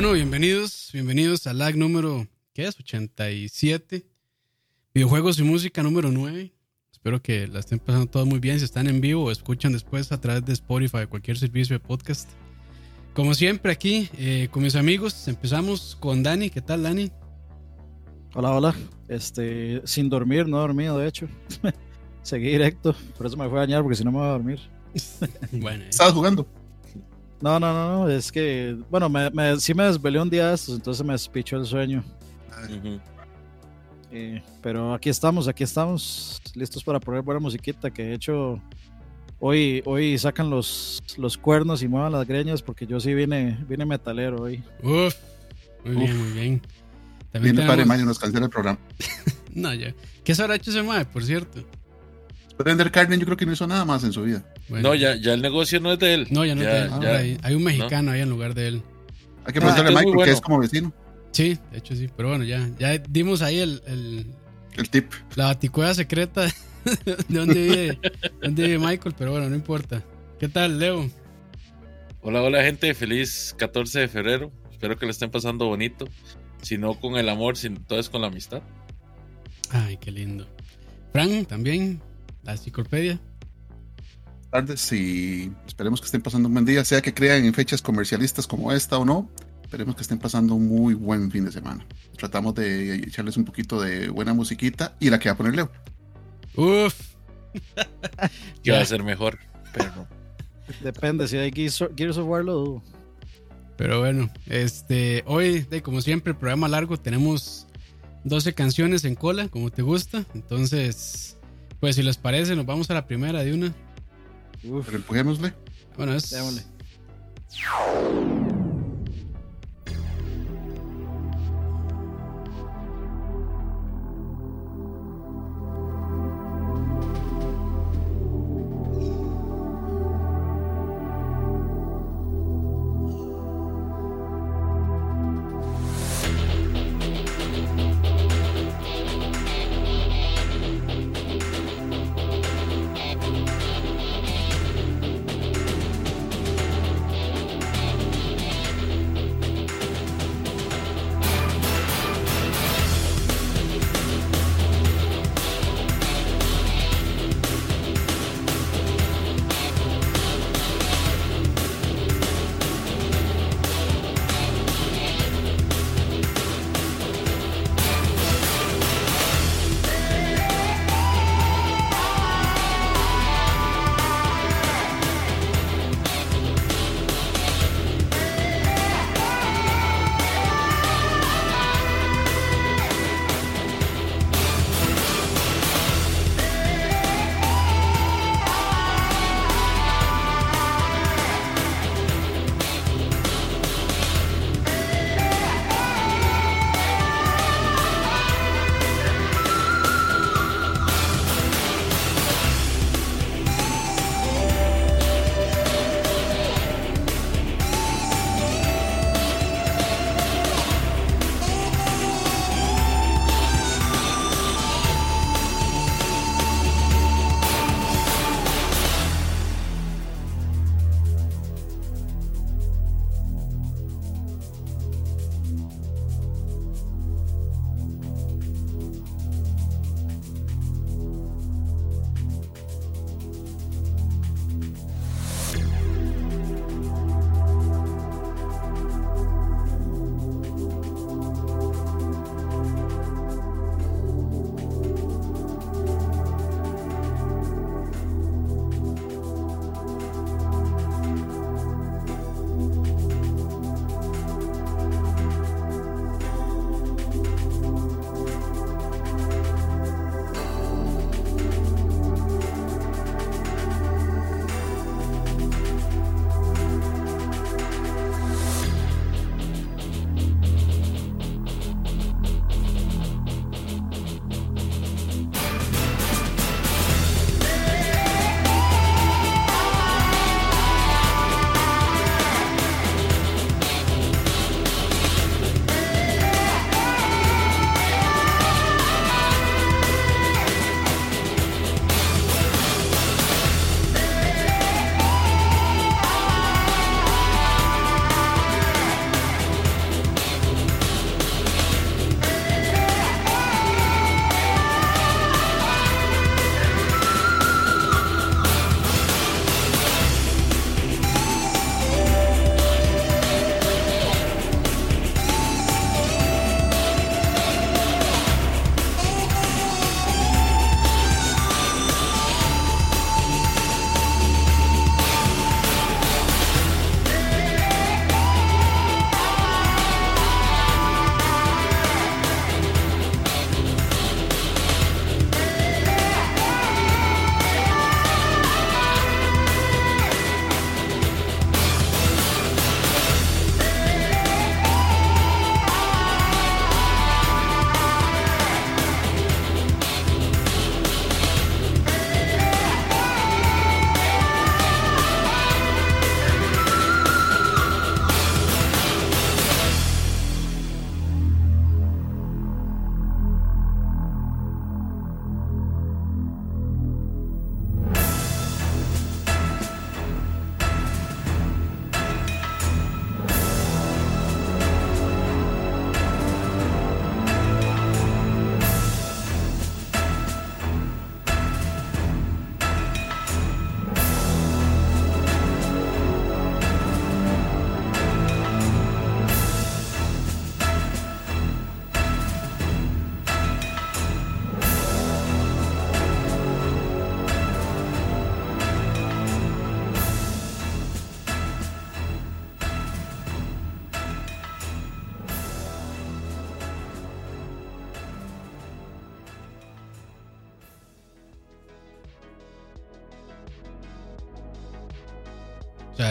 Bueno, bienvenidos, bienvenidos al lag número, ¿qué es? 87. Videojuegos y música número 9. Espero que la estén pasando todo muy bien. Si están en vivo o escuchan después a través de Spotify o cualquier servicio de podcast. Como siempre aquí eh, con mis amigos, empezamos con Dani. ¿Qué tal, Dani? Hola, hola. Este, sin dormir, no he dormido, de hecho. Seguí directo, por eso me fui a bañar, porque si no me voy a dormir. bueno, ¿Estabas jugando? No, no, no, no, es que, bueno, me, me, sí me desvelé un día de estos, entonces me despichó el sueño. Eh, pero aquí estamos, aquí estamos, listos para poner buena musiquita, que de hecho hoy, hoy sacan los, los cuernos y muevan las greñas, porque yo sí vine, vine metalero hoy. Uf, muy bien, muy bien. También Viene tenemos... Padre nos cancela el programa. no, ya. ¿Qué se habrá hecho ese mae, por cierto? Vender carne yo creo que no hizo nada más en su vida. No, ya, ya el negocio no es de él. No, ya no es de él. hay, un mexicano ahí en lugar de él. Hay que preguntarle a Michael, que es como vecino. Sí, de hecho sí. Pero bueno, ya, ya dimos ahí el, el, tip. La baticueva secreta de dónde vive, dónde vive Michael, pero bueno, no importa. ¿Qué tal, Leo? Hola, hola gente, feliz 14 de febrero. Espero que le estén pasando bonito. Si no con el amor, si todo es con la amistad. Ay, qué lindo. Fran, también, la enciclopedia. Tardes y esperemos que estén pasando un buen día, sea que crean en fechas comercialistas como esta o no. Esperemos que estén pasando un muy buen fin de semana. Tratamos de echarles un poquito de buena musiquita y la que va a poner Leo. Uf. que va a ser mejor, pero no. Depende, si hay Gears of War lo Pero bueno, este, hoy, como siempre, el programa largo, tenemos 12 canciones en cola, como te gusta. Entonces, pues si les parece, nos vamos a la primera de una. Uf. Pero empujémosle. Bueno, es. Démosle.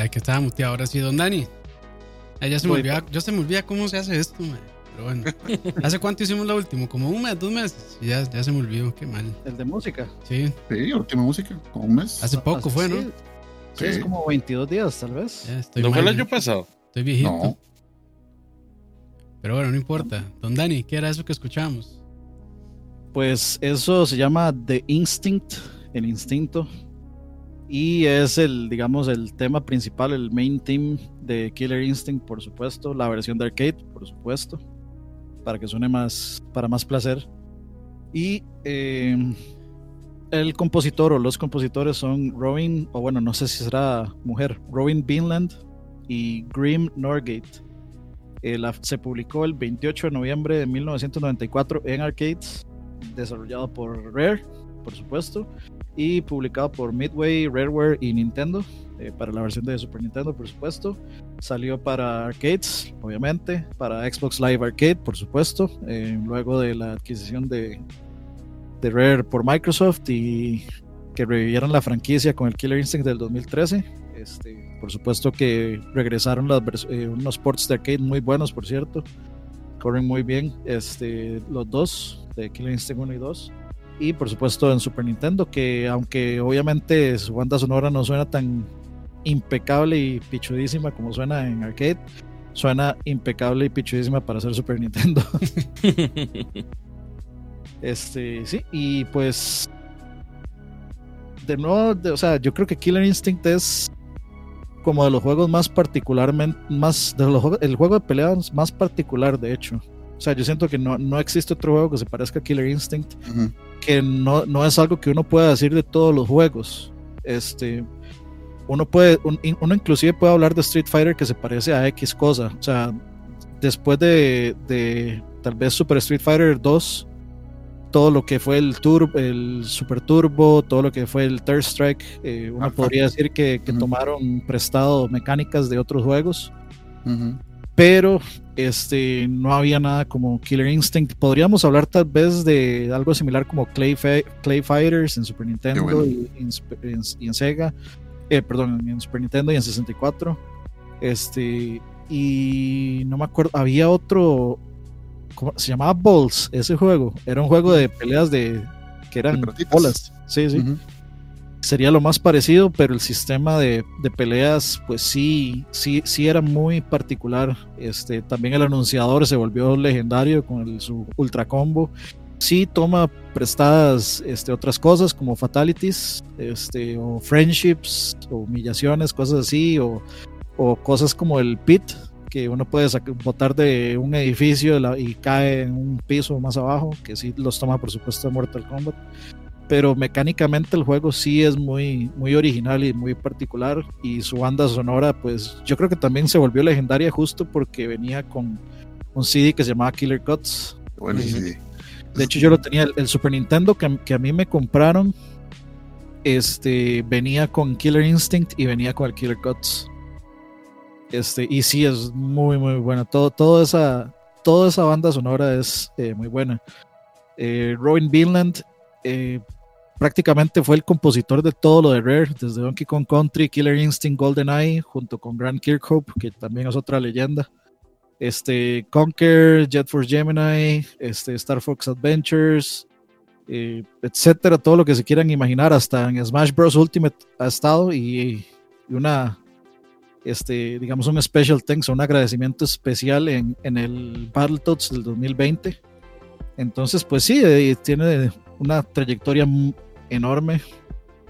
Que estaba muteado. Ahora sí, don Dani. Ya se me olvida, yo se me olvida cómo se hace esto, mae. Pero bueno. ¿Hace cuánto hicimos la última? Como un mes, dos meses. Y ya, ya se me olvidó, qué mal. El de música. Sí, Sí, última música, como un mes. hace poco fue, sí, ¿no? Sí, es como 22 días, tal vez. Ya estoy ¿No fue el mal, año pasado? Estoy viejito. No, Pero bueno, no importa. Don Dani, ¿qué era eso que escuchábamos? Pues eso se llama The Instinct, el instinto. Y es el, digamos, el tema principal, el main theme de Killer Instinct, por supuesto. La versión de arcade, por supuesto. Para que suene más, para más placer. Y eh, el compositor o los compositores son Robin, o bueno, no sé si será mujer, Robin Binland y Grim Norgate. Eh, la- se publicó el 28 de noviembre de 1994 en arcades desarrollado por Rare, por supuesto, y publicado por Midway, Rareware y Nintendo, eh, para la versión de Super Nintendo, por supuesto. Salió para arcades, obviamente, para Xbox Live Arcade, por supuesto, eh, luego de la adquisición de, de Rare por Microsoft y que revivieron la franquicia con el Killer Instinct del 2013. Este, por supuesto que regresaron eh, unos ports de arcade muy buenos, por cierto. Corren muy bien este, los dos, de Killer Instinct 1 y 2. Y por supuesto en Super Nintendo, que aunque obviamente su banda sonora no suena tan impecable y pichudísima como suena en arcade, suena impecable y pichudísima para ser Super Nintendo. Este, sí, y pues de nuevo, de- o sea, yo creo que Killer Instinct es como de los juegos más particularmente, más de los juegos, el juego de peleas más particular, de hecho. O sea, yo siento que no, no existe otro juego que se parezca a Killer Instinct, Ujú. Que no, no es algo que uno pueda decir de todos los juegos. Este, uno puede, un- uno inclusive puede hablar de Street Fighter que se parece a X cosa. O sea, después de, de tal vez Super Street Fighter 2, todo lo que fue el turbo, el Super Turbo, todo lo que fue el Third Strike, eh, uno Ajá. podría decir que, tomaron prestado mecánicas de otros juegos, pero este no había nada como Killer Instinct. Podríamos hablar tal vez de algo similar como Clay, Clay Fighters en Super Nintendo bueno. y, en, y Sega, eh, perdón, en Super Nintendo y en 64. Este, y no me acuerdo, había otro, ¿cómo? se llamaba Balls ese juego. Era un juego de peleas de que eran bolas. Sí, sí. Sería lo más parecido, pero el sistema de, de peleas, pues sí, sí, sí era muy particular. Este, también el anunciador se volvió legendario con su ultra combo. Sí toma prestadas este, otras cosas como fatalities, este, o friendships, o humillaciones, cosas así, o, o cosas como el pit, que uno puede botar de un edificio y cae en un piso más abajo, que sí los toma por supuesto de Mortal Kombat pero mecánicamente el juego sí es muy, muy original y muy particular y su banda sonora pues yo creo que también se volvió legendaria justo porque venía con un CD que se llamaba Killer Cuts. Bueno, sí. De hecho yo lo tenía, el, el Super Nintendo que, que a mí me compraron este venía con Killer Instinct y venía con el Killer Cuts. Este, y sí es muy muy buena. Todo, toda esa, toda esa banda sonora es eh, muy buena. Eh, Robin Vinland eh, prácticamente fue el compositor de todo lo de Rare, desde Donkey Kong Country, Killer Instinct, GoldenEye, junto con Grant Kirkhope, que también es otra leyenda. Este, Conquer, Jet Force Gemini, este, Star Fox Adventures, eh, etcétera, todo lo que se quieran imaginar, hasta en Smash Bros. Ultimate ha estado y, una, este, digamos, un special thanks, un agradecimiento especial en, el Battletoads del 2020. Entonces, pues sí, eh, tiene una trayectoria enorme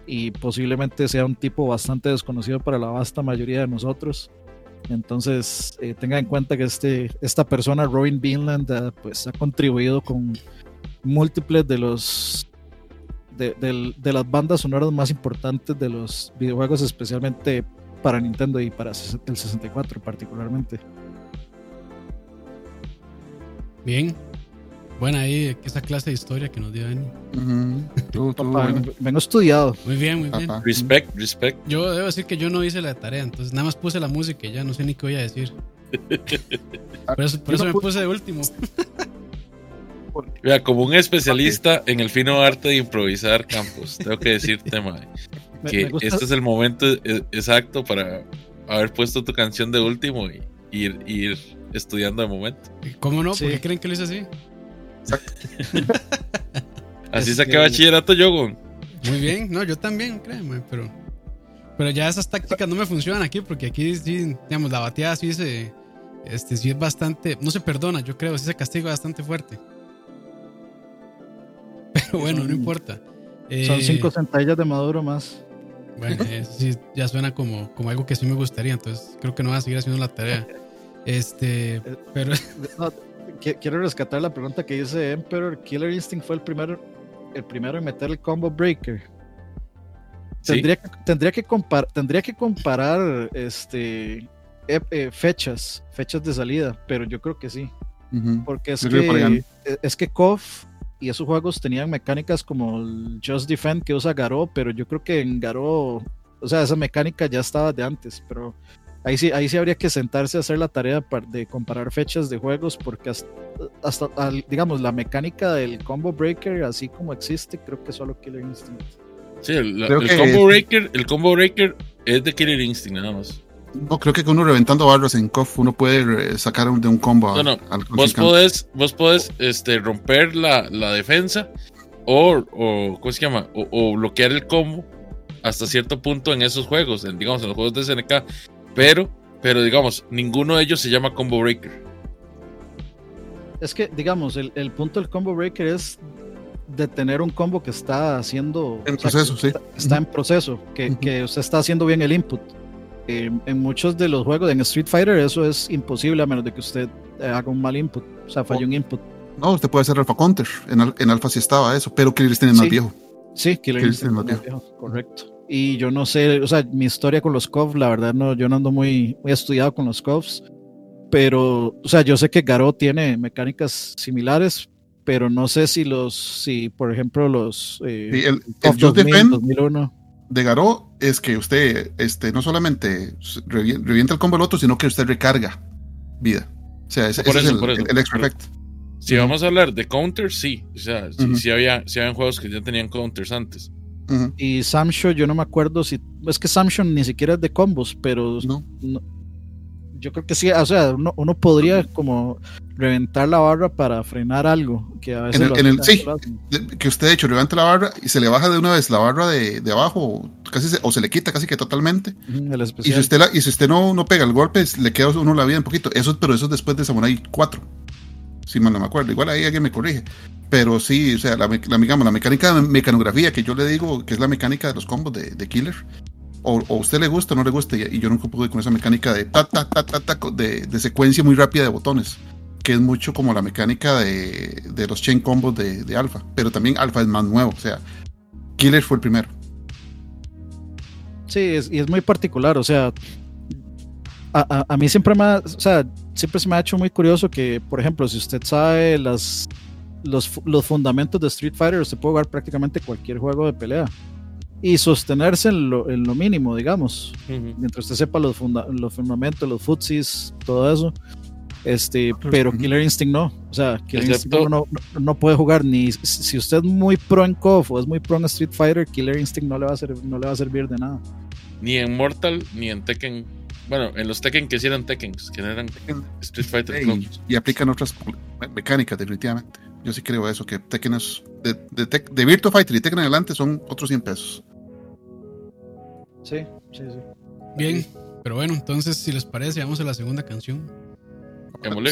y posiblemente sea un tipo bastante desconocido para la vasta mayoría de nosotros. Entonces, eh, tenga en cuenta que este, esta persona, Robin Vinland, eh, pues ha contribuido con múltiples de los de, del- de las bandas sonoras más importantes de los videojuegos, especialmente para Nintendo y para el 64 particularmente. Bien. Buena ahí esa clase de historia que nos dio Dani. Papá, bueno. vengo estudiado. Muy bien, muy bien. Papá. Respect, respect. Yo debo decir que yo no hice la tarea, entonces nada más puse la música y ya no sé ni qué voy a decir. Por eso, por Yo eso no me pu- puse de último. Vea, como un especialista en el fino arte de improvisar campos, tengo que decirte, mae, que este es el momento e- exacto para haber puesto tu canción de último y ir, ir estudiando de momento. ¿Cómo no? Sí. ¿Por qué creen que lo hice así? Así Este- saqué bachillerato yo, güey. Muy bien, no, yo también, créeme, pero. Pero ya esas tácticas no me funcionan aquí porque aquí sí, digamos, la bateada sí se. Este sí es bastante. No se perdona, yo creo, sí se castiga bastante fuerte. Pero bueno, no Son- importa. Son Eh, cinco centellas de Maduro más. Bueno, eso sí, ya suena como, como algo que sí me gustaría, entonces creo que no voy a seguir haciendo la tarea. Este, pero No, qui- quiero rescatar la pregunta que dice Emperor. Killer Instinct fue el primero, el primero en meter el combo breaker. Sí. Tendría, que, tendría, que compar- tendría que comparar este, eh, fechas, fechas de salida, pero yo creo que sí. Porque es que es que KOF y esos juegos tenían mecánicas como el Just Defend que usa Garou, pero yo creo que en Garou, o sea, esa mecánica ya estaba de antes, pero ahí sí, ahí sí habría que sentarse a hacer la tarea de comparar fechas de juegos, porque hasta, hasta, al- digamos, la mecánica del combo breaker, así como existe, creo que solo Killer Instinct. Sí, el, Creo el que- combo breaker, el combo breaker es de Killer Instinct nada más. No, creo que uno reventando barras en KOF uno puede eh, sacar un- de un combo a- No, no, al Vos podés, vos podés este, romper la, la defensa o, o, ¿cómo se llama? O, o bloquear el combo hasta cierto punto en esos juegos, en, digamos, en los juegos de SNK. Pero, pero digamos, ninguno de ellos se llama combo breaker. Es que, digamos, el, el punto del combo breaker es detener un combo que está haciendo... En o sea, proceso, sí. Está, está en proceso, que, Ujú. que usted está haciendo bien el input. Eh, en muchos de los juegos, en Street Fighter, eso es imposible a menos de que usted eh, haga un mal input, o sea, falle Oh. un input. No, usted puede hacer Alpha Counter. En, en Alpha sí estaba eso, pero Killer Instinct es más Sí. viejo. Sí, Killer Killer Instinct Instinct es más viejo, correcto. Y yo no sé, o sea, mi historia con los COV, la verdad, no, yo no ando muy, muy estudiado con los COVs, pero, o sea, yo sé que Garou tiene mecánicas similares, pero no sé si los, si por ejemplo los eh, Y el, el KOF Just 2000, Defend 2001, de Garou es que usted este, no solamente revi- revienta el combo del otro, sino que usted recarga vida. O sea, ese, Por ese eso, es el, por eso, el- el extra por effect. Si Ujú. vamos a hablar de counters, sí. O sea, sí, Ujú. sí había, sí habían juegos que ya tenían counters antes. Y Samsho, yo no me acuerdo si, es que Samsho ni siquiera es de combos, pero No. no- yo creo que sí, o sea, uno, uno podría como reventar la barra para frenar algo, que a veces En el- en sí. Que usted, de hecho, levanta la barra y se le baja de una vez la barra de, de abajo, o casi se, o se le quita casi que totalmente. Y si usted, la- y si usted no, no pega el golpe, le queda uno la vida un poquito. Eso, pero eso es después de Samurai 4. Si mal no me acuerdo. Igual ahí alguien me corrige. Pero sí, o sea, la, la, digamos, la mecánica de mecanografía que yo le digo que es la mecánica de los combos de, de Killer. O, o usted le gusta o no le gusta. Y, yo nunca pude con esa mecánica de ta, ta, ta, ta, ta, de, de secuencia muy rápida de botones. Que es mucho como la mecánica de, de los chain combos de, de Alpha. Pero también Alpha es más nuevo. O sea, Killer fue el primero. Sí, es, y es muy particular, o sea, a, a- a mí siempre me, o sea, siempre se me ha hecho muy curioso que, por ejemplo, si usted sabe las, los, los fundamentos de Street Fighter, usted puede jugar prácticamente cualquier juego de pelea y sostenerse en lo, en lo mínimo, digamos, mientras usted sepa los, funda- los fundamentos, los futsis, todo eso. Este, pero. Killer Instinct no, o sea, Killer Instinct Excepto- no, no, no puede jugar ni si usted es muy pro en KOF o es muy pro en Street Fighter, Killer Instinct no le va a servir, no le va a servir de nada. Ni en Mortal, ni en Tekken. Bueno, en los Tekken que sí eran Tekken, que no eran Street Fighter y, clones. y aplican otras me- mecánicas, definitivamente. Yo sí creo eso, que Tekken es. De, de, Tek- de Virtua Fighter y Tekken en adelante son otros 100 pesos. Sí, sí, sí. bien. Pero bueno, entonces, si les parece, vamos a la segunda canción. Démosle.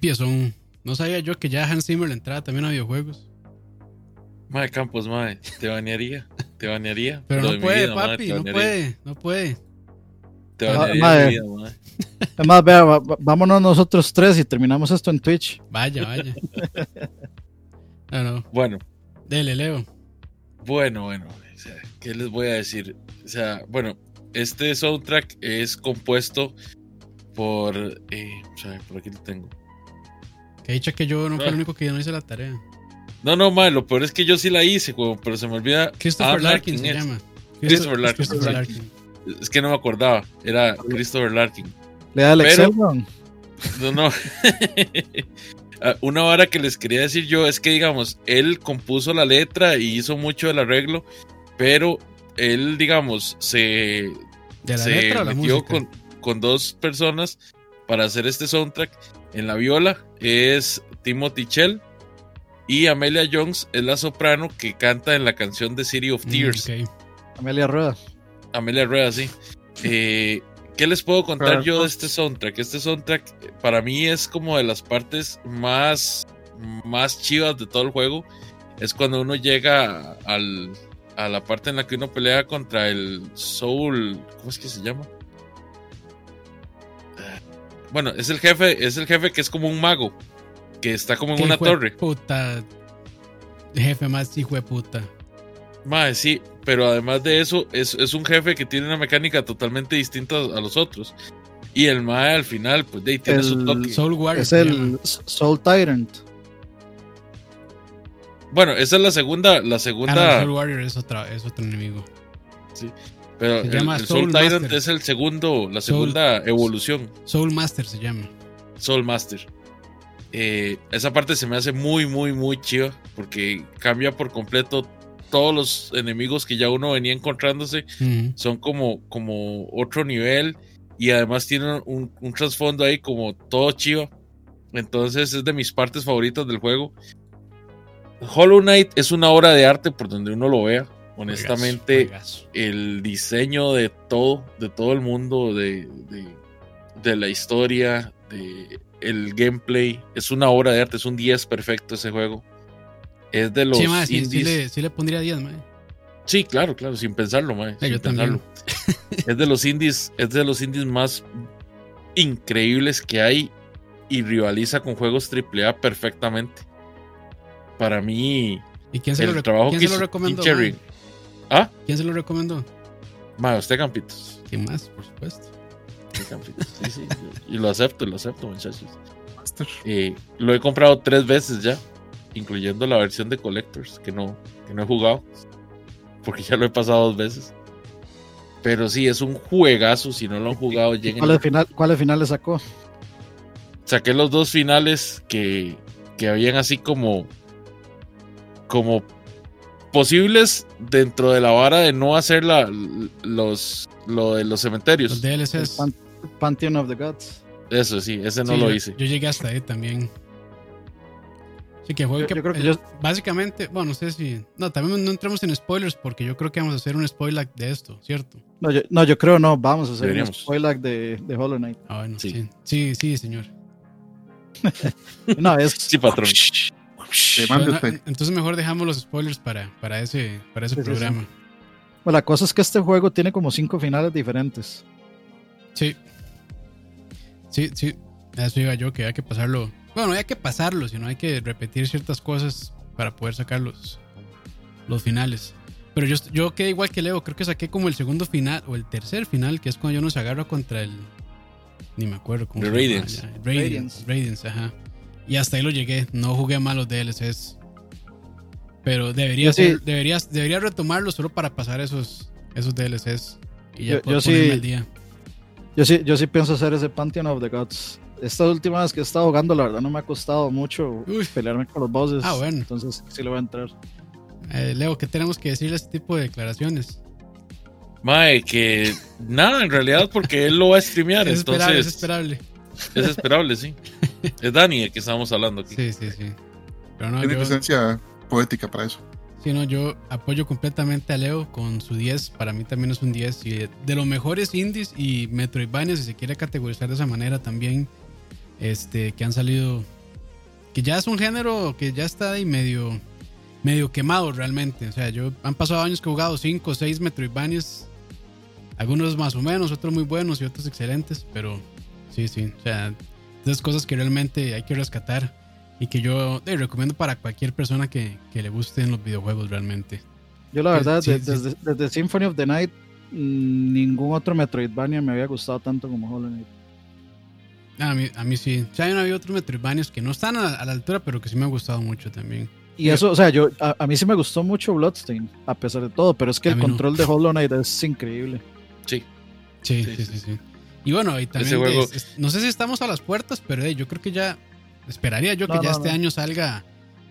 Piezón. No sabía yo que ya Hans Zimmer le entraba también a videojuegos. Mae Campos, mae, te banearía. Te banearía. Pero no puede, vida, papi, no puede, no puede. Te Ah, banearía mi vida, mae. Además, vea, vámonos nosotros tres y terminamos esto en Twitch. Vaya, vaya. No, no. Bueno, Dele, Leo. bueno, bueno. o sea, ¿Qué les voy a decir? O sea, bueno, este soundtrack es compuesto por. Eh, o sea, por aquí lo tengo. Que dicho que yo no fui el Ah. único que yo no hice la tarea. No, no, mae, lo peor es que yo sí la hice, pero se me olvida. Christopher Ah, Larkin se es. llama. Christopher Larkin, Christopher Larkin. Larkin. Es que no me acordaba. Era Christopher Larkin. Le da el Pero- Excel. No, no. Ah, Una vara que les quería decir yo es que, digamos, él compuso la letra y hizo mucho del arreglo, pero él, digamos, se, ¿De la se letra o la metió música? con, con dos personas para hacer este soundtrack. En la viola es Timothy Chell y Amelia Jones es la soprano que canta en la canción de City of Mm, Tears. Amelia Rueda. Amelia Rueda, sí. Eh, ¿Qué les puedo contar yo de este soundtrack? Este soundtrack para mí es como de las partes más, más chivas de todo el juego. Es cuando uno llega al, a la parte en la que uno pelea contra el Soul. ¿Cómo es que se llama? Bueno, es el jefe, es el jefe que es como un mago. Que está como en una torre. Puta. Jefe más hijo de puta. Mae, sí, pero además de eso, es, es un jefe que tiene una mecánica totalmente distinta a los otros. Y el Mae al final, pues de ahí tiene su toque. Soul Warrior. Es el llama. Soul Tyrant. Bueno, esa es la segunda, la Ah, no, segunda, Soul Warrior es, otra, es otro enemigo. Pero se el, llama el Soul Soul Tyrant Master. es el segundo, la Soul- segunda evolución, Soul Master se llama. Soul Master. Eh, esa parte se me hace muy, muy, muy chiva porque cambia por completo todos los enemigos que ya uno venía encontrándose son como, como otro nivel y además tienen un, un trasfondo ahí como todo chiva. Entonces es de mis partes favoritas del juego. Hollow Knight es una obra de arte por donde uno lo vea. Honestamente, Juegazo, juegazo. el diseño de todo, de todo el mundo, de, de, de la historia, de el gameplay, es una obra de arte, es un 10 perfecto ese juego. Es de los Sí, sí, sí le, sí le pondría 10, mae. Sí, claro, claro, sin pensarlo, mae, Sí, sin yo pensarlo. es de los indies, es de los indies más increíbles que hay y rivaliza con juegos AAA perfectamente. Para mí, ¿Y quién se, lo, el rec- trabajo quién que se lo hizo recomendó? Tim? Cherry. ¿Ah? ¿Quién se lo recomendó? Mae, usted Campitos. ¿Quién más? Por supuesto. Usted, Campitos. Sí, sí, y lo acepto, lo acepto, muchachos. Master. Eh, lo he comprado tres veces ya, incluyendo la versión de Collectors, que no, que no he jugado, porque ya lo he pasado dos veces. Pero sí, es un juegazo. Si no lo han jugado, lleguen. ¿Cuáles final, cuáles finales sacó? Saqué los dos finales que, que habían así como. como posibles dentro de la vara de no hacer la, los, lo de los cementerios. Los El DLCs. Pan- Pantheon of the Gods. Eso sí, ese no Sí, lo yo- hice. Yo llegué hasta ahí también. Sí, que juego Yo- que, yo creo que yo- Básicamente, bueno, no sé si. No, también no entramos en spoilers porque yo creo que vamos a hacer un spoiler de esto, ¿cierto? No yo, no, yo creo no. Vamos a hacer Deberíamos. un spoiler de, de Hollow Knight. Ah, bueno, Sí. sí. Sí, sí, señor. Una vez. Sí, patrón. Bueno, entonces mejor dejamos los spoilers para, para ese, para ese Sí, sí, sí. programa. Bueno, la cosa es que este juego tiene como cinco finales diferentes. Sí. Sí, sí. Eso iba yo, que hay que pasarlo. Bueno, no hay que pasarlo, sino hay que repetir ciertas cosas para poder sacar los, los finales. Pero yo, yo quedé igual que Leo, creo que saqué como el segundo final o el tercer final, que es cuando yo no se agarra contra el. Ni me acuerdo cómo The se llama Radiance. Radiance. Radiance, ajá. Y hasta ahí lo llegué. No jugué mal los DLCs. Pero debería, sí- ser- deberías, debería retomarlo solo para pasar esos, esos DLCs. Y ya Yo- poder yo sí- al día. Yo sí, yo sí pienso hacer ese Pantheon of the Gods. Esta última vez que he estado jugando, la verdad no me ha costado mucho Uy. pelearme con los bosses. Ah, bueno. Entonces sí le voy a entrar. Eh, Leo, ¿qué tenemos que decirle a este tipo de declaraciones? Mae, que nada, en realidad, porque él lo va a streamear. Es esperable, entonces, es esperable. Es esperable, sí. Es Dani el que estamos hablando aquí. Sí, sí, sí. Pero no, Tiene yo, presencia poética para eso. sí, no, yo apoyo completamente a Leo con su 10. Para mí también es un 10. Y de, de los mejores indies y Metroidvania, si se quiere categorizar de esa manera, también este, que han salido, que ya es un género que ya está ahí medio, medio quemado realmente. O sea, yo han pasado años que he jugado 5 o 6 Metroidvanias, algunos más o menos, otros muy buenos y otros excelentes, pero sí, sí, o sea, esas cosas que realmente hay que rescatar y que yo eh, recomiendo para cualquier persona que, que le gusten los videojuegos realmente. Yo la verdad, sí, de- sí. Desde, desde Symphony of the Night, mm, ningún otro Metroidvania me había gustado tanto como Hollow Knight. Ah, A mí, a mí sí. O sea, hay habido otros Metroidvanias que no están a, a la altura, pero que sí me han gustado mucho también. Y eso, o sea, yo a, a mí sí me gustó mucho Bloodstain, a pesar de todo, pero es que el no. control de Hollow Knight es increíble. Sí. Sí, Sí, sí, sí, sí, sí. Y bueno, y también, juego- es- es- no sé si estamos a las puertas, pero eh, yo creo que ya, esperaría yo que No, ya no, este año salga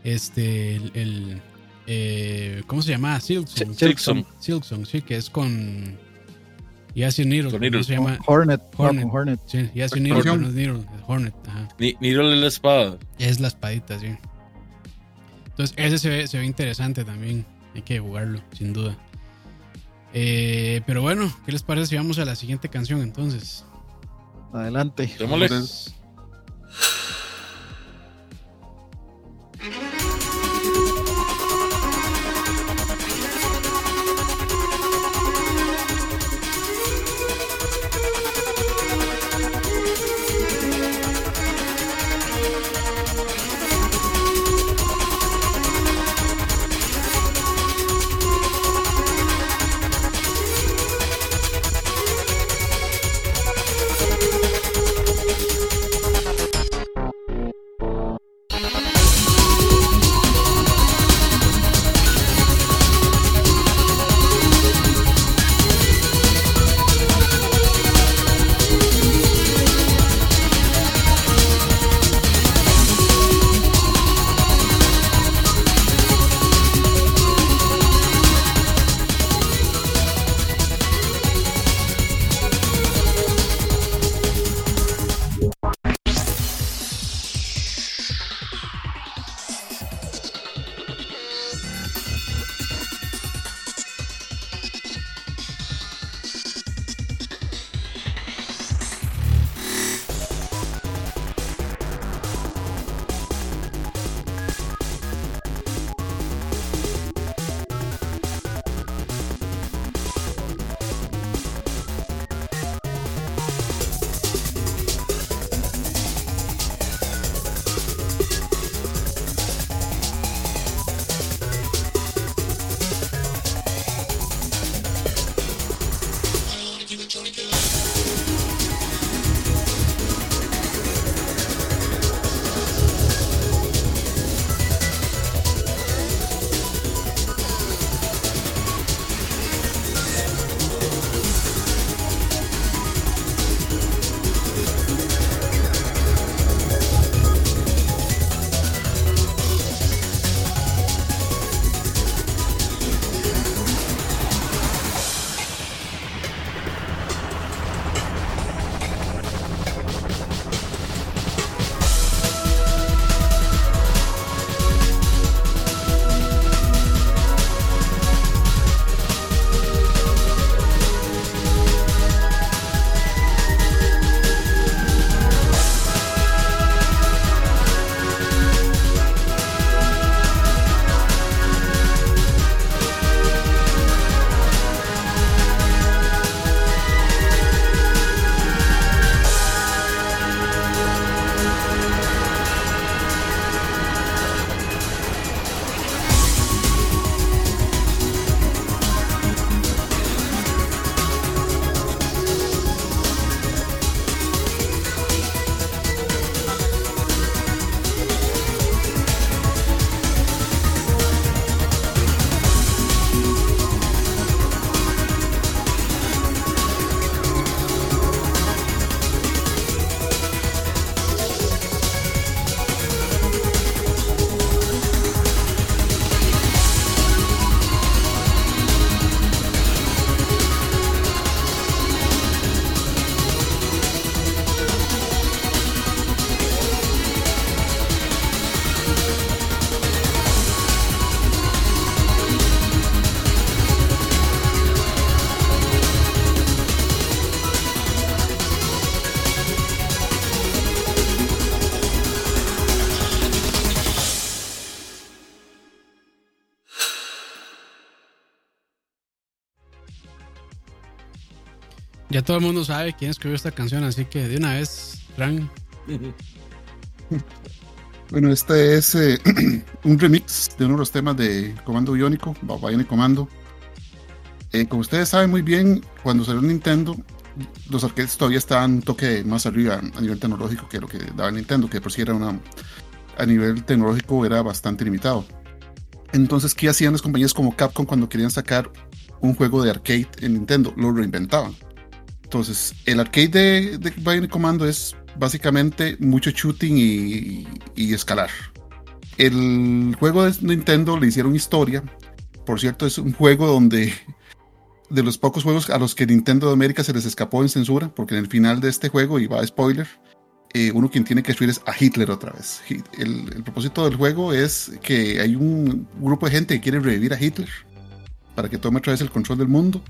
este, el, el, eh, ¿cómo se llama? Silksong. Silksong. Silksong, sí, que es con Yassi Needle. Con ¿Cómo Needle. se llama? Hornet, Hornet. Hornet. Sí, Yassi La Needle, es Needle, es Hornet, ajá. Ni Niro la espada. Es la espadita, sí. Entonces, ese se ve, se ve interesante también. Hay que jugarlo, sin duda. Eh, pero bueno, ¿qué les parece si vamos a la siguiente canción entonces? Adelante. Démosle. Todo el mundo sabe quién escribió esta canción, así que de una vez, Fran. Bueno, este es eh, un remix de uno de los temas de Comando Biónico, Bionic Comando. Eh, como ustedes saben muy bien, cuando salió Nintendo, los arcades todavía estaban un toque más arriba a nivel tecnológico que lo que daba Nintendo, que por si era una. a nivel tecnológico era bastante limitado. Entonces, ¿qué hacían las compañías como Capcom cuando querían sacar un juego de arcade en Nintendo? Lo reinventaban. Entonces, el arcade de, de Commando es básicamente mucho shooting y, escalar. El juego de Nintendo le hicieron historia. Por cierto, es un juego donde de los pocos juegos a los que Nintendo de América se les escapó en censura, porque en el final de este juego, y va spoiler, eh, uno quien tiene que destruir es a Hitler otra vez. El, el, propósito del juego es que hay un grupo de gente que quiere revivir a Hitler para que tome otra vez el control del mundo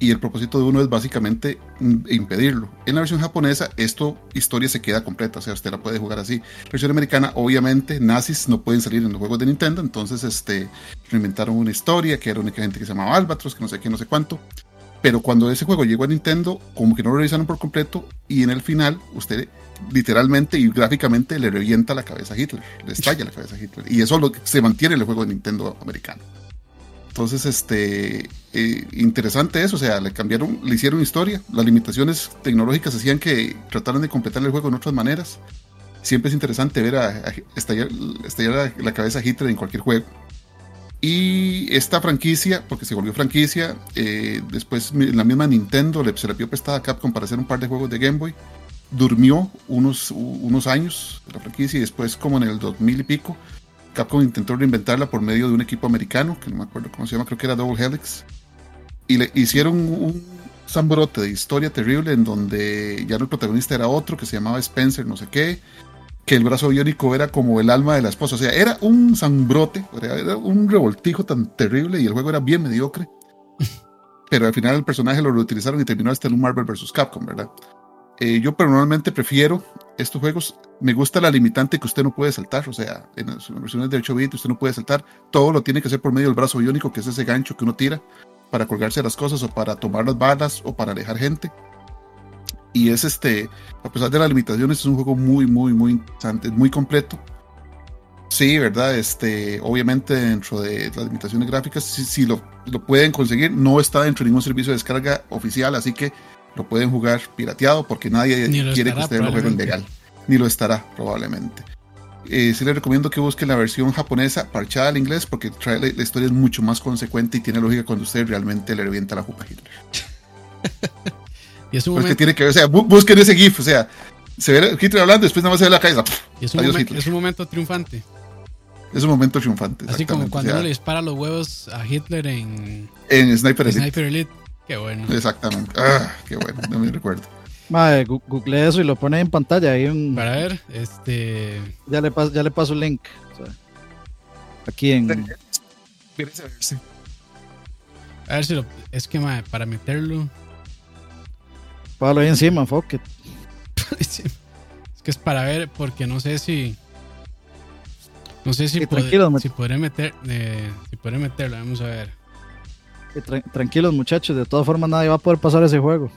y el propósito de uno es básicamente impedirlo. En la versión japonesa, esto historia se queda completa, o sea, usted la puede jugar así. La versión americana, obviamente, nazis no pueden salir en los juegos de Nintendo, entonces este, reinventaron una historia que era únicamente que se llamaba Albatros, que no sé qué, no sé cuánto. Pero cuando ese juego llegó a Nintendo, como que no lo revisaron por completo, y en el final, usted literalmente y gráficamente le revienta la cabeza a Hitler, le estalla la cabeza a Hitler. Y eso es lo se mantiene en el juego de Nintendo americano. Entonces, este, eh, interesante eso, o sea, le cambiaron, le hicieron historia. Las limitaciones tecnológicas hacían que trataran de completar el juego en otras maneras. Siempre es interesante ver a, a estallar, la, cabeza Hitler en cualquier juego. Y esta franquicia, porque se volvió franquicia, eh, después la misma Nintendo le, se le pidió prestada a Capcom para hacer un par de juegos de Game Boy. Durmió unos, unos años la franquicia y después, como en el 2000 y pico, Capcom intentó reinventarla por medio de un equipo americano, que no me acuerdo cómo se llama, creo que era Double Helix. Y le hicieron un zambrote de historia terrible en donde ya no el protagonista era otro, que se llamaba Spencer, no sé qué, que el brazo biónico era como el alma de la esposa. O sea, era un zambrote, era un revoltijo tan terrible y el juego era bien mediocre. Pero al final el personaje lo reutilizaron y terminó hasta en un Marvel vs. Capcom, ¿verdad? Eh, yo personalmente prefiero estos juegos. Me gusta la limitante que usted no puede saltar. O sea, en las versiones de 8 bits usted no puede saltar. Todo lo tiene que hacer por medio del brazo biónico, que es ese gancho que uno tira para colgarse las cosas o para tomar las balas o para alejar gente. Y es este, a pesar de las limitaciones, es un juego muy, muy, muy interesante, muy completo. Sí, ¿verdad? Este, obviamente dentro de las limitaciones gráficas, si, si lo, lo pueden conseguir, no está dentro de ningún servicio de descarga oficial, así que lo pueden jugar pirateado porque nadie quiere que ustedes lo jueguen legal. Ni lo estará, probablemente. Eh, sí les recomiendo que busquen la versión japonesa parchada al inglés porque trae la, la, historia es mucho más consecuente y tiene lógica cuando usted realmente le revienta la jupa a Hitler. y es un momento, tiene que ver, o sea, bu busquen ese GIF, o sea, se ve Hitler hablando, después nada más se ve la cabeza. y es, un Adiós, es un momento triunfante. Es un momento triunfante. Así como cuando o sea, uno le dispara los huevos a Hitler en en Sniper Elite. Sniper Elite. Qué bueno. Exactamente. Ah, qué bueno, no me recuerdo. Madre, google eso y lo pone en pantalla. Ahí un- Para ver, este. ya, le paso, ya le paso el link. o sea, aquí en. A ver si lo. Es que, mae, para meterlo. Pablo ahí encima, fuck it. es que es para ver, porque no sé si. No sé si, Sí, pod- si podré meter. eh, si podré meterlo, vamos a ver. Tra- tranquilos, muchachos. De todas formas, nadie va a poder pasar ese juego.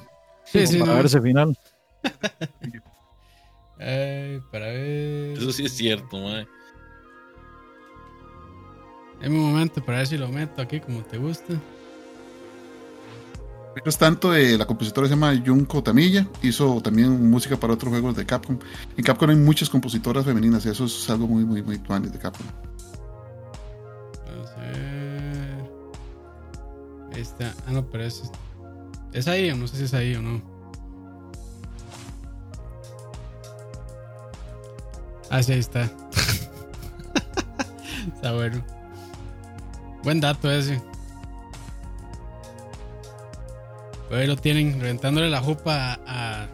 Sí, sí, para no. ver ese final. Eh, para ver. Eso sí es cierto, mae. En un momento para ver si lo meto aquí como te gusta. Mientras tanto, eh, la compositora se llama Junko Tamilla, hizo también música para otros juegos de Capcom. En Capcom hay muchas compositoras femeninas y eso es algo muy, muy, muy tuanis de Capcom. Vamos a ver. Ahí está. Ah, no, pero es. ¿Es ahí o no sé si es ahí o no? Ah, sí, ahí está. está bueno. Buen dato ese. Ahí lo tienen, reventándole la jupa a.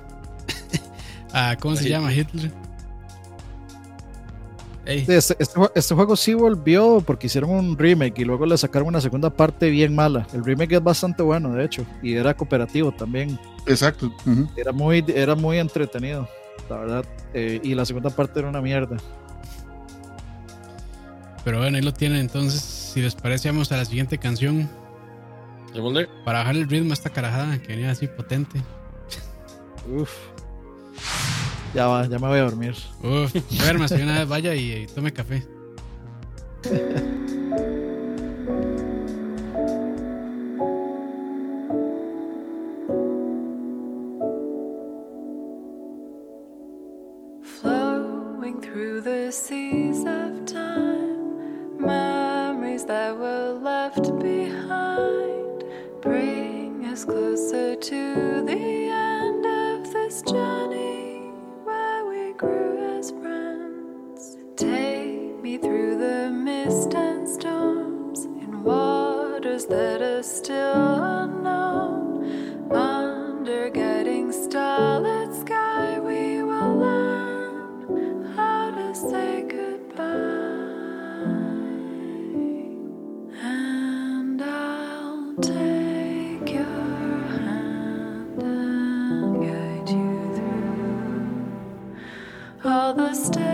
a, a- ¿Cómo se llama? Hitler. Este, este este juego sí volvió porque hicieron un remake y luego le sacaron una segunda parte bien mala. El remake es bastante bueno, de hecho, y era cooperativo también. Exacto. Era muy, era muy entretenido, la verdad. Eh, y la segunda parte era una mierda. Pero bueno, ahí lo tienen. Entonces, si les parece, vamos a la siguiente canción. Para bajar el ritmo a esta carajada que venía así potente. Uf. Ya va, ya me voy a dormir. Uf, duérmase una vez, vaya y, y tome café. flowing through the seas of time. Memories that were left behind bring us closer to the end of this journey Take me through the mist and storms in waters that are still unknown. Under guiding starlit sky, we will learn how to say goodbye. And I'll take your hand and guide you through all the steps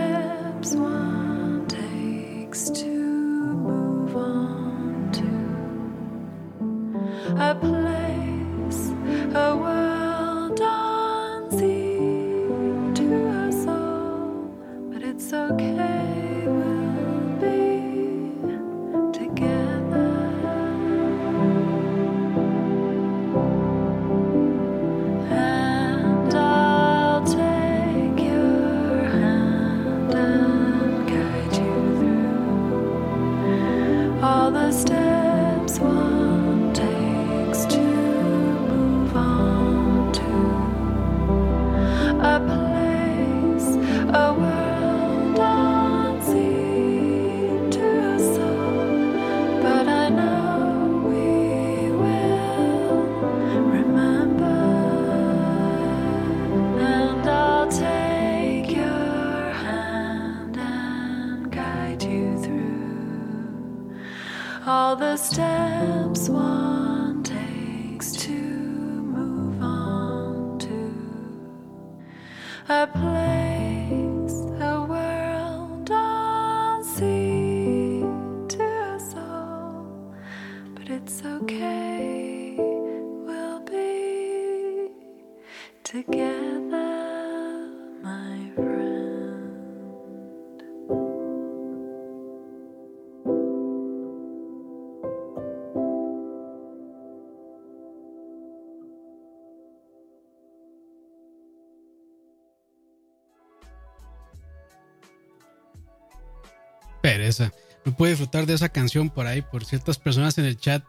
No puedo disfrutar de esa canción por ahí, por ciertas personas en el chat.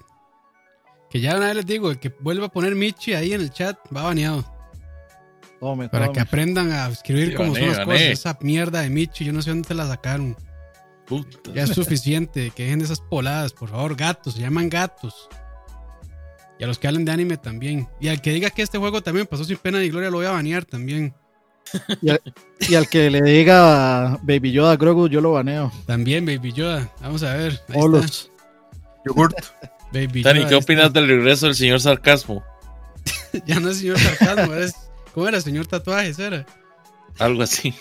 Que ya una vez les digo, el que vuelva a poner Michi ahí en el chat va baneado. Tome, Para tome. que aprendan a escribir Sí, como son las bané. cosas. Esa mierda de Michi, yo no sé dónde te la sacaron. Puta. Ya es suficiente, que dejen esas poladas, por favor, gatos, se llaman gatos. Y a los que hablan de anime también. Y al que diga que este juego también pasó sin pena ni gloria, lo voy a banear también. Y al, y al que le diga Baby Yoda Grogu, yo lo baneo. También, Baby Yoda. Vamos a ver. Olos. Yogurt. Baby Dani, Yoda, ¿qué opinas del regreso del señor Sarcasmo? Ya no es señor sarcasmo, es. ¿Cómo era? Señor tatuajes, era. Algo así.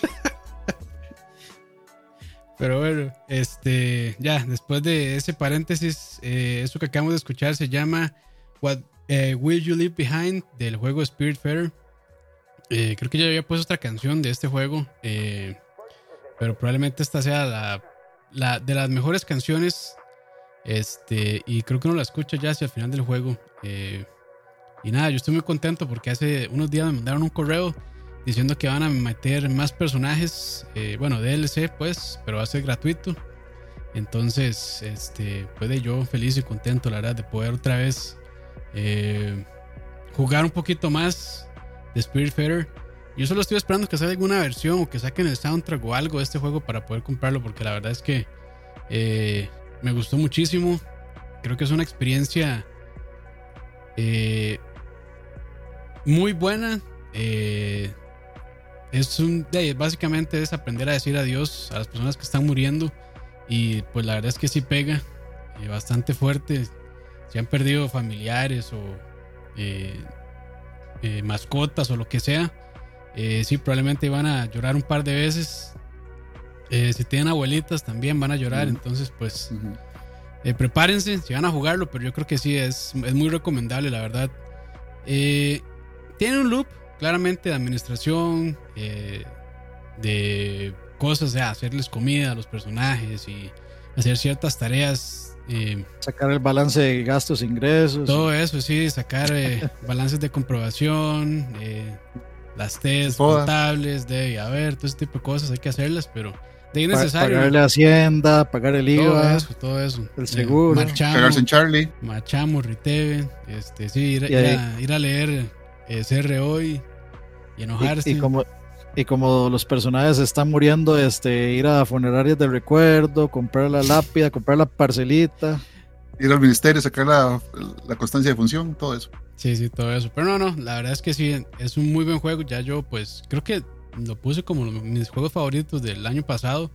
Pero bueno, este, ya, después de ese paréntesis, eh, eso que acabamos de escuchar se llama What eh, Will You Leave Behind del juego Spirit Fair. Eh, creo que ya había puesto otra canción de este juego, eh, pero probablemente esta sea la, de las mejores canciones. Este, y creo que uno la escucha ya hacia el final del juego. eh, y nada, yo estoy muy contento porque hace unos días me mandaron un correo diciendo que van a meter más personajes, eh, bueno, DLC pues, pero va a ser gratuito. Entonces, este, puede yo feliz y contento, la verdad, de poder otra vez jugar un poquito más de Spirit Fair. Yo solo estoy esperando que salga alguna versión o que saquen el soundtrack o algo de este juego para poder comprarlo, porque la verdad es que eh, me gustó muchísimo. Creo que es una experiencia eh, muy buena. Eh, es un básicamente es aprender a decir adiós a las personas que están muriendo y pues la verdad es que sí pega eh, bastante fuerte si han perdido familiares o eh, mascotas o lo que sea eh, sí probablemente van a llorar un par de veces Eh, si tienen abuelitas también van a llorar entonces pues eh, prepárense si van a jugarlo, pero yo creo que sí, es, es muy recomendable, la verdad. Tiene un loop claramente de administración, de cosas, de hacerles comida a los personajes y hacer ciertas tareas. Eh, Sacar el balance de gastos e ingresos. todo eso, sí, sacar eh, balances de comprobación, eh, las test Todas. contables, debe haber, todo ese tipo de cosas hay que hacerlas, pero de ahí pa- necesario. pagarle a Hacienda, pagar el todo IVA. eso, todo eso. el Eh, seguro. marchamo, Cagarse en Charlie. marchamo, Riteve, este, sí, ir, ir a, ir a leer eh, CR hoy y enojarse. Y, y como, y como los personajes están muriendo, este, ir a funerarias de recuerdo, comprar la lápida, comprar la parcelita. Ir al ministerio, sacar la, la constancia de función, todo eso. Sí, sí, todo eso. Pero no, no, la verdad es que sí, es un muy buen juego. Ya yo, pues, creo que lo puse como mis juegos favoritos del año pasado.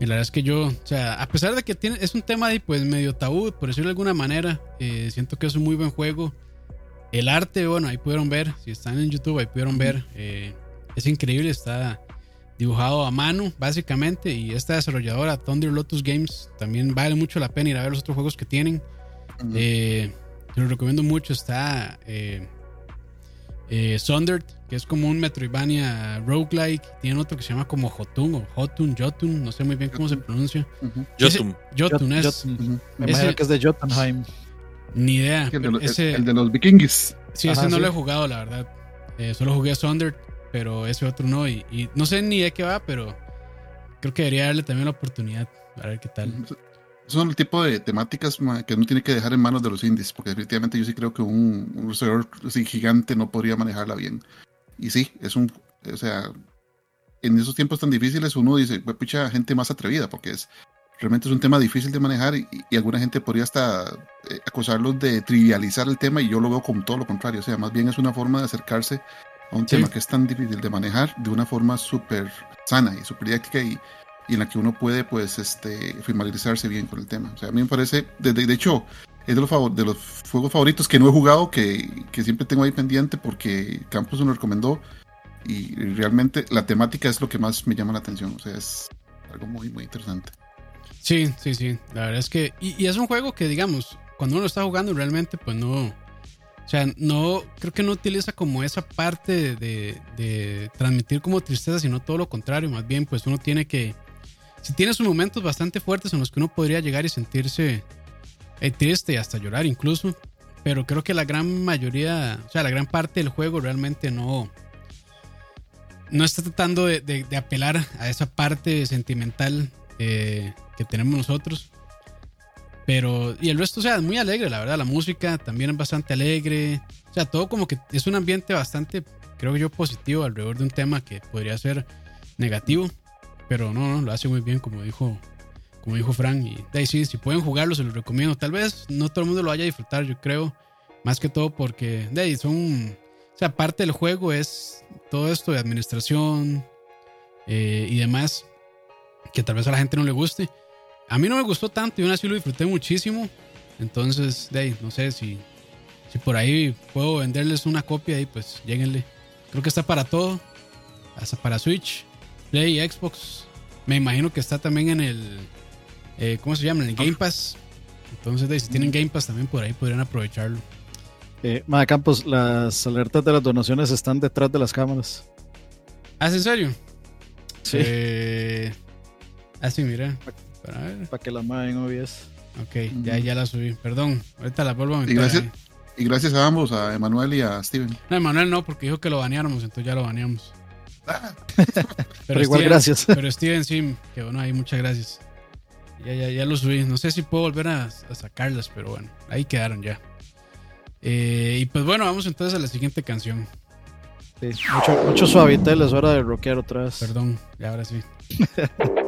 Y la verdad es que yo, o sea, a pesar de que tiene, es un tema ahí, pues, medio tabú, por decirlo de alguna manera, eh, siento que es un muy buen juego. El arte, bueno, ahí pudieron ver, si están en YouTube, ahí pudieron ver. eh, es increíble, está dibujado a mano, básicamente. Y esta desarrolladora, Thunder Lotus Games, también vale mucho la pena ir a ver los otros juegos que tienen. Eh, te lo recomiendo mucho. Está eh, eh, Sundered, que es como un Metroidvania roguelike. Tiene otro que se llama como Jotun o Jotun, Jotun, no sé muy bien cómo se pronuncia. Ujú. Jotun. Jotun Jot- es. Jotun. Ujú. Me Ese- imagino que es de Jotunheim. Ni idea. El, de los, el- ese, el de los vikingos. sí, Ajá, ese no sí. lo he jugado, la verdad. Eh, solo jugué Sundered, pero ese otro no. Y, y no sé ni de qué va, pero creo que debería darle también la oportunidad. A ver qué tal. Son el tipo de temáticas que uno tiene que dejar en manos de los indies, porque definitivamente yo sí creo que un, un desarrollador así gigante no podría manejarla bien. Y sí, es un, o sea, en esos tiempos tan difíciles uno dice, pucha, gente más atrevida, porque es realmente es un tema difícil de manejar y, y alguna gente podría hasta eh, acusarlos de trivializar el tema y yo lo veo como todo lo contrario, o sea, más bien es una forma de acercarse a un Sí. tema que es tan difícil de manejar de una forma súper sana y súper didáctica y, y en la que uno puede pues este familiarizarse bien con el tema. O sea, a mí me parece, de, de- de hecho, es de los, favor- de los juegos favoritos que no he jugado, que, que siempre tengo ahí pendiente porque Campos me lo recomendó y realmente la temática es lo que más me llama la atención. O sea, es algo muy, muy interesante. Sí, sí, sí. La verdad es que. Y, y es un juego que, digamos, cuando uno lo está jugando, realmente, pues no. O sea, no. Creo que no utiliza como esa parte de, de- transmitir como tristeza, sino todo lo contrario. Más bien, pues uno tiene que. Si tiene sus momentos bastante fuertes en los que uno podría llegar y sentirse eh, triste y hasta llorar incluso. Pero creo que la gran mayoría, o sea, la gran parte del juego realmente no. No está tratando de, de- de apelar a esa parte sentimental eh, que tenemos nosotros. Pero, y el resto, o sea, es muy alegre, la verdad. La música también es bastante alegre. O sea, todo como que es un ambiente bastante, creo yo, positivo alrededor de un tema que podría ser negativo. Pero no, no, lo hace muy bien, como dijo, como dijo Frank. Y ahí sí, si pueden jugarlo, se los recomiendo. Tal vez no todo el mundo lo vaya a disfrutar, yo creo. Más que todo porque de ahí son. O sea, parte del juego es todo esto de administración eh, y demás. Que tal vez a la gente no le guste. A mí no me gustó tanto y aún así lo disfruté muchísimo. Entonces, de ahí, no sé si, si por ahí puedo venderles una copia y pues lléguenle. Creo que está para todo. Hasta para Switch, Play, Xbox. Me imagino que está también en el. eh, ¿Cómo se llama? En el Game Pass. Entonces, de ahí, si tienen Game Pass también por ahí podrían aprovecharlo. Eh, Mae Campos, las alertas de las donaciones están detrás de las cámaras. ¿Ah, ¿es en serio? Sí, Eh, ah, sí, mira. Para ver. para que las muevan OBS. Ok, ya, ya la subí. Perdón, ahorita la vuelvo a meter. Y gracias, ahí. y gracias a ambos, a Emanuel y a Steven. No, Emanuel no, porque dijo que lo baneáramos, entonces ya lo baneamos. Ah, Pero igual, gracias. Pero Steven sí, que bueno, ahí muchas gracias. Ya, ya, ya lo subí. No sé si puedo volver a, a sacarlas, pero bueno, ahí quedaron ya. Eh, y pues bueno, vamos entonces a la siguiente canción. Sí, mucho, mucho suavitel, es hora de rockear otra vez. Perdón, ya ahora sí.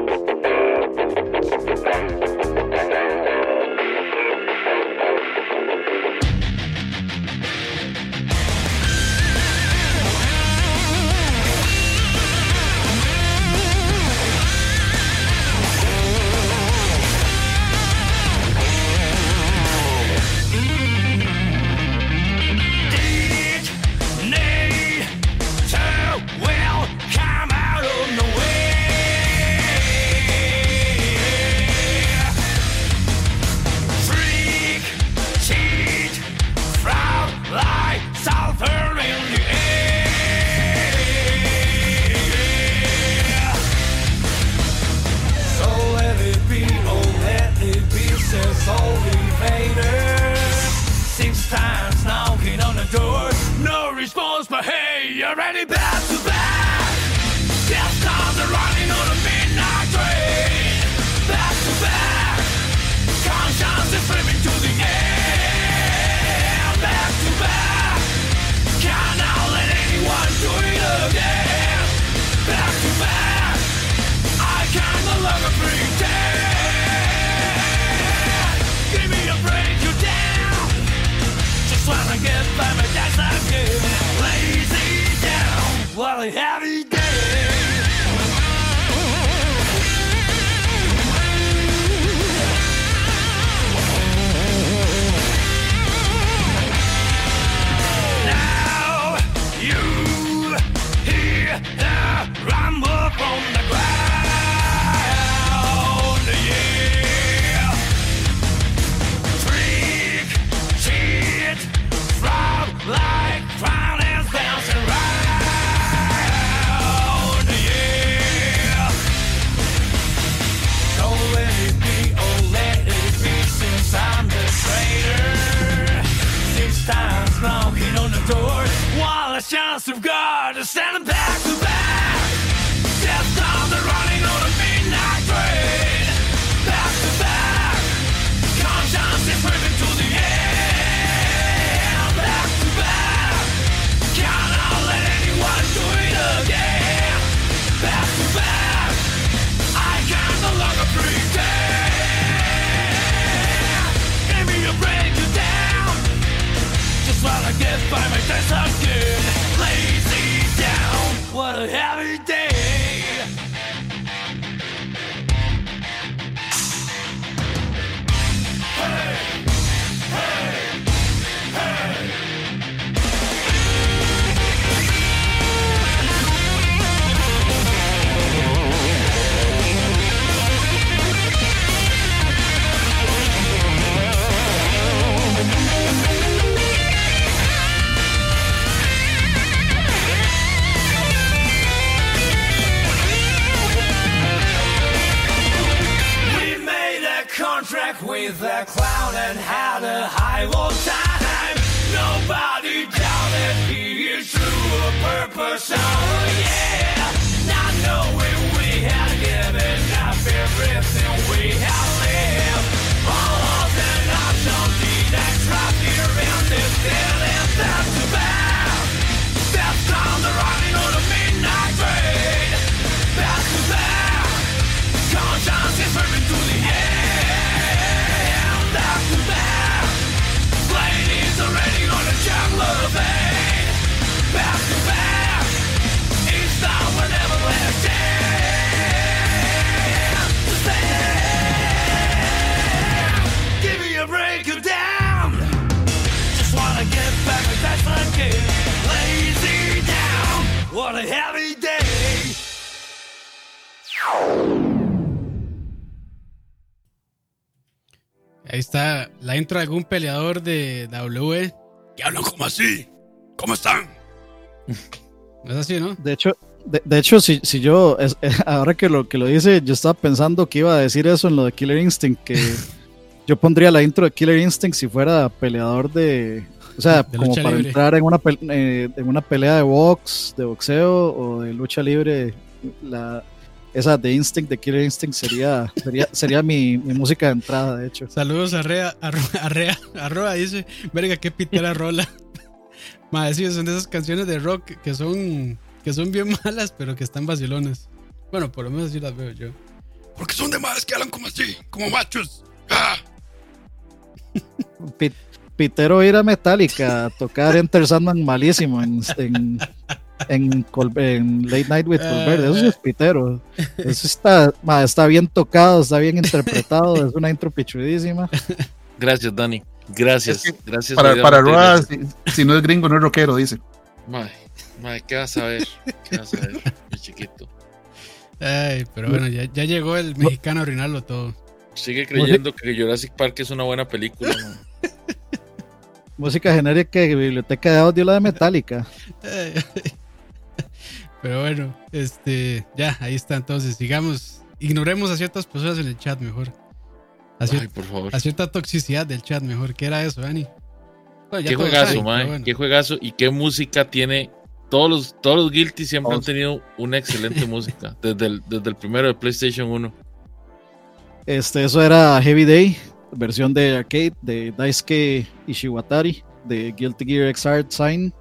de algún peleador de WWE. Que hablan como así. ¿Cómo están? No es así, ¿no? De hecho, de, de hecho si, si yo, es- ahora que lo, que lo dice, yo estaba pensando que iba a decir eso en lo de Killer Instinct, que yo pondría la intro de Killer Instinct si fuera peleador de... O sea, De como para libre. entrar en una, pel- eh, en una pelea de box, de boxeo o de lucha libre. La, esa de Instinct, de Killer Instinct, sería, sería, sería mi, mi música de entrada, de hecho. Saludos a Rea, a, Rea, a Roa, dice, verga, qué pitera rola. Madre, sí, son de esas canciones de rock que son, que son bien malas, pero que están vacilonas. Bueno, por lo menos así las veo yo. Porque son de madres que hablan como así, como machos. ¡Ah! Pi- Pitero ir a Metallica a tocar Enter Sandman malísimo en, en, en, Col- en Late Night with Colbert. Eso sí es Pitero. Eso está, ma, está bien tocado, está bien interpretado. Es una intro pichudísima. Gracias, Dani. Gracias. Es que gracias. Para, para. Roa, si, si no es gringo, no es rockero, dice. Mae, mae, ¿qué vas a ver? ¿Qué vas a ver, mi chiquito? Ay, pero bueno, ya, ya llegó el mexicano a arruinarlo todo. Sigue creyendo que Jurassic Park es una buena película. Música genérica de biblioteca de audio, la de Metallica. Pero bueno, este, ya, ahí está. Entonces, sigamos. Ignoremos a ciertas personas en el chat mejor. A, cier- Ay, por favor. a cierta toxicidad del chat mejor. ¿Qué era eso, Dani? Bueno, Qué juegazo, saben, bueno. Qué juegazo y qué música tiene todos los, todos los Guilty siempre han tenido una excelente música. Desde el, desde el primero de PlayStation 1. Este, eso era Heavy Day, versión de arcade de Daisuke Ishiwatari de Guilty Gear Xrd Sign.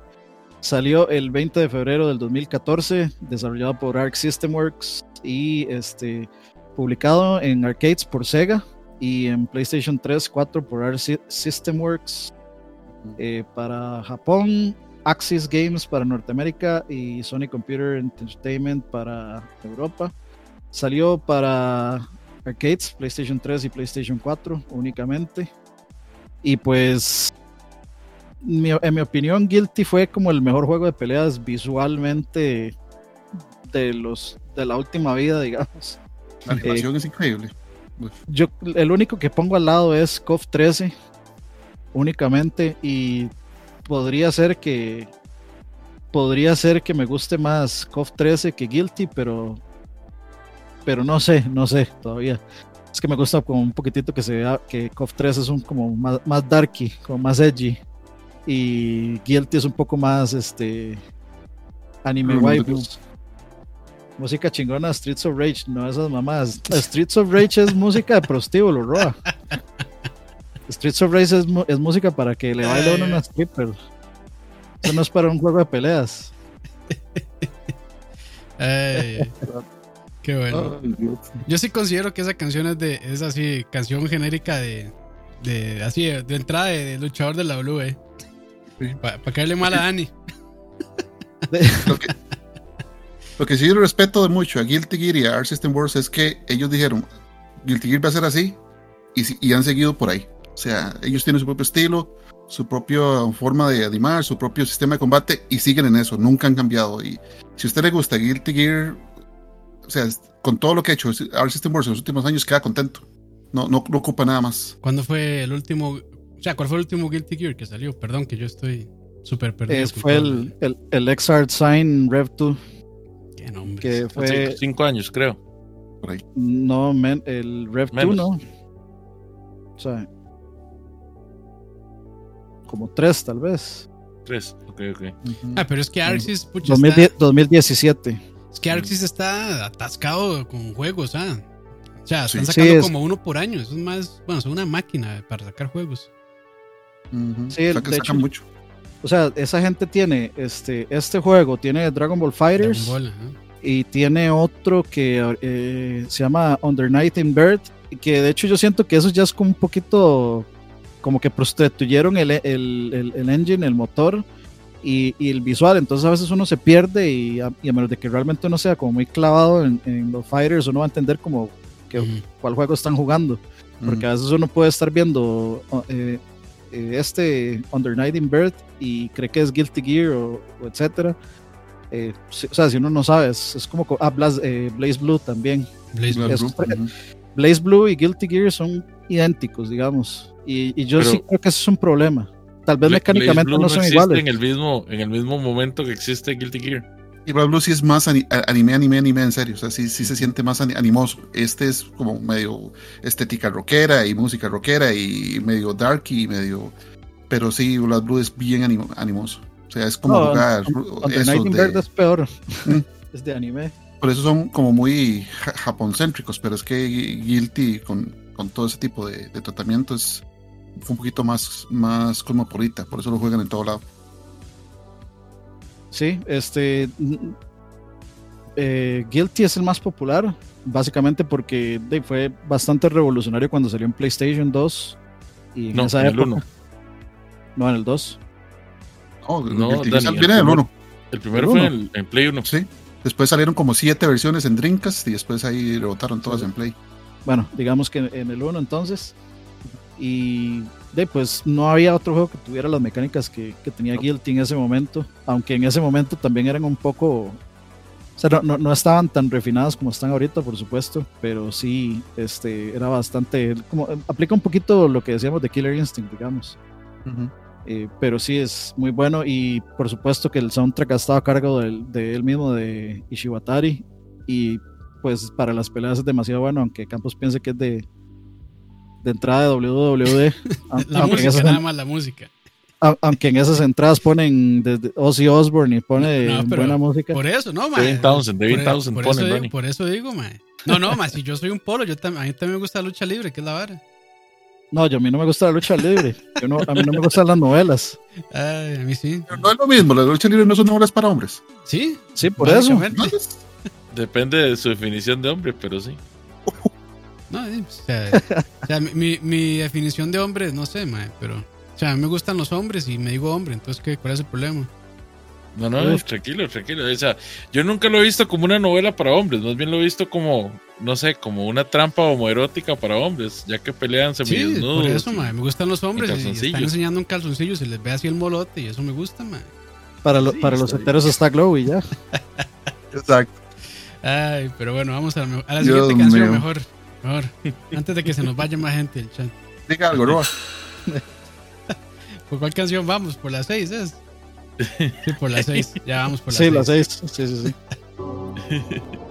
Salió el 20 de febrero del 2014, desarrollado por Arc System Works y este, publicado en arcades por Sega y en PlayStation 3, 4 por Arc Sy- System Works eh, para Japón, Axis Games para Norteamérica y Sony Computer Entertainment para Europa. Salió para arcades, PlayStation 3 y PlayStation 4 únicamente. Y pues, mi- en mi opinión, Guilty fue como el mejor juego de peleas visualmente de los de la última vida, digamos. La animación es increíble. Uf. Yo el único que pongo al lado es KOF 13 únicamente y podría ser que podría ser que me guste más KOF 13 que Guilty, pero pero no sé, no sé todavía. Es que me gusta como un poquitito que se vea que KOF 13 es un como más, más darky, como más edgy y Guilty es un poco más este anime waifus. Música chingona, Streets of Rage, no esas mamás. Streets of Rage es música de prostíbulo, Roa. Streets of Rage es, es música para que le baile a uno una stripper. Eso no es para un juego de peleas. Ay, qué bueno. Yo sí considero que esa canción es de es así, canción genérica de, de así, de, entrada de, de luchador de la W, Para caerle mal a Dani. Lo que, lo que sí yo respeto de mucho a Guilty Gear y a Art System Works es que ellos dijeron, Guilty Gear va a ser así y, y han seguido por ahí. O sea, ellos tienen su propio estilo, su propia forma de animar, su propio sistema de combate y siguen en eso, nunca han cambiado. Y si a usted le gusta Guilty Gear, o sea, con todo lo que ha hecho Art System Works en los últimos años, queda contento. No, no, no ocupa nada más. ¿Cuándo fue el último? O sea, ¿cuál fue el último Guilty Gear que salió? Perdón, que yo estoy súper perdido. Es- con fue el, el, el Xrd Sign Rev 2, Qué nombre. que fue. cinco años, creo. Por ahí. No, men, el Rev 2, Menos. ¿no? O sea. Como 3, tal vez. Tres. Ok, ok. Ah, pero es que Arxis, pucha, 2010 está, 2017. es que Arxis está atascado con juegos, ¿ah? O sea, están Sí. sacando Sí, es- como uno por año. Eso es más, bueno, son una máquina para sacar juegos. Ujú. Sí, Saca- de sacan hecho- mucho. O sea, esa gente tiene este, este juego, tiene Dragon Ball Fighters. Dragon Ball, ajá. y tiene otro que eh, se llama Under Night in Bird, que de hecho yo siento que eso ya es como un poquito como que prostituyeron el, el, el- el engine, el motor y, y el visual, entonces a veces uno se pierde y a, y a menos de que realmente uno sea como muy clavado en, en los fighters, uno va a entender como que, Ujú. cuál juego están jugando, porque a veces uno puede estar viendo eh, eh, este Under Night in Bird y cree que es Guilty Gear o, o etcétera. Eh, si- o sea, si uno no sabe, es, es como. co- Ah, Blaze, eh, Blaze Blue también. Blaze Blue. es- ujú. Blaze Blue y Guilty Gear son idénticos, digamos. Y, y yo Pero- sí creo que eso es un problema. Tal vez mecánicamente Blaze Blue no son existe iguales. En el, mismo, en el mismo momento que existe Guilty Gear. Y Black Blue sí es más ani- anime, anime, anime, en serio. O sea, sí, sí se siente más ani- animoso. Este es como medio estética rockera y música rockera y medio darky y medio. Pero sí, Black Blue es bien animo- animoso. O sea, es como No, jugar esos de- es peor. Mm. es de anime. Por eso son como muy ja- japoncéntricos, pero es que Guilty con, con todo ese tipo de, de tratamiento es fue un poquito más, más cosmopolita, por eso lo juegan en todo lado. Sí, este. eh, Guilty es el más popular, básicamente porque de, fue bastante revolucionario cuando salió en PlayStation 2. Y en No, esa en el época. uno. No, en el 2. No, No, Guilty Dani, Gear el viene del primero. 1, El primero El fue en, el- en Play 1. sí. Después salieron como siete versiones en Dreamcast y después ahí rebotaron todas en Play. Bueno, digamos que en el 1 entonces. Y de, pues no había otro juego que tuviera las mecánicas que, que tenía Guilty en ese momento. Aunque en ese momento también eran un poco. O sea, no, no- no estaban tan refinadas como están ahorita, por supuesto. Pero sí, este, era bastante. Como, aplica un poquito lo que decíamos de Killer Instinct, digamos. Eh, pero sí es muy bueno y por supuesto que el soundtrack ha estado a cargo del- de él mismo, de Ishiwatari. Y pues para las peleas es demasiado bueno, aunque Campos piense que es de, de entrada de WWE. La aunque música, nada más la música. aunque en esas entradas ponen desde Ozzy Osbourne y pone No, buena música. Por eso, no, mae. Devin Townsend, Devin por, Townsend por pone, eso, digo, por eso digo, mae. No, no, mae, si yo soy un polo, yo tam- a mí también me gusta la lucha libre, que es la vara. No, yo a mí no me gusta la lucha libre. Yo no, a mí no me gustan las novelas. Ay, a mí sí. Pero no es lo mismo, las lucha libre no son obras para hombres. Sí, Sí, por eso. básicamente. Depende de su definición de hombre, pero sí. No, sí, o sea, o sea, mi, mi definición de hombre, no sé, mae, pero. O sea, a mí me gustan los hombres y me digo hombre, entonces, ¿qué, ¿cuál es el problema? No, no, Uf. tranquilo, tranquilo. O sea, yo nunca lo he visto como una novela para hombres, más bien lo he visto como, no sé, como una trampa homoerótica para hombres, ya que pelean Sí, semidesnudos. por eso, y- mae, me gustan los hombres y están enseñando un calzoncillo, se les ve así el molote y eso me gusta, mae. Para, lo- Sí, para los heteros está Glow y ya. Exacto. Ay, pero bueno, vamos a la, a la Dios siguiente canción, mío. mejor. Antes de que se nos vaya más gente del chat. Diga algo, Roa. ¿Por cuál canción vamos? ¿Por las seis es? Sí, por las seis. Ya vamos por las Sí, seis. las seis. Sí, sí, sí.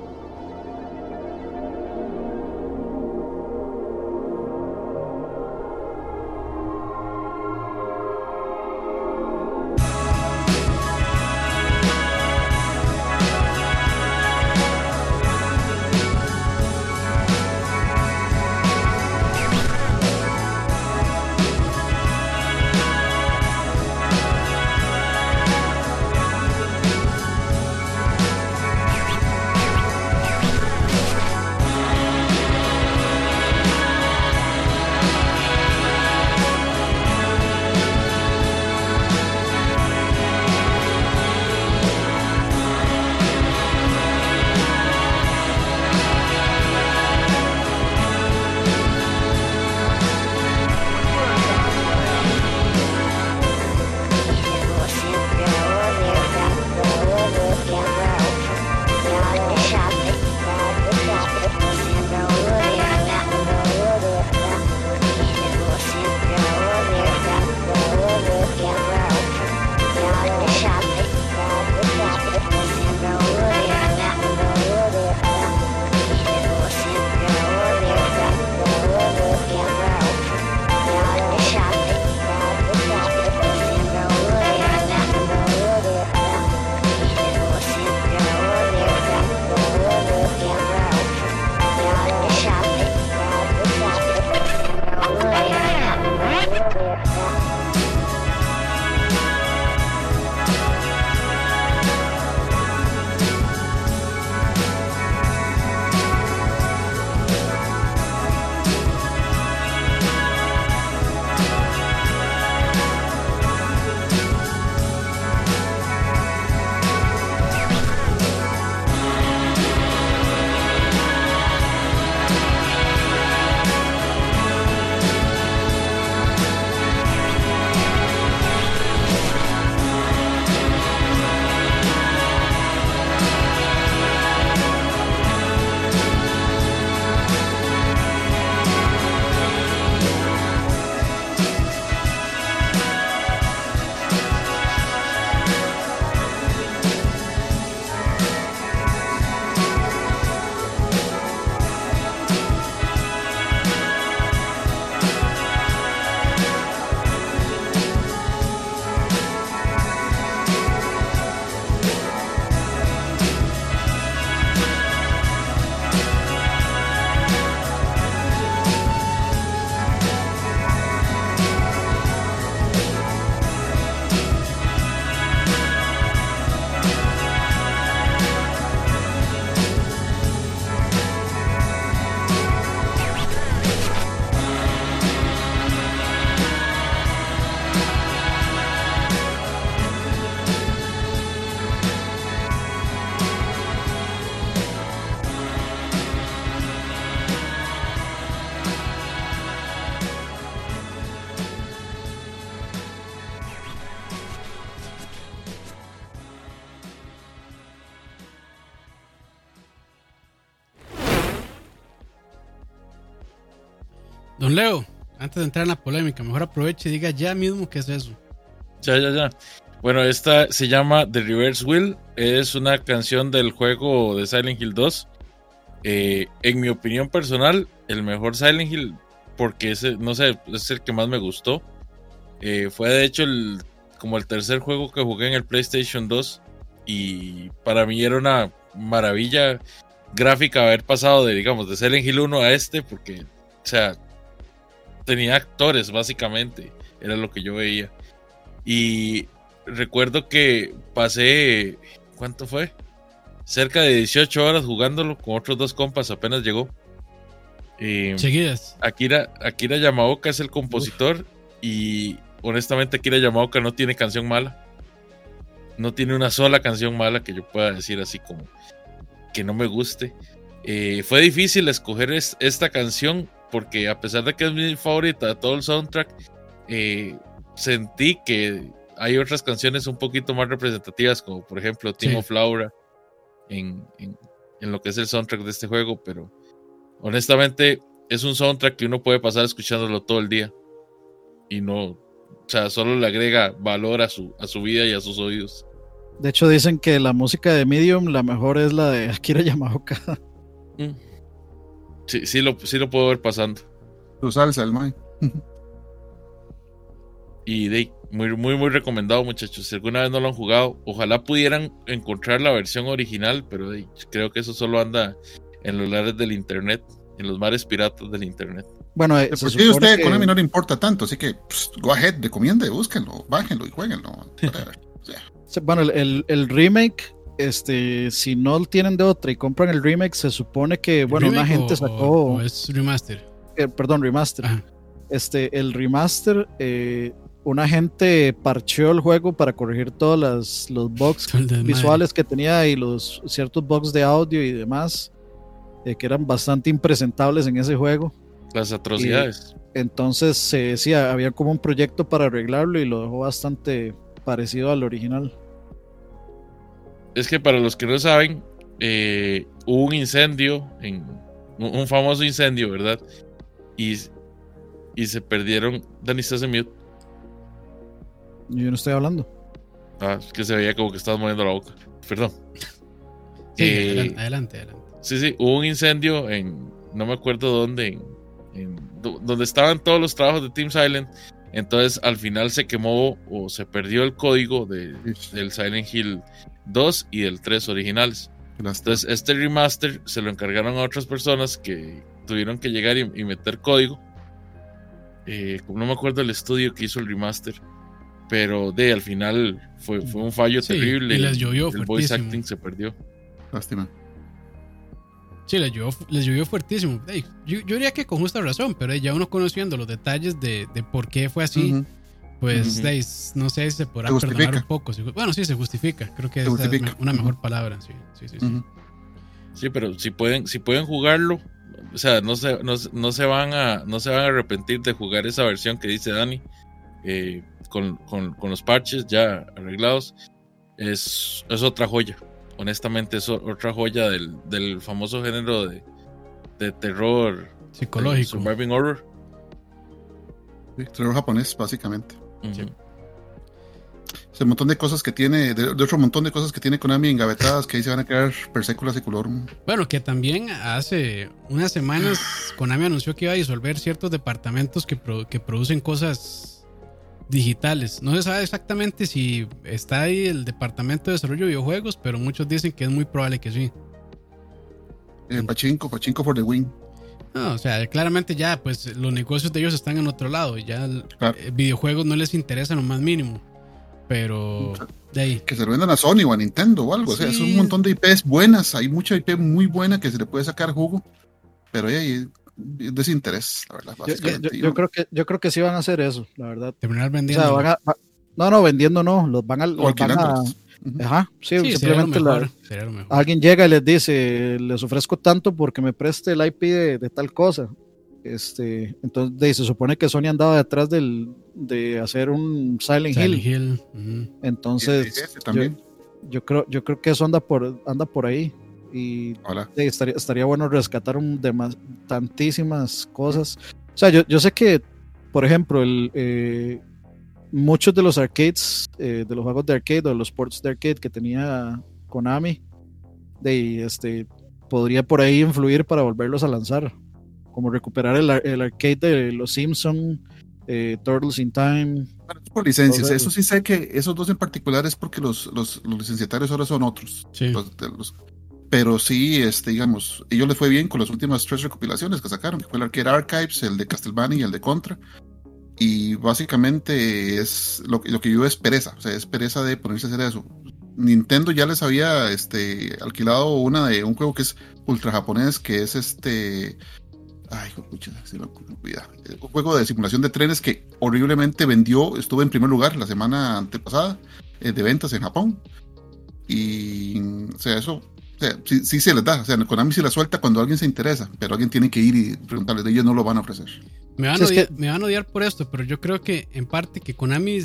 Antes de entrar en la polémica, mejor aproveche y diga ya mismo qué es eso. Ya, ya, ya. Bueno, esta se llama The Reverse Wheel. Es una canción del juego de Silent Hill 2. Eh, en mi opinión personal, el mejor Silent Hill, porque ese, no sé, es el que más me gustó. Eh, fue de hecho el, como el tercer juego que jugué en el PlayStation 2 y para mí era una maravilla gráfica haber pasado de, digamos, de Silent Hill 1 a este, porque, o sea, tenía actores básicamente, era lo que yo veía. Y recuerdo que pasé, ¿cuánto fue? Cerca de 18 horas jugándolo con otros dos compas, apenas llegó. Eh, Seguidas. Akira, Akira Yamaoka es el compositor y honestamente Akira Yamaoka no tiene canción mala. No tiene una sola canción mala que yo pueda decir así como que no me guste. Eh, fue difícil escoger es- esta canción porque a pesar de que es mi favorita de todo el soundtrack, eh, sentí que hay otras canciones un poquito más representativas, como por ejemplo Team Sí. of Laura en, en- en lo que es el soundtrack de este juego, pero honestamente es un soundtrack que uno puede pasar escuchándolo todo el día y no, o sea, solo le agrega valor a su, a su vida y a sus oídos. De hecho, dicen que la música de Medium, la mejor es la de Akira Yamaoka. Mm. Sí, sí lo, sí lo puedo ver pasando. Tu salsa, el Mae. Y de, muy, muy, muy recomendado, muchachos. Si alguna vez no lo han jugado, ojalá pudieran encontrar la versión original, pero de creo que eso solo anda en los lares del internet, en los mares piratas del internet. Bueno, eh, sí a supone usted, que- Konami no le importa tanto, así que pues, go ahead, recomiende, búsquenlo, bájenlo y jueguenlo. bueno, el, el- el remake, este, si no tienen de otra y compran el remake, se supone que, bueno, una ¿Remake gente o- sacó, o- es remaster. eh, perdón, remaster. Ajá. Este, el remaster, eh, una gente parcheó el juego para corregir todos las, los bugs visuales que tenía y los ciertos bugs de audio y demás, eh, que eran bastante impresentables en ese juego. Las atrocidades. Entonces se decía, había como un proyecto para arreglarlo y lo dejó bastante parecido al original. Es que para los que no saben, eh, hubo un incendio, en, un, famoso incendio, ¿verdad? Y, y se perdieron. Dani, estás en mute. Yo no estoy hablando. Ah, es que se veía como que estabas moviendo la boca. Perdón. Sí, Eh, adelante, adelante, adelante. Sí, sí, hubo un incendio en, no me acuerdo dónde, en, en do- donde estaban todos los trabajos de Team Silent. Entonces al final se quemó o se perdió el código de, del Silent Hill 2 y del 3 originales. Entonces este remaster se lo encargaron a otras personas que tuvieron que llegar y, y meter código. Eh, no me acuerdo el estudio que hizo el remaster. Pero de al final fue, fue un fallo Sí, terrible. y les llovió El voice acting se perdió. Lástima. Sí, les llovió, les llovió fuertísimo. Yo, yo diría que con justa razón, pero ya uno conociendo los detalles de, de por qué fue así. Pues no sé si se podrá perdonar un poco. Bueno, sí, se justifica. Creo que es una mejor palabra. Sí, sí, sí. sí. Sí, pero si pueden, si pueden jugarlo, o sea, no se, no, se- no se van a, no se van a arrepentir de jugar esa versión que dice Dani, eh, con, con- con los parches ya arreglados. Es, es otra joya. Honestamente, es otra joya del, del famoso género de, de terror de Psicológico. surviving horror. Sí, terror japonés, básicamente. Sí. Es un montón de cosas que tiene, de, de otro montón de cosas que tiene Konami engavetadas que ahí se van a quedar per secula seculorum. Bueno, que también hace unas semanas Konami anunció que iba a disolver ciertos departamentos que, pro- que producen cosas digitales. No se sabe exactamente si está ahí el departamento de desarrollo de videojuegos, pero muchos dicen que es muy probable que sí. Eh, Pachinko, Pachinko for the win. No, o sea, claramente ya, pues los negocios de ellos están en otro lado y ya Claro. eh, videojuegos no les interesa lo más mínimo. Pero de ahí. Que se lo vendan a Sony o a Nintendo o algo. O sea, es Sí. un montón de IPs buenas. Hay mucha IP muy buena que se le puede sacar jugo. Pero ahí es desinterés, la verdad. Yo, yo- básicamente. yo- creo que, yo creo que sí van a hacer eso, la verdad. Terminar O vendiendo. sea, van a, va- no, no, vendiendo no, los van a, o los van a-. ajá, sí, sí, sería lo simplemente la- mejor. sería lo mejor. alguien llega y les dice, les ofrezco tanto porque me preste el IP de, de tal cosa. Este, entonces de- se supone que Sony andaba detrás del, de hacer un Silent, Silent Hill. Entonces, también. yo, yo creo, yo creo que eso anda por, anda por ahí. Y. Sí, estaría, estaría bueno rescatar un, demas- tantísimas cosas. O sea, yo, yo sé que, por ejemplo, el, eh, muchos de los arcades, eh, de los juegos de arcade o de los ports de arcade que tenía Konami, de, este, podría por ahí influir para volverlos a lanzar. Como recuperar el, ar- el arcade de los Simpson, eh, Turtles in Time. Bueno, por licencias. Eso sí sé que esos dos en particular es porque los, los, los licenciatarios ahora son otros. Sí. Los- de los- pero sí, este, digamos, ellos les fue bien con las últimas tres recopilaciones que sacaron, que fue el Arcade Archives, el de Castlevania y el de Contra. Y básicamente es lo, lo que yo es pereza, o sea, es pereza de ponerse a hacer eso. Nintendo ya les había este, alquilado una un juego que es ultra japonés, que es este. Ay, pucha, se me olvida. Un juego de simulación de trenes que horriblemente vendió, estuvo en primer lugar la semana antepasada eh, de ventas en Japón. Y, o sea, eso, o sea, sí, sí se les da. O sea, Konami se la suelta cuando alguien se interesa, pero alguien tiene que ir y preguntarles, de ellos no lo van a ofrecer. Me van, a odiar, que- me van a odiar por esto, pero yo creo que en parte que Konami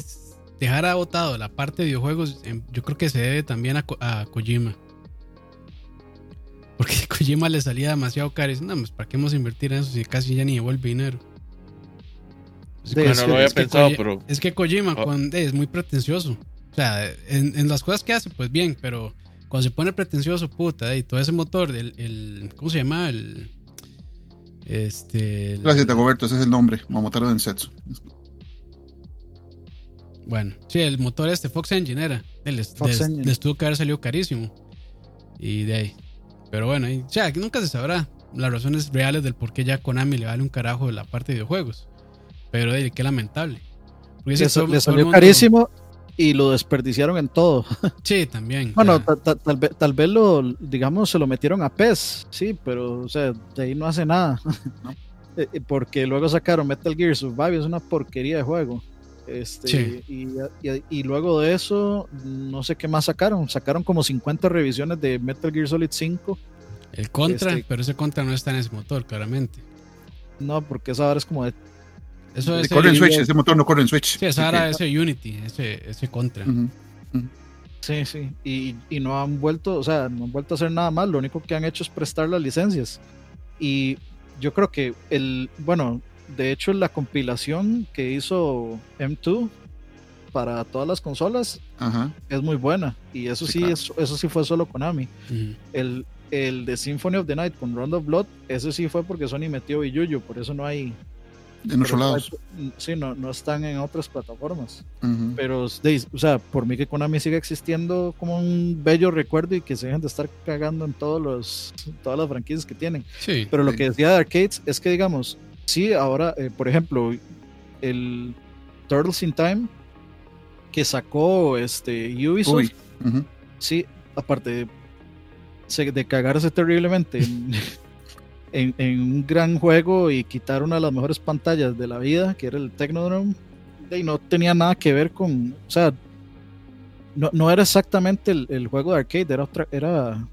dejara votado la parte de videojuegos, em, yo creo que se debe también a, a Kojima. Porque Kojima le salía demasiado caro y dice, no, pues ¿para qué vamos a invertir en eso si casi ya ni devuelve dinero? Es Sí, que- es Bueno, que- no había es que pensado, Koji- pero Es que Kojima eh, es muy pretencioso. O sea, en, en las cosas que hace, pues bien, pero cuando se pone pretencioso, puta, y todo ese motor, el, el- ¿cómo se llama? El, este, Gracias, Dagoberto, ese es el nombre, Momotaro Densetsu. Bueno, sí, el motor este, Fox Engine era. Él les, Fox les- Engine. les tuvo que haber salido carísimo. Y de ahí. Pero bueno, y, o sea, que nunca se sabrá las razones reales del por qué ya Konami le vale un carajo de la parte de videojuegos. Pero de qué lamentable. Porque Le, todo salió mundo- carísimo y lo desperdiciaron en todo. Sí, también. Bueno, ta- ta- tal, vez, tal vez lo, digamos, se lo metieron a PES, sí, pero, o sea, de ahí no hace nada. No. Eh, eh, Porque luego sacaron Metal Gear Survive, es una porquería de juego. Este, Sí. y, y- y luego de eso, no sé qué más sacaron. Sacaron como 50 revisiones de Metal Gear Solid 5. el contra, este- pero ese contra no está en ese motor, claramente. No, porque esa ahora es como de. Eso es. corre en el- Switch, ese motor no corre en Switch. Sí, esa era ese Unity, ese, ese contra. Ujú. Sí, sí. Y, y no han vuelto, o sea, no han vuelto a hacer nada más. Lo único que han hecho es prestar las licencias. Y yo creo que el, bueno, de hecho la compilación que hizo M2 para todas las consolas Ajá. es muy buena. Y eso Sí, sí, claro. es- eso sí fue solo Konami. Ujú. El, el de Symphony of the Night con Round of Blood, ese sí fue porque Sony metió Biyuyu, por eso no hay. En otros pero hay- lados. sí, no, no están en otras plataformas. Ujú. Pero, de- o sea, por mí que Konami siga existiendo como un bello recuerdo y que se dejen de estar cagando en todos los, todas las franquicias que tienen. Sí. Pero lo Sí. que decía de Arcades es que, digamos, sí, ahora, eh, por ejemplo, el Turtles in Time que sacó este Ubisoft, sí, aparte de, se- de cagarse terriblemente en, un gran juego y quitar una de las mejores pantallas de la vida, que era el Technodrome, y no tenía nada que ver con, o sea, no, no era exactamente el, el juego de arcade, era otra, era,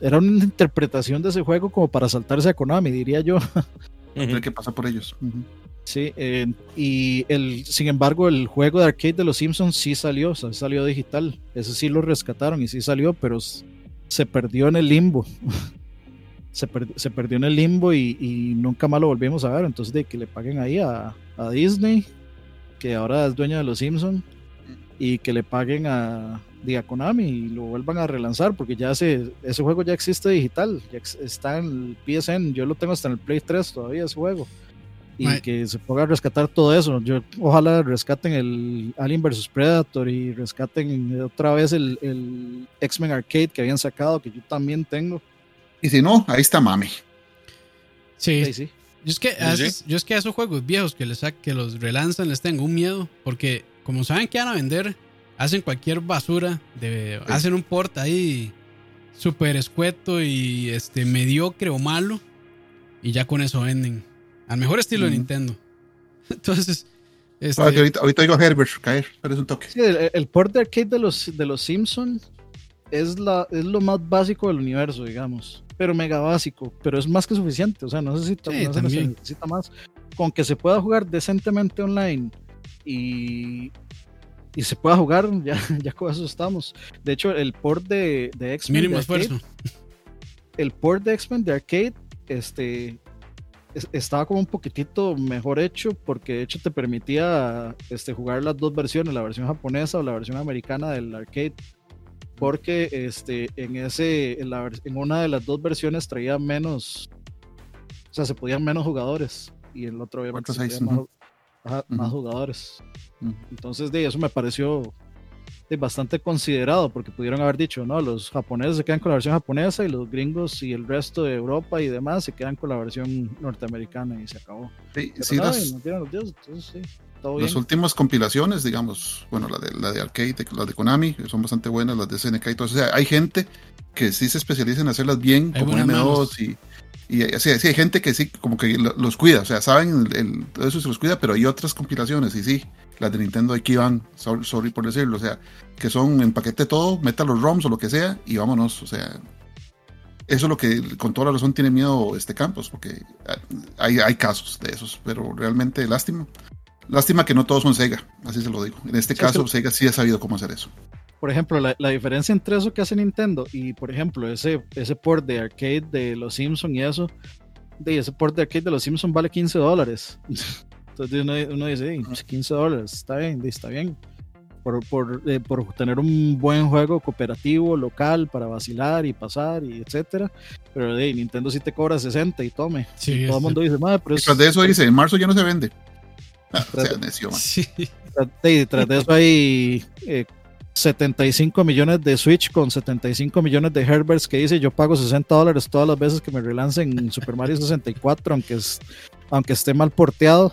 era una interpretación de ese juego como para saltarse a Konami, diría yo. Hay que pasar por ellos. Sí, eh, y el, sin embargo, el juego de arcade de los Simpsons sí salió, o sea, salió digital. Ese sí lo rescataron y sí salió, pero se perdió en el limbo. se, per- se perdió en el limbo y, y nunca más lo volvimos a ver. Entonces, de que le paguen ahí a, a Disney, que ahora es dueño de los Simpsons, y que le paguen a, a Konami y lo vuelvan a relanzar, porque ya ese, ese juego ya existe digital, ya ex- está en el PSN. Yo lo tengo hasta en el Play 3 todavía, ese juego y que se pueda rescatar todo eso. Yo ojalá rescaten el Alien vs Predator y rescaten otra vez el, el X-Men Arcade que habían sacado, que yo también tengo. Y si no, ahí está Mami. Sí, Sí, sí. Yo es que a veces- yo es que a esos juegos viejos que les que los relanzan les tengo un miedo porque como saben que van a vender hacen cualquier basura de Sí. hacen un port ahí súper escueto y este mediocre o malo y ya con eso venden al mejor estilo de. Nintendo entonces este, Ah, que ahorita, ahorita oigo a Herbert caer, pero es un toque. Sí, el, el port de arcade de los, de los Simpson es, la, es lo más básico del universo, digamos. Pero mega básico. Pero es más que suficiente. O sea, no necesita, Sí, no se necesita más. Con que se pueda jugar decentemente online y, y se pueda jugar, ya, ya con eso estamos. De hecho, el port de, de X-Men. mínimo de arcade- esfuerzo el port de X-Men de arcade este, es- estaba como un poquitito mejor hecho porque de hecho te permitía este, jugar las dos versiones, la versión japonesa o la versión americana del arcade. Porque este, en, ese, en, la en una de las dos versiones traía menos, o sea, se podían menos jugadores y el otro obviamente se seis, podía más ujú. ju- ajá, más Ujú. jugadores. Ujú. Entonces, de eso me pareció de, bastante considerado, porque pudieron haber dicho, no, los japoneses se quedan con la versión japonesa y los gringos y el resto de Europa y demás se quedan con la versión norteamericana y se acabó. Sí, Pero sí, no, los entonces sí, las bien. últimas compilaciones, digamos, bueno, la de, la de Arcade, las de Konami, son bastante buenas, las de SNK y todo eso. O sea, hay gente que sí se especializa en hacerlas bien, Hay como buenas manos. M2 y. Y así, sí, hay gente que sí, como que lo- los cuida, o sea, saben el, el- todo eso se los cuida, pero hay otras compilaciones, y sí, las de Nintendo aquí van, sorry, sorry por decirlo, o sea, que son en paquete todo, meta los ROMs o lo que sea, y vámonos, o sea, eso es lo que con toda la razón tiene miedo este Campos, porque hay, hay casos de esos, pero realmente lástima. Lástima que no todos son Sega, así se lo digo. En este Sí, caso, que- Sega sí ha sabido cómo hacer eso. Por ejemplo, la, la diferencia entre eso que hace Nintendo y, por ejemplo, ese, ese port de arcade de los Simpsons y eso, de ese port de arcade de los Simpsons vale 15 dólares. Entonces uno, uno dice, "Ey, pues, 15 dólares, está bien, está bien. Por, por, eh, por tener un buen juego cooperativo, local, para vacilar y pasar y etcétera. Pero de Nintendo sí te cobra 60 y tome. Sí, y todo el es- mundo dice, madre, pero es- tras de eso dice, en marzo ya no se vende. Ah, o sea, necio, man. Sí. Tras de eso hay eh, 75 millones de Switch con 75 millones de Herberts que dice yo pago 60 dólares todas las veces que me relancen Super Mario 64 aunque, es, aunque esté mal porteado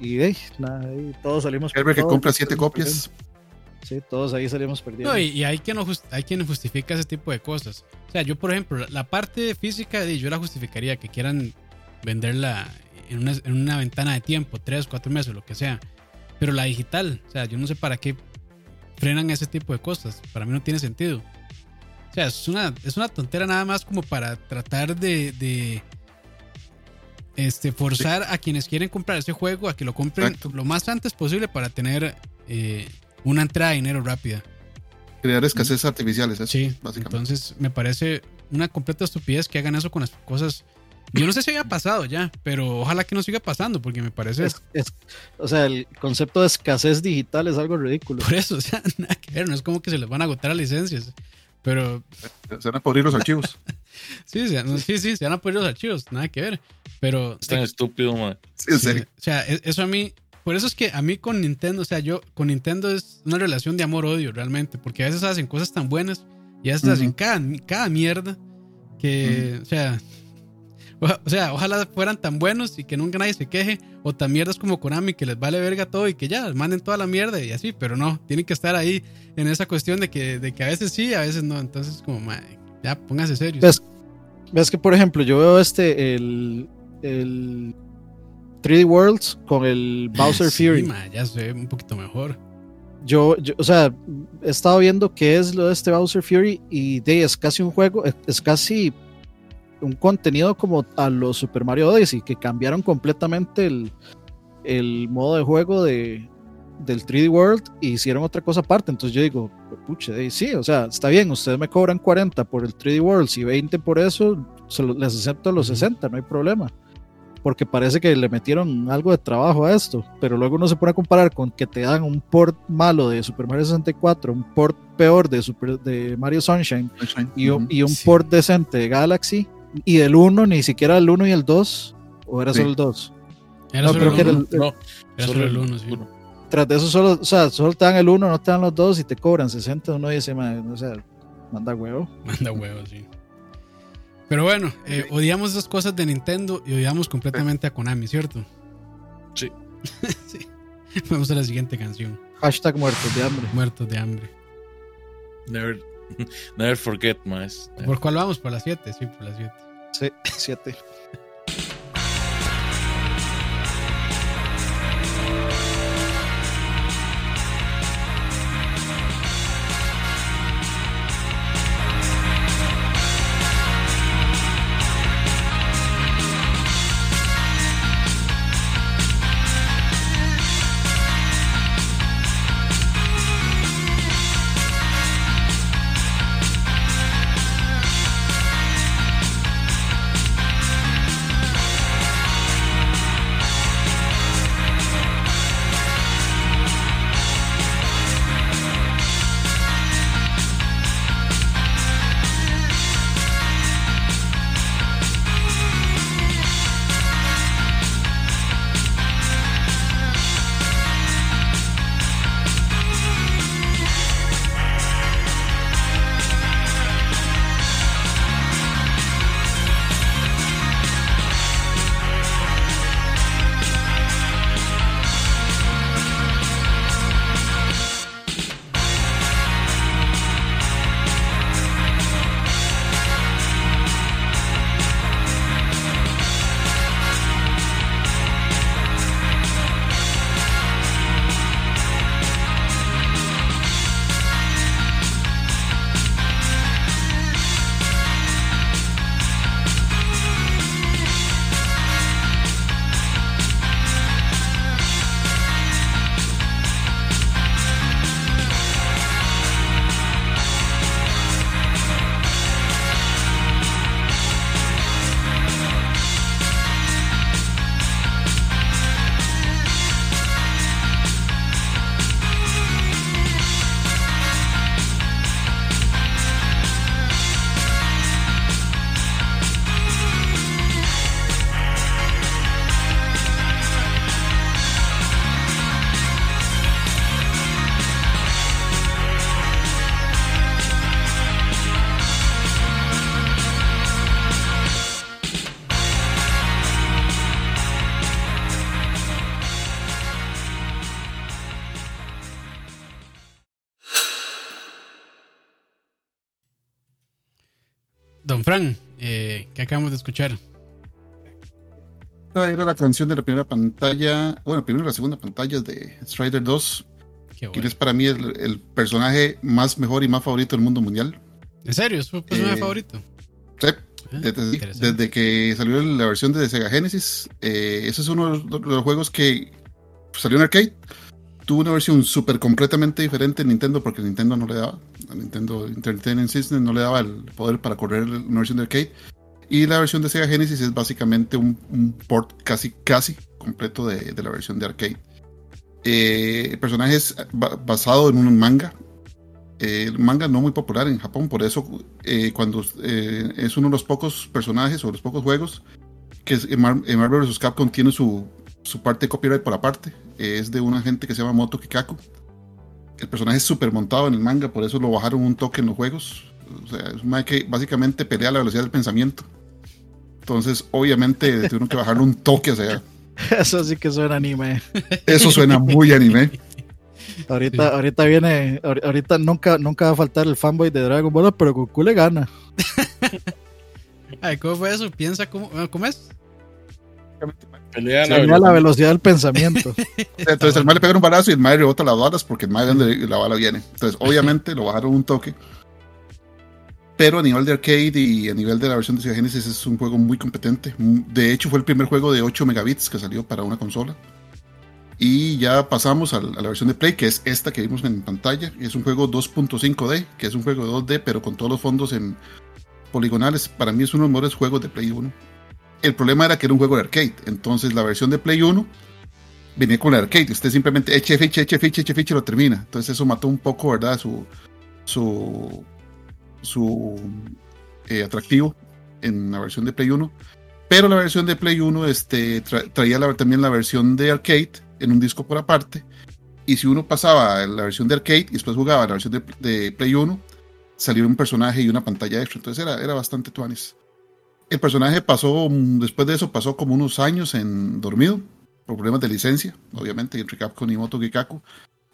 y eh, nada, ahí todos salimos Herbert que compra salimos siete copias. perdiendo. sí todos ahí salimos perdiendo No, y, y hay, quien no hay quien justifica ese tipo de cosas. O sea, yo, por ejemplo, la, parte física, yo la justificaría que quieran venderla en una, en una ventana de tiempo, tres, cuatro meses, lo que sea. Pero la digital, o sea, yo no sé para qué frenan ese tipo de cosas. Para mí no tiene sentido. O sea, es una, es una tontera nada más como para tratar de, de este, forzar a quienes quieren comprar ese juego a que lo compren Exacto. lo más antes posible para tener eh, una entrada de dinero rápida. Crear escasez artificiales, eso, Sí, básicamente. entonces me parece una completa estupidez que hagan eso con las cosas. Yo no sé si había pasado ya, pero ojalá que no siga pasando porque me parece Es- es- o sea el concepto de escasez digital es algo ridículo por eso, o sea, nada que ver, no es como que se les van a agotar las licencias. Pero Se van a podrir los archivos. sí, se, no, sí, sí, se van a poner los archivos, nada que ver. Pero Es tan estúpido, man. Sí, en Sí, serio. O sea, e- eso a mí, por eso es que a mí con Nintendo, o sea, yo con Nintendo es una relación de amor-odio realmente, porque a veces hacen cosas tan buenas y a veces hacen cada, cada mierda que, o sea, o, sea, ojalá fueran tan buenos y que nunca nadie se queje, o tan mierdas como Konami que les vale verga todo y que ya manden toda la mierda y así, pero no, tienen que estar ahí en esa cuestión de que, de que a veces sí, a veces no, entonces como, madre, ya póngase serio. Pues, ves que por ejemplo yo veo este el, el 3D Worlds con el Bowser Sí, Fury ma, ya se ve un poquito mejor. yo, yo, o sea, he estado viendo qué es lo de este Bowser Fury y de, es casi un juego, es casi un contenido como a los Super Mario Odyssey, que cambiaron completamente el, el modo de juego de, del 3D World e hicieron otra cosa aparte. Entonces yo digo, pucha, de, sí, o sea, está bien, ustedes me cobran 40 por el 3D World y 20 por eso, se lo- les acepto los Ujú. 60, no hay problema porque parece que le metieron algo de trabajo a esto, pero luego uno se pone a comparar con que te dan un port malo de Super Mario 64, un port peor de, Super, de Mario Sunshine y, un- Ujú. y un Sí. port decente de Galaxy, y del 1 ni siquiera el 1 y el 2, o era Sí. solo el 2. Era No, solo creo el que era uno. el- No, Era solo solo el el uno, sí. uno. Tras de eso solo, o sea, solo te dan el 1, no te dan los dos y te cobran 60, uno dice, "Mae, o sea, manda huevo. Manda huevos, sí. Pero bueno, eh, odiamos esas cosas de Nintendo y odiamos completamente a Konami, ¿cierto? Sí. sí. Vamos a la siguiente canción. Hashtag muertos de hambre. Muertos de hambre. Never, never forget, más. ¿Por cuál vamos? Por las 7, sí, por las 7. Sí, 7. Escuchar? Esta era la canción de la primera pantalla, bueno, primera y la segunda pantalla de Strider 2, Qué que bueno. es para mí el, el personaje más mejor y más favorito del mundo mundial. ¿En serio? ¿Es tu personaje Eh, favorito? Sí, Ah, Desde, que salió la versión de Sega Genesis, eh, ese es uno de los, de los juegos que salió en arcade. Tuvo una versión súper completamente diferente en Nintendo porque Nintendo no le daba, a Nintendo Entertainment System no le daba el poder para correr una versión de arcade. Y la versión de Sega Genesis es básicamente un, un port casi, casi completo de, de la versión de arcade. Eh, el personaje es ba- basado en un manga. Eh, el manga no muy popular en Japón, por eso eh, cuando eh, es uno de los pocos personajes o los pocos juegos que en, Mar- en Marvel vs. Capcom tiene su, su parte de copyright por aparte. Eh, es de una gente que se llama Moto Kikaku. El personaje es súper montado en el manga, por eso lo bajaron un toque en los juegos. O sea, es un que básicamente pelea a la velocidad del pensamiento. Entonces, obviamente, tuvieron que bajarle un toque. O sea, Eso sí que suena anime. eso suena muy anime. Ahorita, Sí. ahorita viene, ahor- ahorita nunca, nunca va a faltar el fanboy de Dragon Ball, pero Goku le gana. Ay, ¿cómo fue eso? Piensa cómo, bueno, ¿cómo es? Pelea Se la a velocidad del pensamiento. Entonces el mae le pega un balazo y el mae rebota las balas porque el ve donde la bala viene. Entonces obviamente lo bajaron un toque. Pero a nivel de arcade y a nivel de la versión de Sega Genesis es un juego muy competente. De hecho fue el primer juego de 8 megabits que salió para una consola. Y ya pasamos a, la versión de Play, que es esta que vimos en pantalla. Es un juego 2.5D, que es un juego de 2D, pero con todos los fondos en poligonales. Para mí es uno de los mejores juegos de Play 1. El problema era que era un juego de arcade. Entonces la versión de Play 1 venía con el arcade. Usted simplemente eche ficha, eche ficha, eche ficha y lo termina. Entonces eso mató un poco, ¿verdad? Su, su, su eh, atractivo en la versión de Play 1. Pero la versión de Play 1 este, tra- traía la- también la versión de arcade en un disco por aparte. Y si uno pasaba la versión de arcade y después jugaba la versión de, de Play 1, salía un personaje y una pantalla extra. Entonces era, era bastante tuanis. El personaje pasó, después de eso, pasó como unos años en dormido, por problemas de licencia, obviamente, entre Capcom y Moto Gikaku.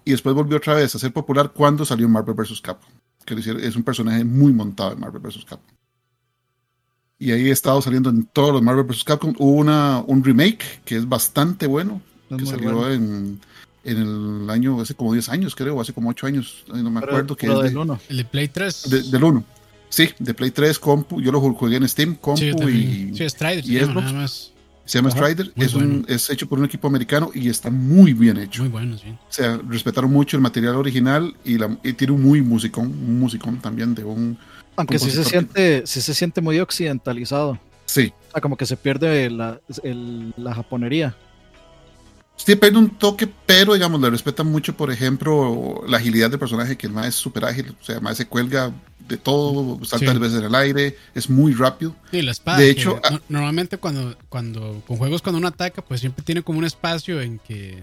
Y después volvió otra vez a ser popular cuando salió Marvel vs. Capcom. Que lo hicieron- es un personaje muy montado en Marvel vs. Capcom. Y ahí he estado saliendo en todos los Marvel vs. Capcom. Hubo una, un remake que es bastante bueno, Es que salió bueno. en, en el año, hace como 10 años, creo, hace como 8 años, no me Pero- acuerdo, que pero es de- del uno. El de Play 3. de- del 1. Sí, de Play 3, compu. Yo lo jugué en Steam, compu sí, y Sí, Strider, y llama, Xbox. nada más. Se llama Ajá, Strider. Es, un- es hecho por un equipo americano y está muy bien hecho. Muy bueno, sí. O sea, respetaron mucho el material original y, la, y tiene un muy musicón, un musicón también de un... Aunque sí se siente, sí se siente muy occidentalizado. Sí, O sea, como que se pierde la, el- la japonería. Sí pierde un toque, pero digamos, le respetan mucho, por ejemplo, la agilidad del personaje, que el más es súper ágil, o sea, el más se cuelga de todo, salta Sí. veces en el aire, es muy rápido. Sí, la espada. De hecho, ah- no- normalmente cuando, cuando, con juegos cuando uno ataca, pues siempre tiene como un espacio en que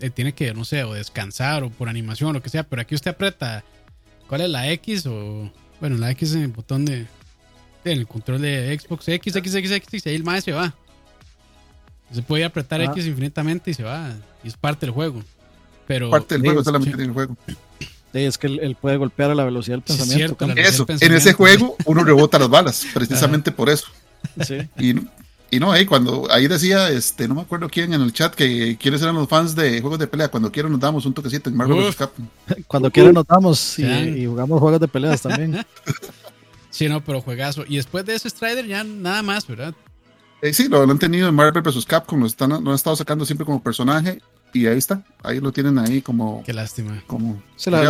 eh, tiene que, no sé, o descansar o por animación o lo que sea, pero aquí usted aprieta, ¿cuál es la X o, bueno, la X en el botón de, en el control de Xbox, X, X, X, X, y ahí el más se va. Se puede apretar Ah. X infinitamente y se va, y es parte del juego. Pero, Parte del juego, sí. solamente tiene el juego. Sí, es que él, él puede golpear a la velocidad del Sí, es pensamiento. cierto. Eso, en ese juego uno rebota las balas, precisamente por eso. Sí. Y, y no, eh, cuando ahí decía, este, no me acuerdo quién en el chat, que quiénes eran los fans de juegos de pelea. Cuando quieran nos damos un toquecito en Marvel vs. Capcom. Cuando quieran nos damos y, y jugamos juegos de peleas también. sí, no, pero juegazo. Y después de ese Strider ya nada más, ¿verdad? Eh, sí, lo, lo han tenido en Marvel vs. Capcom, lo, están, lo han estado sacando siempre como personaje. Y ahí está, ahí lo tienen ahí como. Qué lástima. como Sí, la,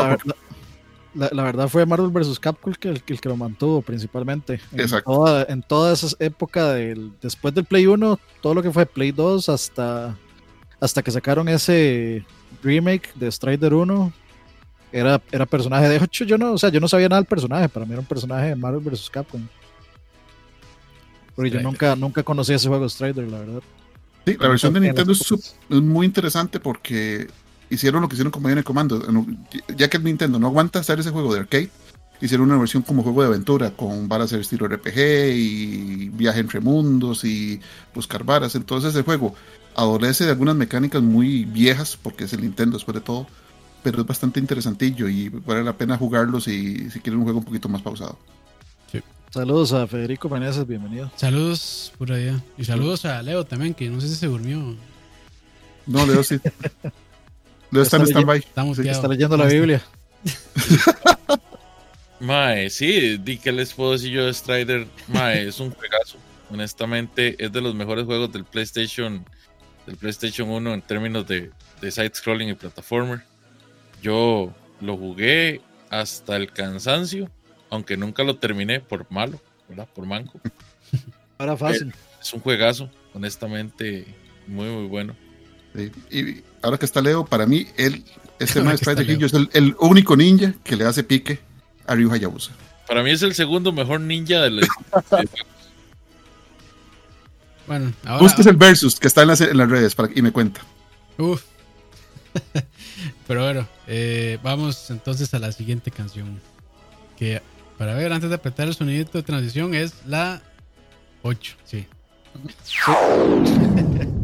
verdad fue Marvel vs. Capcom el que, el, que- el que lo mantuvo principalmente. En Exacto. toda, en toda esa época del, después del Play 1, todo lo que fue Play 2 hasta, hasta que sacaron ese remake de Strider 1, era, era personaje. De hecho, yo no, o sea, yo no sabía nada del personaje, para mí era un personaje de Marvel vs. Capcom. Porque yo nunca, nunca conocí ese juego Strider, la verdad. Sí, la versión de Nintendo es, épocas. sup- es muy interesante porque hicieron lo que hicieron el comando. En- Ya que el Nintendo no aguanta hacer ese juego de arcade, hicieron una versión como juego de aventura con varas de estilo RPG y viaje entre mundos y buscar varas. Entonces el juego adolece de algunas mecánicas muy viejas porque es el Nintendo después de todo, pero es bastante interesantillo y vale la pena jugarlo si, si quieren un juego un poquito más pausado. Saludos a Federico Meneses, bienvenido. Saludos por allá. Y saludos a Leo también, que no sé si se durmió. No, Leo sí. Leo está en stand-by. Está muteado. Está leyendo la Biblia. Mae, sí, di que les puedo decir yo de Strider. Mae, es un juegazo. Honestamente, es de los mejores juegos del PlayStation, del PlayStation 1 en términos de, de side scrolling y plataformer. Yo lo jugué hasta el cansancio, aunque nunca lo terminé por malo, ¿verdad? Por manco. Ahora fácil. Es un juegazo, honestamente, muy, muy bueno. Sí. Y ahora que está Leo, para mí, él, este Leo. Kinjo es el, el único ninja que le hace pique a Ryu Hayabusa. Para mí es el segundo mejor ninja de la de- Bueno, ahora. Busques el versus que está en las, en las redes para, y me cuenta. Uf. Pero bueno, eh, vamos entonces a la siguiente canción. Que para ver, antes de apretar el sonidito de transición, es la 8. Sí. ひ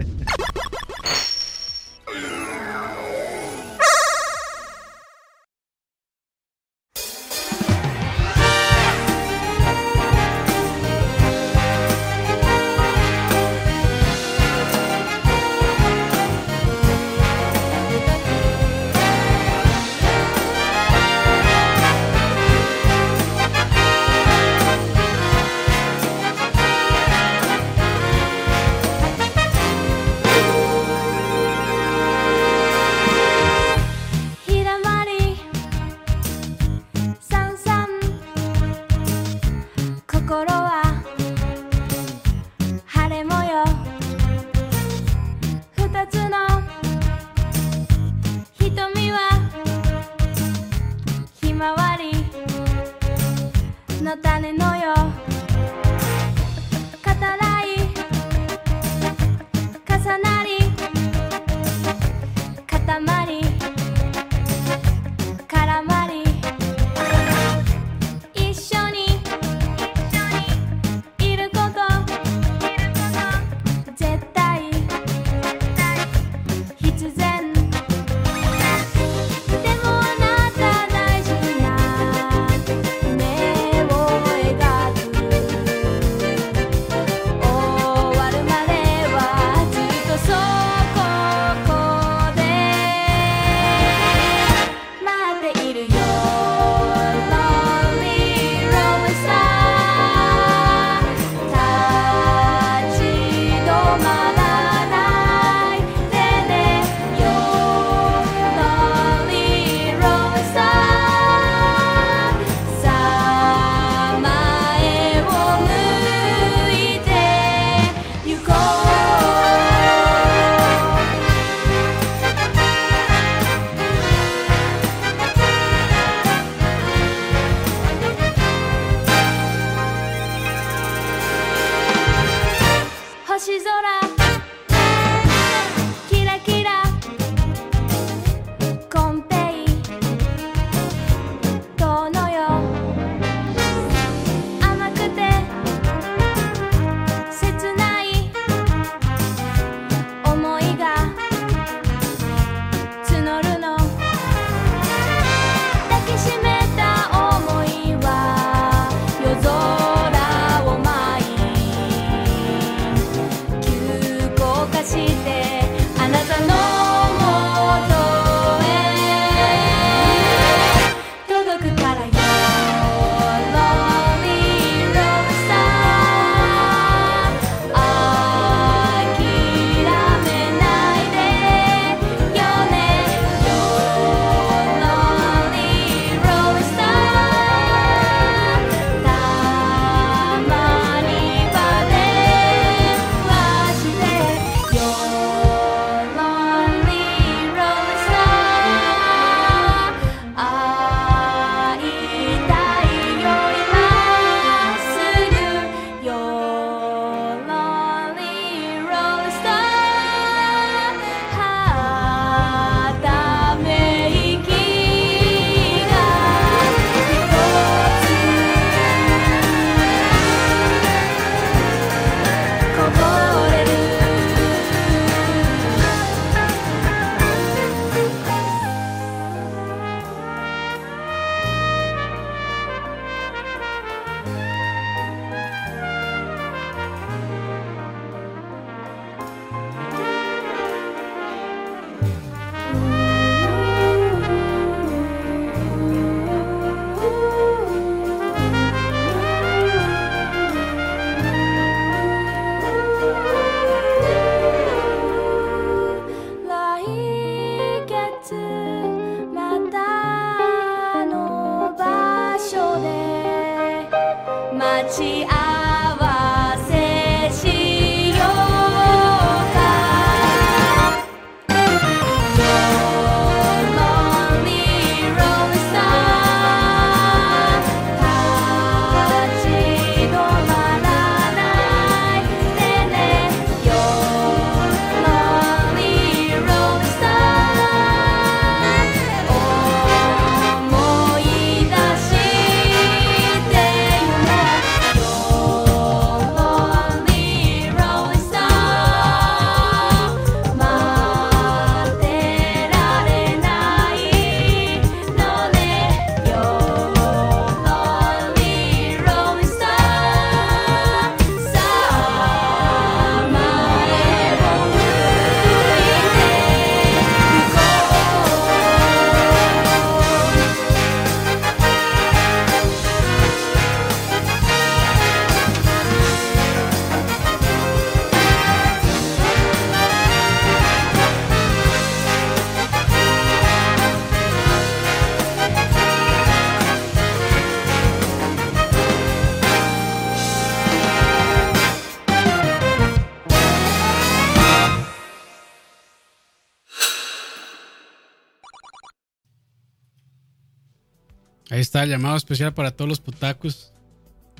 está el llamado especial para todos los putacos.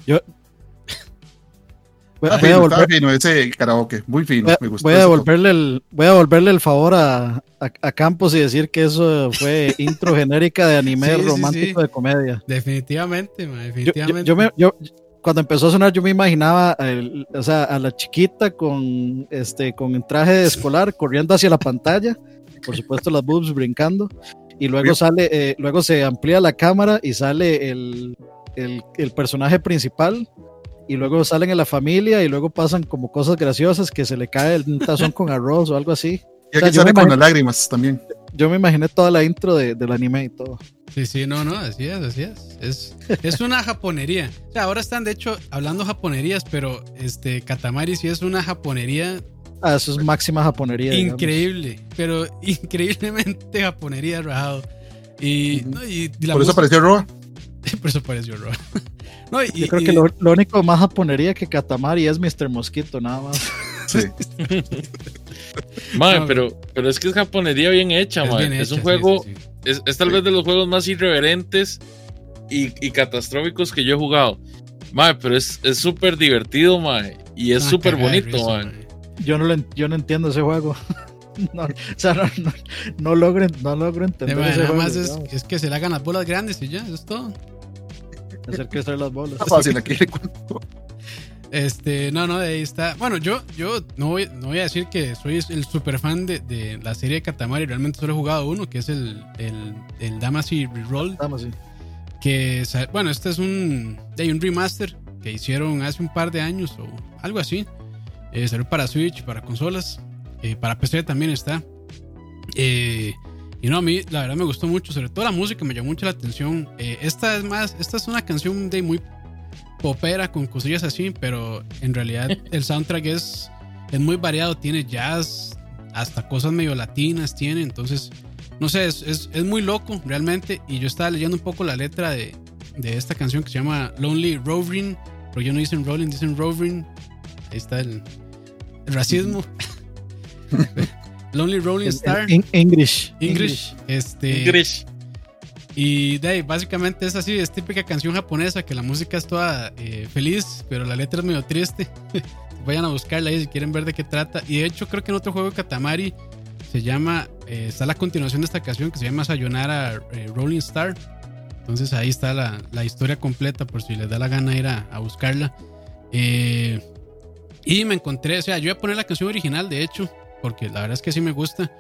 Yo. Voy, Está voy a volver- fino ese karaoke. Muy fino. voy a- me gustó. voy a devolverle el, voy a devolverle el favor a, a, a Campos y decir que eso fue intro genérica de anime Sí, romántico sí. de comedia. Definitivamente, ma, Yo, yo- definitivamente. yo me- yo- cuando empezó a sonar, yo me imaginaba el- o sea, a la chiquita con este con el traje de escolar corriendo hacia la pantalla, por supuesto las boobs brincando, y luego Bien. sale, eh, luego se amplía la cámara y sale el, el- el personaje principal, y luego salen en la familia, y luego pasan como cosas graciosas que se le cae un tazón con arroz o algo así. Y o sea, aquí yo sale con las lágrimas también. Yo me imaginé toda la intro de- del anime y todo. Sí, sí, no, no, así es, así es. Es, es una japonería. O sea, ahora están de hecho hablando japonerías, pero este Katamari sí es una japonería Ah, eso es máxima japonería. digamos. increíble, pero increíblemente japonería rajado. Y, no, y la Por eso apareció Roa. por eso pareció Roa. No, y, Yo creo y- que lo, lo único más japonería que Katamari es Mr. Mosquito, nada más. Sí. Mae, No, pero, pero es que es japonería bien hecha, es bien Es un sí, juego, sí, sí. Es, es tal vez de los juegos más irreverentes y, y catastróficos que yo he jugado. Mae, pero es es súper divertido, mae. Y es Una súper bonito, risa, mae. Yo no, lo en- yo no entiendo ese juego. No, o sea, no, no, no logro, no logro entender verdad, ese nada juego. más es, es que se le hagan las bolas grandes y ya, eso es todo. hacer crecer las bolas. Está fácil aquí. Este, no, no, de ahí está. Bueno, yo, yo no voy, no voy a decir que soy el super fan de, de la serie de Katamari. Realmente solo he jugado uno, que es el, el, el Damacy Reroll. Sí. Que, bueno, este es un, de un remaster que hicieron hace un par de años o algo así. Eh, salió para Switch, para consolas, eh, para PC también está. Eh, y no, a mí la verdad me gustó mucho, sobre todo la música me llamó mucho la atención. Eh, esta es más, esta es una canción de muy popera con cosillas así, pero en realidad el soundtrack es, es muy variado, tiene jazz, hasta cosas medio latinas tiene, entonces, no sé, es, es, es muy loco realmente. Y yo estaba leyendo un poco la letra de, de esta canción que se llama Lonely Rovering, pero yo no dicen Rolling, dicen Rovering. Ahí está el racismo. Lonely Rolling Star. en- en- English. English. Este, Grish. y de ahí, básicamente es así, es típica canción japonesa que la música es toda eh, feliz, pero la letra es medio triste. Vayan a buscarla ahí si quieren ver de qué trata. Y de hecho creo que en otro juego de Katamari se llama, eh, está la continuación de esta canción que se llama Sayonara eh, Rolling Star. Entonces ahí está la, la historia completa por si les da la gana ir a, a buscarla. Eh, y me encontré, o sea, yo iba a poner la canción original de hecho, porque la verdad es que sí me gusta,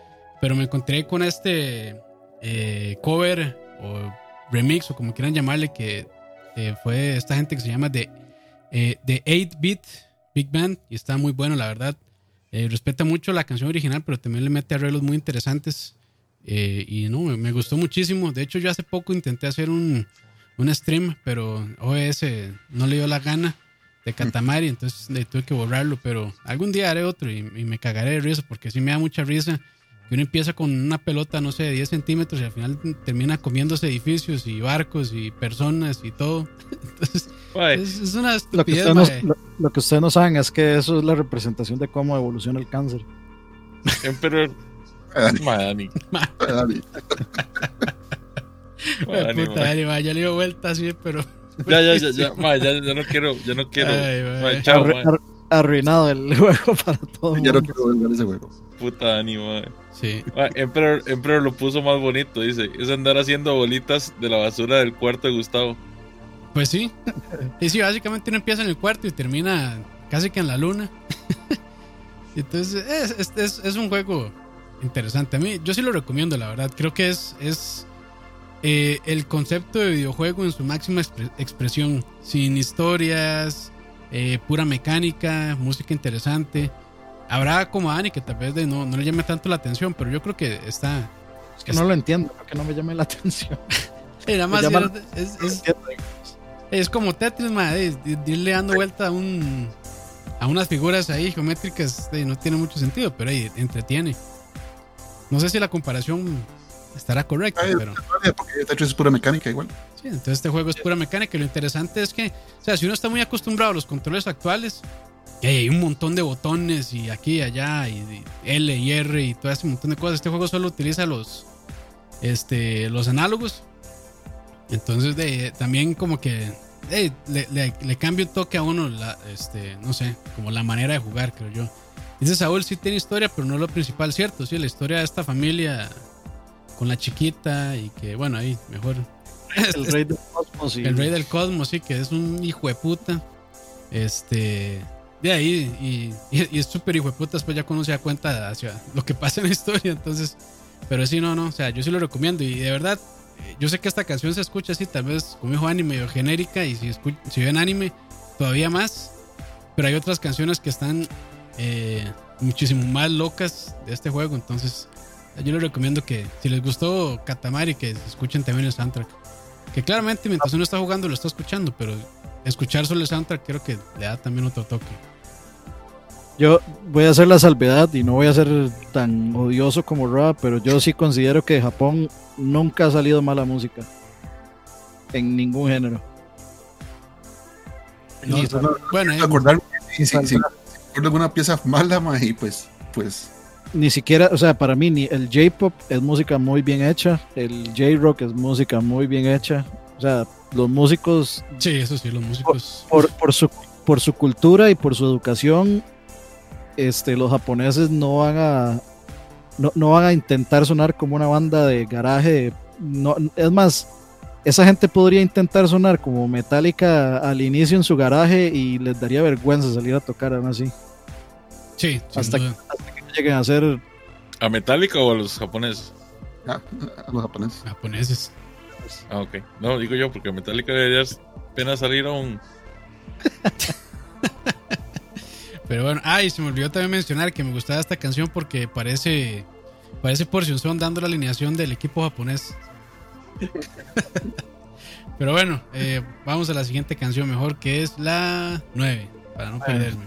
pero me encontré con este eh, cover o remix o como quieran llamarle que eh, fue esta gente que se llama The, eh, The 8-Bit Big Band y está muy bueno la verdad. Eh, respeta mucho la canción original pero también le mete arreglos muy interesantes Eh, y no me, me gustó muchísimo. De hecho yo hace poco intenté hacer un, un stream pero OS no le dio la gana de Katamari entonces le tuve que borrarlo pero algún día haré otro y, y me cagaré de risa porque sí me da mucha risa que uno empieza con una pelota, no sé, de 10 centímetros y al final termina comiéndose edificios y barcos y personas y todo. Entonces, es, es una Lo que, estupidez, ustedes no, lo, lo que ustedes no saben es que eso es la representación de cómo evoluciona el cáncer. Emperor. Mae, Dani. Dale. Mae, Ay, Dani, puta, mae. Dani, mae, ya le dio vuelta así, pero. Ya, ya, ya, ya, mae, ya, ya no quiero, ya no quiero. Ay. Mae, chao, Arru- arruinado el juego para todo el Ya no quiero jugar ese juego. Puta Dani, mae. Sí. Emperor, Emperor lo puso más bonito, dice. Es andar haciendo bolitas de la basura del cuarto de Gustavo. Pues sí. Y sí, básicamente uno empieza en el cuarto y termina casi que en la luna. Entonces, es, es, es- es un juego interesante. A mí, yo sí lo recomiendo, la verdad. Creo que es, es eh, el concepto de videojuego en su máxima expre- expresión. Sin historias, eh, pura mecánica, música interesante. Habrá como Dani que tal vez de no, no le llame tanto la atención, pero yo creo que está. Es que no lo entiendo, que no me llame la atención. Eh, más es, es- Es como Tetris, madre, de irle dando vuelta a un a unas figuras ahí geométricas, eh, no tiene mucho sentido, pero ahí entretiene. No sé si la comparación estará correcta, Ay, pero Porque Tetris es pura mecánica igual. sí, entonces este juego es pura mecánica y lo interesante es que, o sea, si uno está muy acostumbrado a los controles actuales, que hay un montón de botones y aquí y allá y, y L y R y todo ese montón de cosas, este juego solo utiliza los este los análogos Entonces, de, también como que le, le- le cambia un toque a uno, la, este, no sé, como la manera de jugar, creo yo. Dice Saúl, sí tiene historia, pero no lo principal, cierto. Sí, la historia de esta familia con la chiquita y que, bueno, ahí, mejor. El rey del cosmos. y- El rey del cosmos, sí, que es un hijo de puta. Este. De ahí, y, y- y es súper hijo de puta. Después ya cuando uno se da cuenta hacia lo que pasa en la historia. Entonces, pero sí, no, no. O sea, yo sí lo recomiendo. Y de verdad, yo sé que esta canción se escucha así, tal vez como dijo anime medio genérica. Y si, escu- si ven anime, todavía más. Pero hay otras canciones que están eh, muchísimo más locas de este juego. Entonces, yo les recomiendo que si les gustó Katamari, que escuchen también el soundtrack. Que claramente mientras uno está jugando lo está escuchando, pero escuchar solo el soundtrack creo que le da también otro toque. Yo voy a hacer la salvedad y no voy a ser tan odioso como Roa, pero yo sí considero que de Japón nunca ha salido mala música. En ningún género. No, bueno, eh, Acordar, si, si, Salsa. si recuerdo alguna pieza mala, ma, y pues, pues, ni siquiera, o sea, para mí ni el J-pop es música muy bien hecha, el J-rock es música muy bien hecha. O sea, los músicos sí, eso sí, los músicos. por, por su por su cultura y por su educación, este, los japoneses no van a no, no van a intentar sonar como una banda de garaje. No, es más, esa gente podría intentar sonar como Metallica al inicio en su garaje y les daría vergüenza salir a tocar aún así. Sí, hasta duda. Lleguen a ser ¿A Metallica o a los japoneses? ah, a los japoneses. japoneses. Ah, ok. No, digo yo, porque Metallica debería apenas salir a un. Pero bueno, ay, se me olvidó también mencionar que me gustaba esta canción porque parece parece Portion Son dando la alineación del equipo japonés. Pero bueno, eh, vamos a la siguiente canción mejor que es la 9, para no perderme.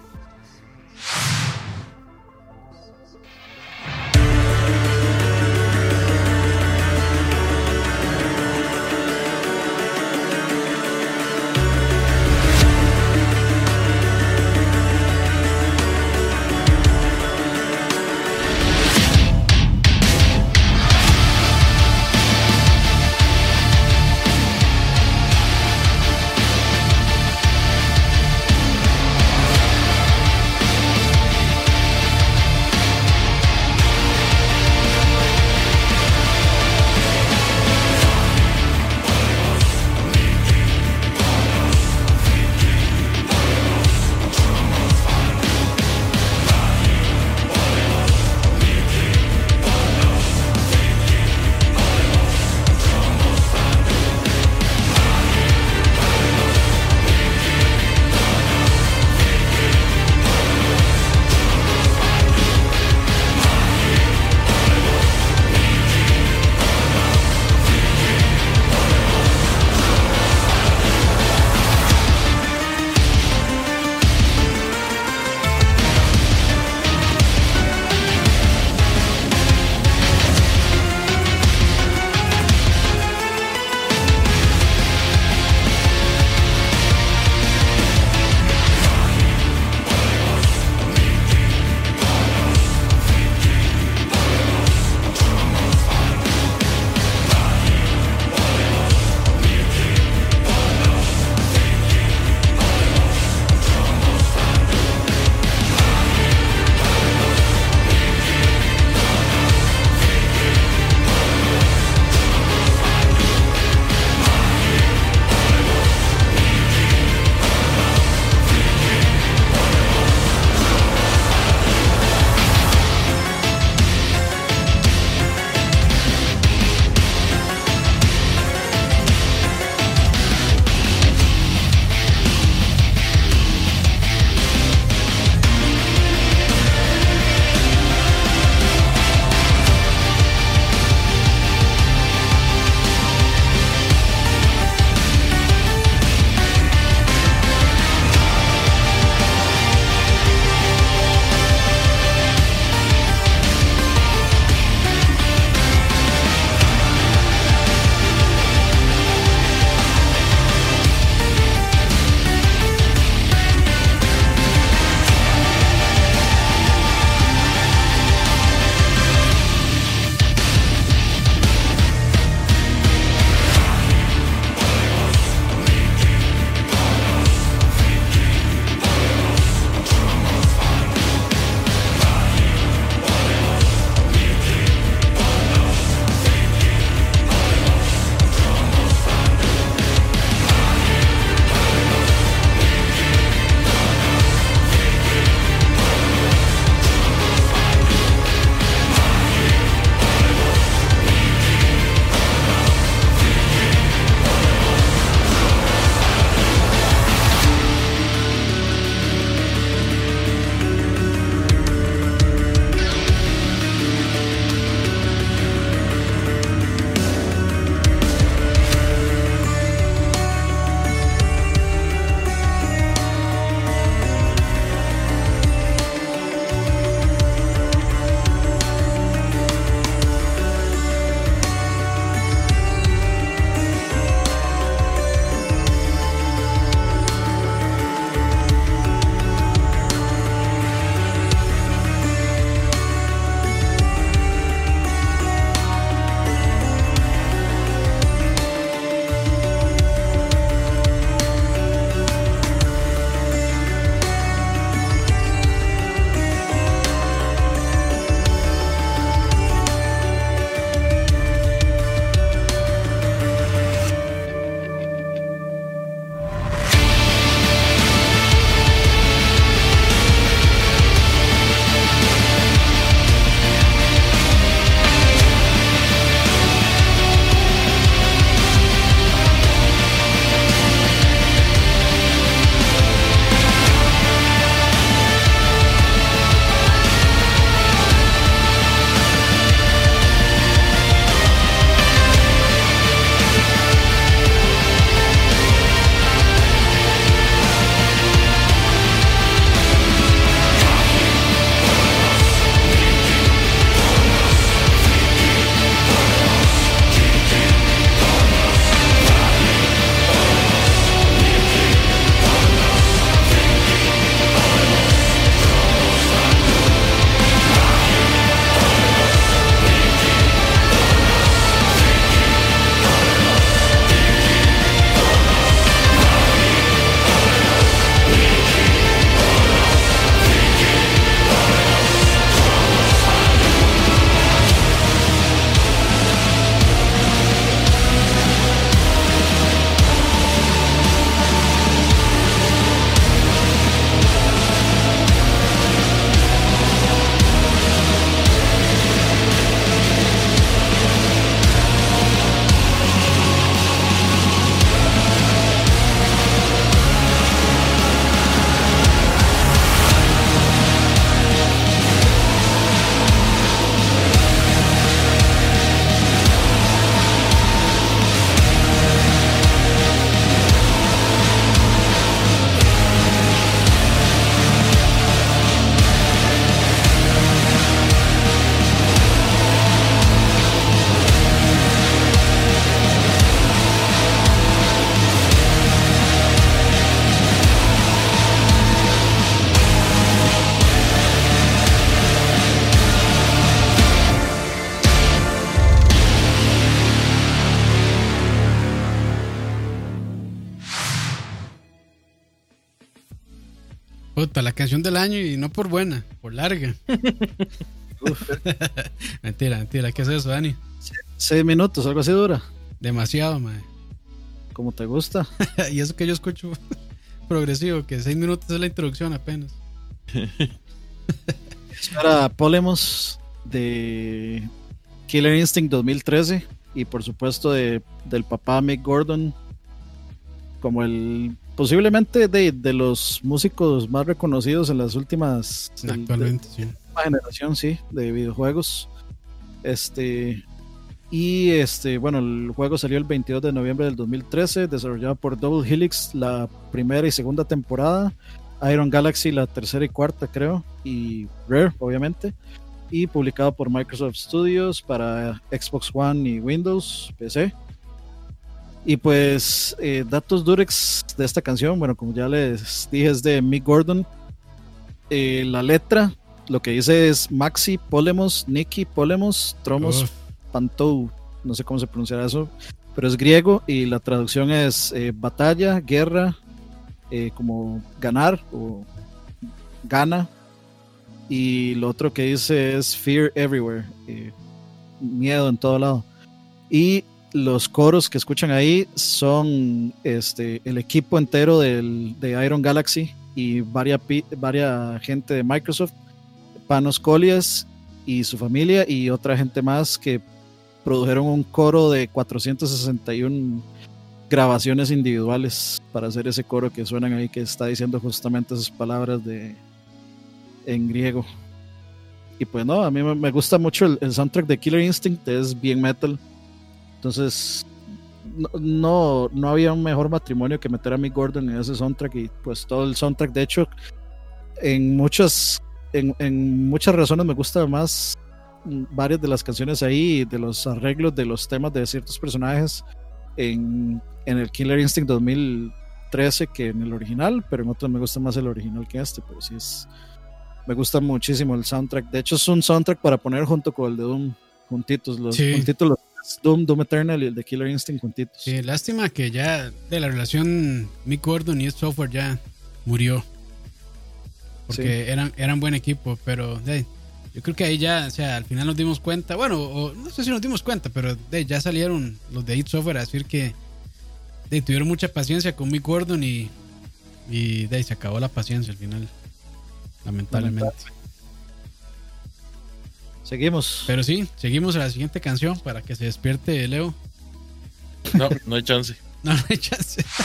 Por buena, por larga. mentira, mentira, ¿qué es eso, Dani? Seis minutos, algo así dura. Demasiado, mae. Como te gusta. y eso que yo escucho progresivo, que seis minutos es la introducción apenas. Para Polemos de Killer Instinct 2013 y por supuesto de, del papá Mick Gordon como el posiblemente de, de los músicos más reconocidos en las últimas sí. de generación sí de videojuegos este y este bueno el juego salió el 22 de noviembre del 2013 desarrollado por Double Helix la primera y segunda temporada Iron Galaxy la tercera y cuarta creo y Rare obviamente y publicado por Microsoft Studios para Xbox One y Windows PC y pues eh, datos durex de esta canción bueno como ya les dije es de Mick Gordon Eh, la letra lo que dice es Maxi Polemos Nicky Polemos Tromos Uf, Pantou, no sé cómo se pronunciará eso, pero es griego y la traducción es eh, batalla, guerra, como ganar o gana. Y lo otro que dice es fear everywhere, miedo en todo lado. Y los coros que escuchan ahí son este, el equipo entero del, de Iron Galaxy y varias, varias gente de Microsoft, Panos Colias y su familia y otra gente más que produjeron un coro de 461 grabaciones individuales para hacer ese coro que suenan ahí que está diciendo justamente esas palabras de en griego. Y pues no, a mí me- me gusta mucho el, el soundtrack de Killer Instinct, es bien metal. Entonces no, no, no había un mejor matrimonio que meter a Mick Gordon en ese soundtrack y pues todo el soundtrack de hecho en muchas en, en muchas razones me gusta más varias de las canciones ahí, de los arreglos de los temas de ciertos personajes en, en el Killer Instinct 2013 que en el original, pero en otros me gusta más el original que este, pero sí es me gusta muchísimo el soundtrack. De hecho es un soundtrack para poner junto con el de Doom, juntitos los Sí. juntitos los Doom, Doom Eternal y el de Killer Instinct juntitos. sí, lástima que ya de la relación Mick Gordon y el software ya murió. Porque eran, eran buen equipo, pero yo creo que ahí ya, o sea, al final nos dimos cuenta, bueno, o, no sé si nos dimos cuenta, pero de, ya salieron los de id Software a decir que tuvieron mucha paciencia con Mick Gordon y, y de, ahí se acabó la paciencia al final, lamentablemente. Seguimos. Pero sí, seguimos a la siguiente canción para que se despierte Leo. No, no hay chance. No, no hay chance.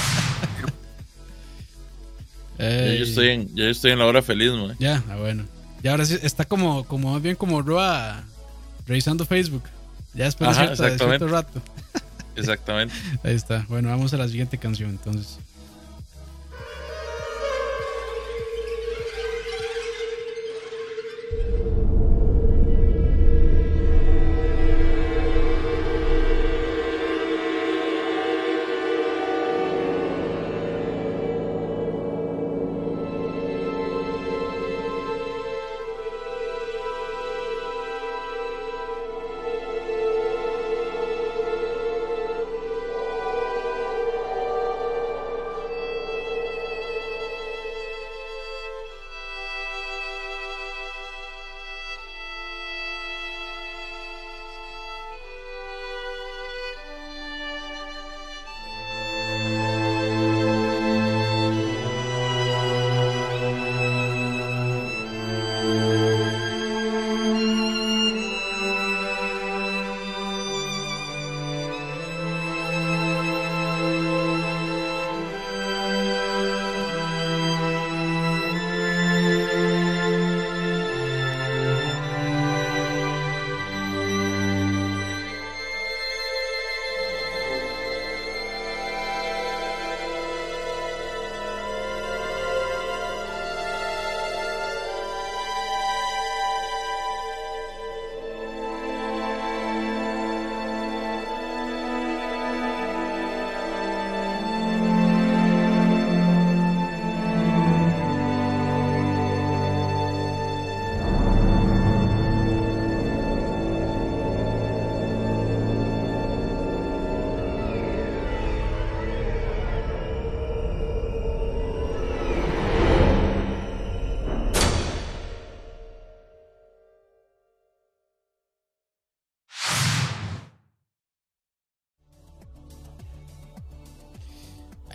Ey, yo estoy en, ya yo estoy en la hora feliz, man. Ya, ah, bueno. Y ahora sí está como, como más bien como Roa revisando Facebook. Ya después de, Ajá, cierta- de cierto rato. Exactamente. Ahí está. Bueno, vamos a la siguiente canción entonces.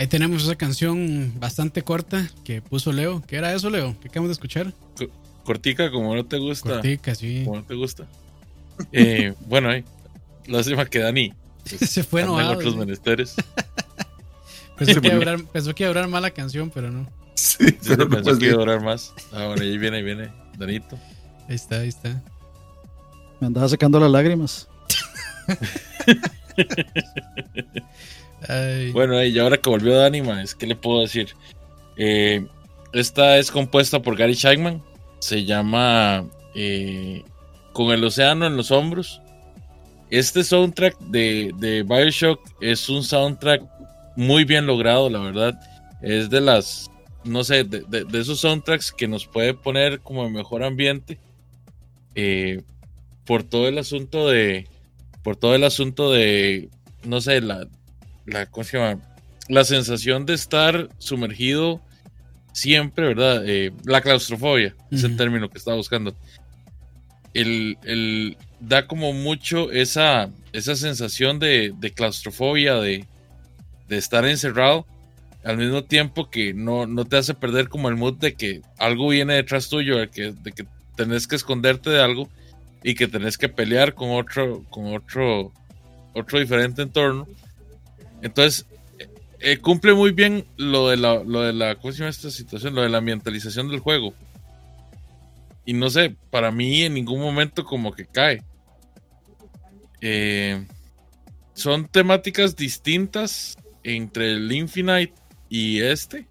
Ahí tenemos esa canción bastante corta que puso Leo. ¿Qué era eso, Leo? ¿Qué acabamos de escuchar? Cortica, como no te gusta. Cortica, sí. Como no te gusta. Eh, bueno, eh, lástima que Dani Se fue anda en enojado. otros sí. menesteres. Pensó que, iba a durar, pensó que iba a durar más la canción, pero no. Sí, Sí, pero no pensó pues, que iba a durar más. Ah, bueno, ahí viene, ahí viene. Danito. Ahí está, ahí está. Me andaba secando las lágrimas. Bueno, y ahora que volvió Dani, es ¿qué le puedo decir? Eh, esta es compuesta por Gary Shackman. Se llama eh, Con el océano en los hombros. Este soundtrack de, Bioshock es un soundtrack muy bien logrado, la verdad. Es de las, no sé, de, esos soundtracks que nos puede poner como en mejor ambiente. eh, por todo el asunto de, por todo el asunto de, no sé, la, la, ¿cómo se llama? La sensación de estar sumergido siempre, ¿verdad? Eh, la claustrofobia es el término que estaba buscando. El, el- da como mucho esa, esa sensación de, de claustrofobia, de, de estar encerrado, al mismo tiempo que no, no te hace perder como el mood de que algo viene detrás tuyo, de que, de que tenés que esconderte de algo y que tenés que pelear con otro, con otro, otro diferente entorno. Entonces, eh, eh, cumple muy bien lo de la, lo de la, ¿cómo se llama esta situación? Lo de la ambientalización del juego. Y no sé, para mí en ningún momento como que cae. Eh, son temáticas distintas entre el Infinite y este,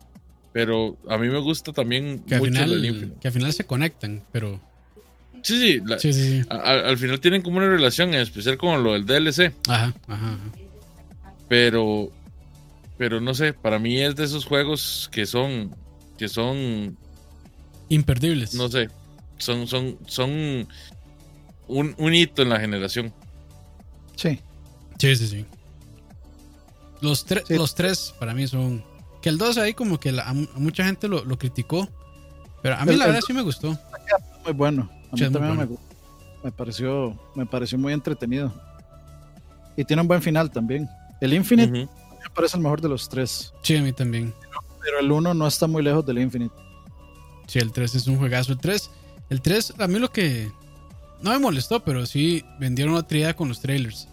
pero a mí me gusta también que, al mucho el final, Infinite. que al final se conectan, pero. Sí, sí, la- Sí, sí, sí. a- a- al final tienen como una relación, en especial con lo del DLC. Ajá, ajá, ajá. Pero pero no sé, para mí es de esos juegos que son que son Imperdibles. no sé, son son son un, un hito en la generación. Sí. Sí, sí, sí. Los, tre- Sí. los tres para mí son. Que el 2 ahí como que la- a, mu- a mucha gente lo, lo criticó. Pero a mí El- la verdad sí me gustó. Muy bueno. A mí Sí, también me bueno. gustó. Me pareció, me pareció muy entretenido. Y tiene un buen final también. El Infinite me parece el mejor de los tres. Sí, a mí también. Pero el 1 no está muy lejos del Infinite. Sí, el 3 es un juegazo. El 3, el 3 a mí lo que no me molestó, pero sí vendieron otra idea con los trailers.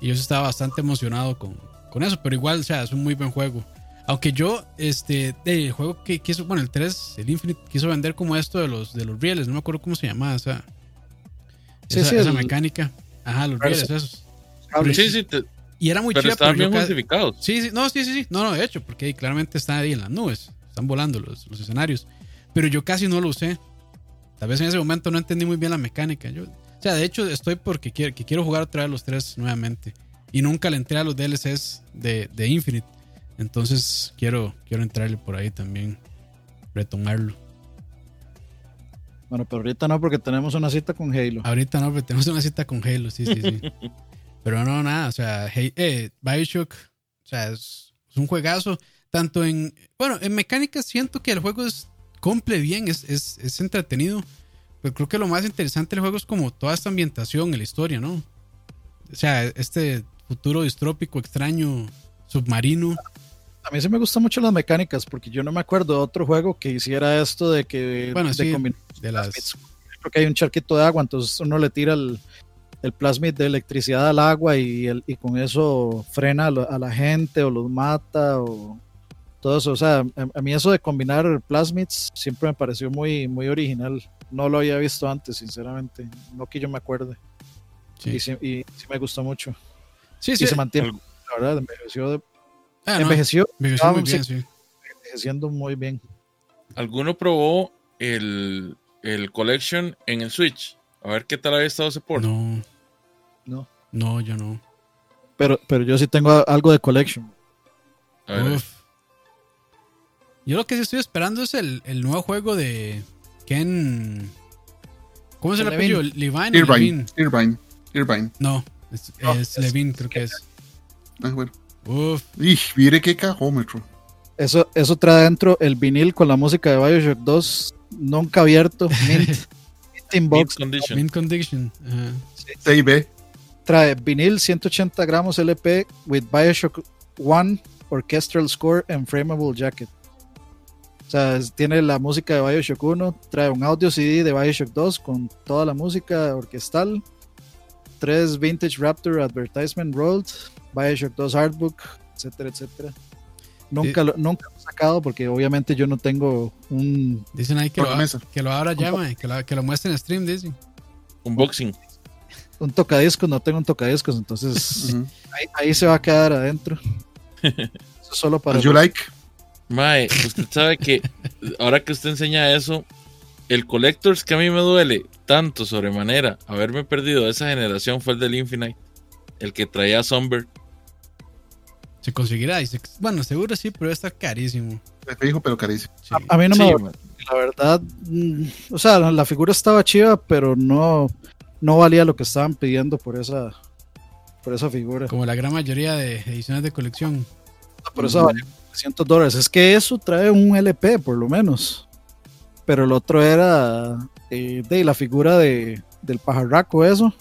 Y yo estaba bastante emocionado con, con eso, pero igual, o sea, es un muy buen juego. Aunque yo, este, el juego que quiso, bueno, el 3, el Infinite, quiso vender como esto de los, de los rieles, no me acuerdo cómo se llamaba esa, Sí, esa, sí, esa el- mecánica. Ajá, los rieles, sí. esos. Cables. Sí, sí, te- Y era muy pero chido, estaban bien justificados. Sí, sí, no, sí, sí, sí. No, no, de hecho, porque ahí claramente están ahí en las nubes. Están volando los, los escenarios. Pero yo casi no lo usé. Tal vez en ese momento no entendí muy bien la mecánica. Yo, o sea, de hecho, estoy porque quiero, que quiero jugar otra vez los tres nuevamente. Y nunca le entré a los DLCs de, de Infinite. Entonces quiero, quiero entrarle por ahí también. Retomarlo. Bueno, pero ahorita no, porque tenemos una cita con Halo. Ahorita no, pero tenemos una cita con Halo, sí, sí, sí. pero no, nada, o sea, Hey- eh, Bioshock, o sea, es, es un juegazo. Tanto en, bueno, en mecánica siento que el juego es, cumple bien, es, es, es entretenido. Pero creo que lo más interesante del juego es como toda esta ambientación en la historia, ¿no? O sea, este futuro distrópico, extraño, submarino. A mí sí me gustan mucho las mecánicas, porque yo no me acuerdo de otro juego que hiciera esto de que Bueno, de sí, de las... Creo que hay un charquito de agua, entonces uno le tira el, el plasmid de electricidad al agua y, el, y con eso frena a, lo- a la gente o los mata o todo eso. O sea, a, a mí eso de combinar plasmids siempre me pareció muy, muy original. No lo había visto antes, sinceramente. No que yo me acuerde. Sí, Y, sí, y sí me gustó mucho. sí. Y sí. se mantiene, la verdad, envejeció, de- Ah, no, envejeció, envejeció muy bien, sí. sí. envejeciendo muy bien. ¿Alguno probó el, el Collection en el Switch? A ver qué tal había estado ese port. No, No. no, yo no. Pero, pero yo sí tengo algo de collection. A ver, Uf. Yo lo que sí estoy esperando es el, el nuevo juego de Ken. ¿Cómo se le Levine. apellido? Levine. Irvine? Irvine, Irvine. No, es, No, es es- Levine, creo que es. Ah, bueno. Uf, Y mire qué cajómetro. Eso, eso trae dentro el vinil con la música de Bioshock 2, nunca abierto, mint, mint in Mint box. Condition. Mint Condition. Ajá. CIB. Trae vinil 180 gramos LP with Bioshock 1 Orchestral Score and Frameable Jacket. O sea, tiene la música de Bioshock 1, trae un audio CD de Bioshock 2 con toda la música orquestal, tres Vintage Raptor Advertisement Rolled, Bioshock 2 Artbook, etcétera, etcétera. Nunca, lo, nunca lo he sacado porque obviamente yo no tengo un... Dicen ahí que lo, que lo abra ya, que lo, que lo muestre en stream, dicen. Unboxing. Un tocadiscos, no tengo un tocadiscos, entonces ahí, ahí se va a quedar adentro. Eso solo para... Would you like? Mae, usted sabe que ahora que usted enseña eso, el Collectors que a mí me duele tanto sobremanera haberme perdido de esa generación fue el del Infinite. El que traía Somber. Se conseguirá. y se- bueno, seguro sí, pero está carísimo. Me fijo, pero carísimo. Sí. A, a mí no Sí, me... mae. La verdad, mm, o sea, la, la figura estaba chiva, pero no, no valía lo que estaban pidiendo por esa, por esa figura. Como la gran mayoría de ediciones de colección. Por eso valía 300 dólares. Es que eso trae un LP, por lo menos. Pero el otro era eh, de la figura de, del pajarraco, eso.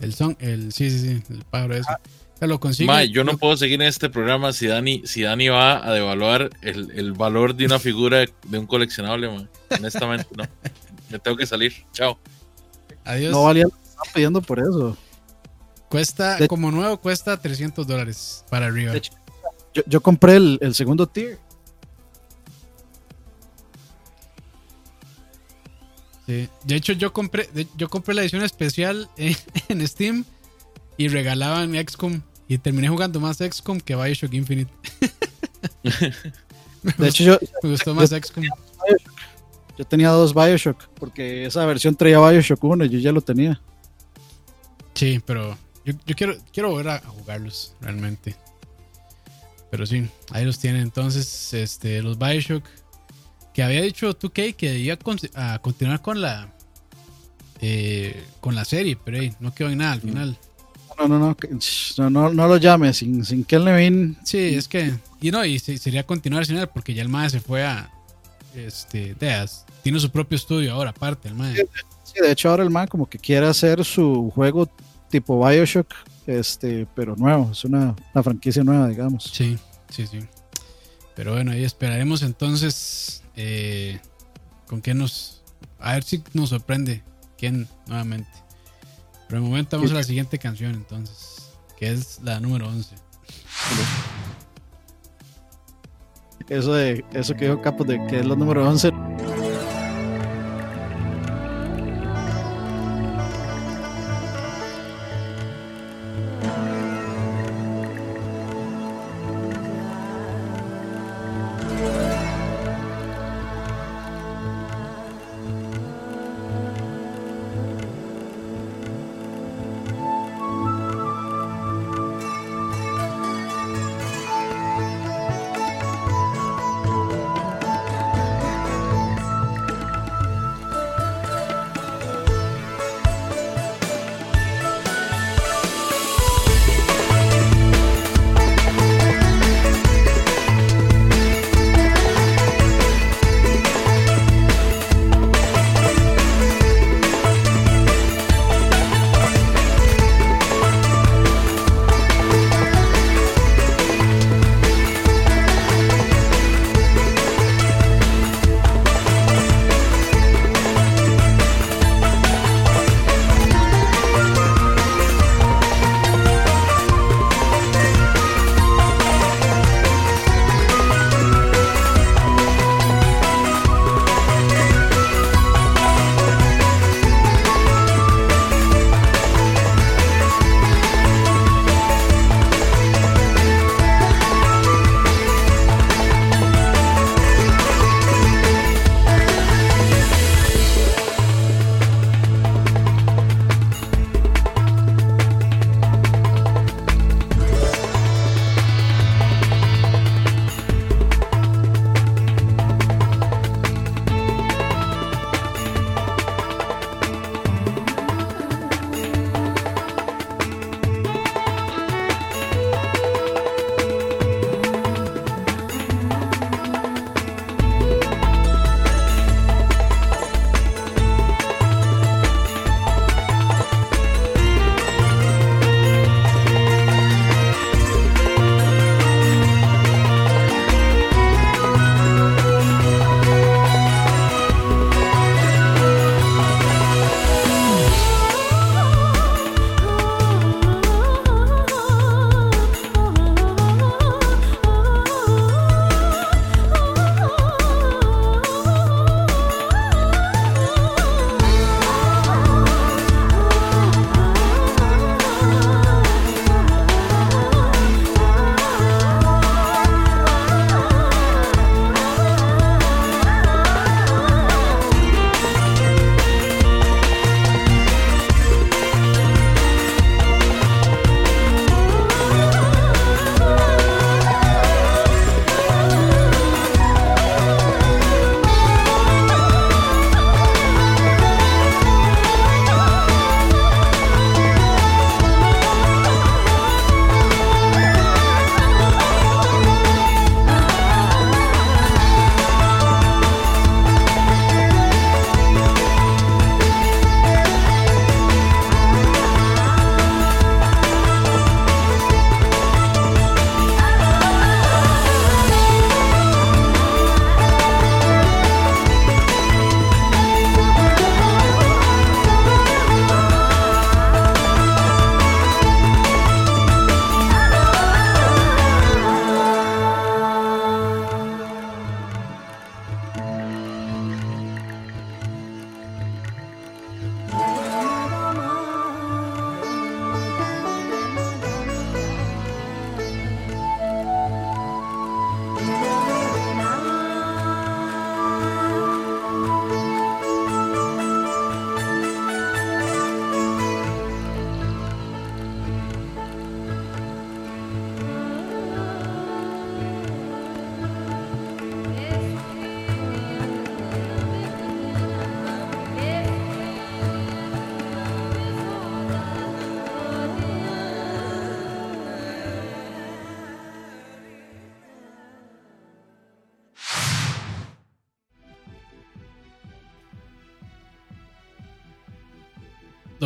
El son, el, sí, sí, sí, el pájaro ese. Se lo consigue. Yo no puedo seguir en este programa si Dani, si Dani va a devaluar el, el valor de una figura de, de un coleccionable. Honestamente, no. Me tengo que salir. Chao. Adiós. No valía lo que estaban pidiendo por eso. cuesta, de- como nuevo, cuesta 300 dólares para arriba. Hecho, Yo, yo compré el, el segundo tier. Sí. De hecho, yo compré, yo compré la edición especial en, en Steam y regalaban XCOM. Y terminé jugando más XCOM que Bioshock Infinite. De gustó, hecho, yo, me gustó más XCOM. Yo tenía dos Bioshock, porque esa versión traía Bioshock 1 y yo ya lo tenía. Sí, pero yo, yo quiero, quiero volver a, a jugarlos realmente. Pero sí, ahí los tienen. Entonces, este, los Bioshock. Que había dicho 2K que iba a, con- a continuar con la eh, con la serie, pero hey, no quedó en nada al final. No, no, no, que- no, no, no lo llame, sin, sin Levine. Sí, es que. Y no, y se- sería continuar sin él, porque ya el MAE se fue a. Este. Tiene su propio estudio ahora, aparte, el MAE. Sí, de hecho ahora el man como que quiere hacer su juego tipo Bioshock, este, pero nuevo, es una, una franquicia nueva, digamos. Sí, sí, sí. Pero bueno, ahí esperaremos entonces eh, con qué nos... A ver si nos sorprende quién nuevamente. Pero de momento vamos a la siguiente canción entonces, que es la número 11. Eso de eso que dijo Capos de que es la número 11.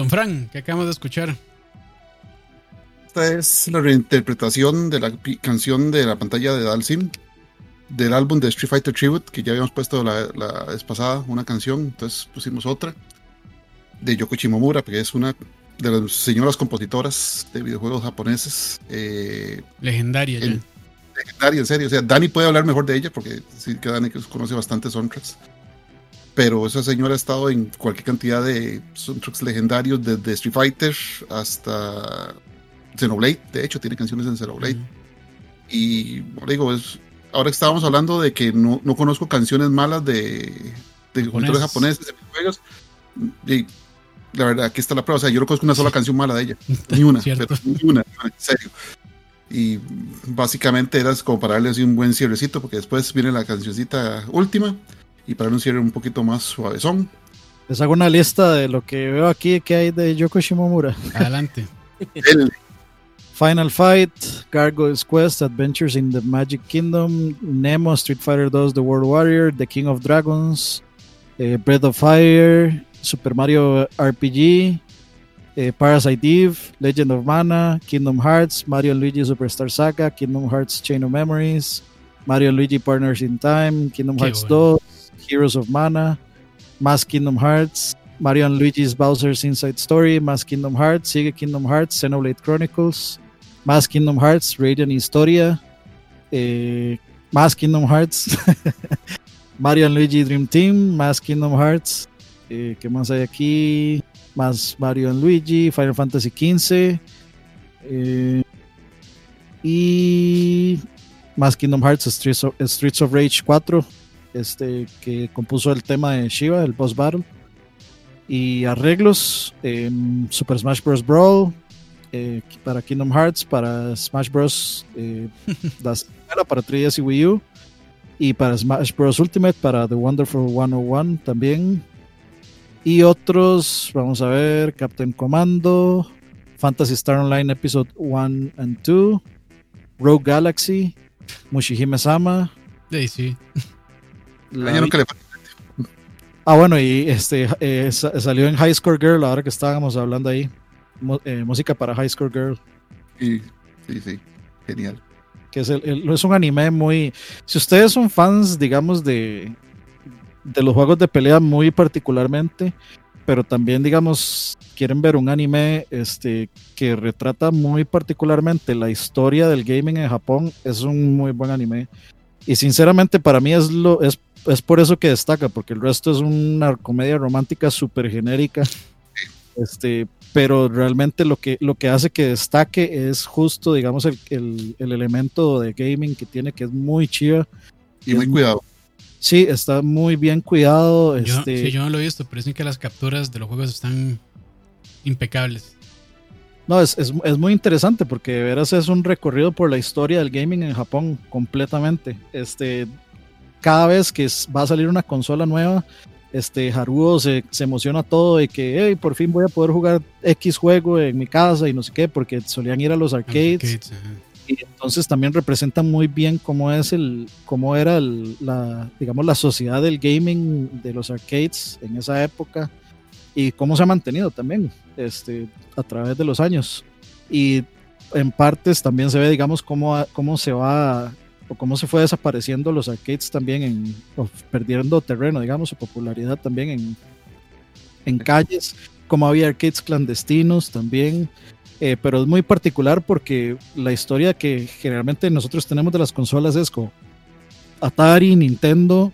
Don Fran, ¿qué acabamos de escuchar? Esta es la reinterpretación de la canción de la pantalla de Dalsim del álbum de Street Fighter Tribute, que ya habíamos puesto la, la vez pasada una canción, entonces pusimos otra de Yoko Shimomura, que es una de las señoras compositoras de videojuegos japoneses. Eh, Legendaria ya. Legendaria, en serio. O sea, Dani puede hablar mejor de ella porque sí que Dani conoce bastantes soundtracks. Pero esa señora ha estado en cualquier cantidad de soundtracks legendarios, desde Street Fighter hasta Xenoblade. De hecho, tiene canciones en Xenoblade. Ujú. Y como digo, es, ahora estábamos hablando de que no, no conozco canciones malas de, de cultores japoneses, de videojuegos. Y la verdad, aquí está la prueba. O sea, yo no conozco una sola canción mala de ella. Ni una, pero ni una, en serio. Y básicamente era como para darle así un buen cierrecito, porque después viene la cancioncita última y para un cierre un poquito más suavezón. Les hago una lista de lo que veo aquí que hay de Yoko Shimomura. Adelante. El- Final Fight, Gargoyle's Quest, Adventures in the Magic Kingdom, Nemo, Street Fighter 2, The World Warrior, The King of Dragons, eh, Breath of Fire, Super Mario RPG, eh, Parasite Eve, Legend of Mana, Kingdom Hearts, Mario and Luigi Superstar Saga, Kingdom Hearts Chain of Memories, Mario and Luigi Partners in Time, Kingdom Qué Hearts bueno. 2, Heroes of Mana, más Kingdom Hearts, Mario Luigi's Bowser's Inside Story, más Kingdom Hearts, sigue Kingdom Hearts, Xenoblade Chronicles, más Kingdom Hearts, Radiant Historia, eh, más Kingdom Hearts, Mario Luigi Dream Team, más Kingdom Hearts, eh, ¿qué más hay aquí? Más Mario Luigi, Final Fantasy XV, eh, y más Kingdom Hearts, Streets of, Streets of Rage 4, este, que compuso el tema de Shiva, el boss battle. Y arreglos en Super Smash Bros. Brawl, eh, para Kingdom Hearts, para Smash Bros. eh, para 3DS y Wii U. Y para Smash Bros. Ultimate, para The Wonderful 101 también. Y otros, vamos a ver, Captain Commando, Fantasy Star Online Episode 1 and 2, Rogue Galaxy, Mushihime Sama. Sí, sí. la- a ella nunca le. Ah, bueno, y este eh, sa- salió en High Score Girl, ahora que estábamos hablando ahí. Mu- eh, música para High Score Girl. Y- sí, sí, genial. que es, el, el- es un anime muy... Si ustedes son fans, digamos, de, de los juegos de pelea muy particularmente, pero también, digamos, quieren ver un anime este, que retrata muy particularmente la historia del gaming en Japón, es un muy buen anime. Y sinceramente para mí es, lo, es, es por eso que destaca, porque el resto es una comedia romántica súper genérica. Este, pero realmente lo que, lo que hace que destaque es justo, digamos, el, el, el elemento de gaming que tiene, que es muy chido. Y muy Es- cuidado. Sí, está muy bien cuidado. Yo, Este, sí, yo no lo he visto, pero dicen que las capturas de los juegos están impecables. No, es, es, es muy interesante porque de veras es un recorrido por la historia del gaming en Japón completamente. Este, cada vez que va a salir una consola nueva, este Haruo se, se emociona todo de que "Hey, por fin voy a poder jugar X juego en mi casa y no sé qué, porque solían ir a los A los arcades. arcades, y entonces también representa muy bien cómo es el cómo era el- la digamos la sociedad del gaming de los arcades en esa época y cómo se ha mantenido también este a través de los años y en partes también se ve digamos cómo cómo se va o cómo se fue desapareciendo los arcades también en o perdiendo terreno digamos su popularidad también en en calles como había arcades clandestinos también eh, pero es muy particular porque la historia que generalmente nosotros tenemos de las consolas es como Atari, Nintendo,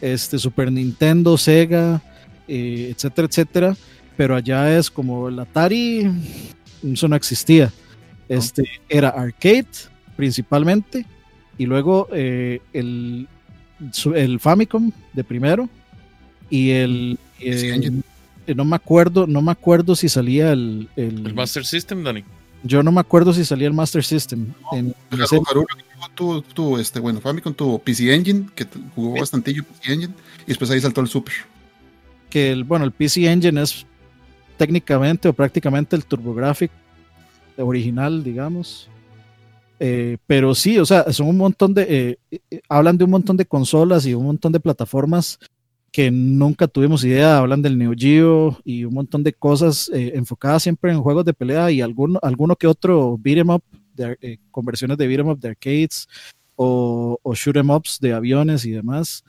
este, Super Nintendo, Sega, eh, etcétera, etcétera. Pero allá es como el Atari, eso no existía. Este, Era arcade principalmente y luego eh, el, el Famicom de primero y el... PC eh, Engine. eh, no me acuerdo, no me acuerdo si salía el, el- El Master System, Dani. yo no me acuerdo si salía el Master System. En, en Haru- Haru tuvo, tuvo, este, bueno, Famicom tuvo PC Engine, que jugó bastantillo PC Engine, y después ahí saltó el Super. que el, bueno, el PC Engine es técnicamente o prácticamente el TurboGrafx original, digamos. Eh, pero sí, o sea, son un montón de. eh, eh, hablan de un montón de consolas y un montón de plataformas que nunca tuvimos idea, hablan del Neo Geo y un montón de cosas enfocadas siempre en juegos de pelea y alguno, alguno que otro beat 'em up, de, conversiones de beat 'em up de arcades o, o shoot 'em ups de aviones y demás.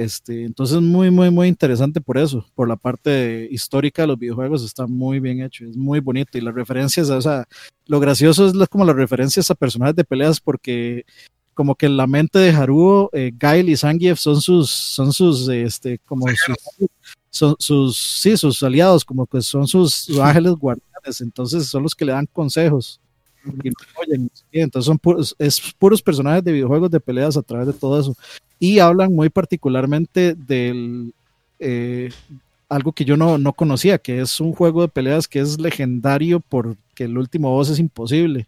Este, entonces muy, muy, muy interesante por eso, por la parte histórica de los videojuegos está muy bien hecho, es muy bonito y las referencias, o sea, lo gracioso es como las referencias a personajes de peleas porque como que en la mente de Haruo, eh, Gail y Zangief son sus, son sus, este, como sus, son sus, sí, sus aliados, como que son sus, sus ángeles guardianes, entonces son los que le dan consejos. Y lo apoyan, entonces son puros, es puros personajes de videojuegos de peleas a través de todo eso. Y hablan muy particularmente del eh, algo que yo no, no conocía, que es un juego de peleas que es legendario porque el último boss es imposible.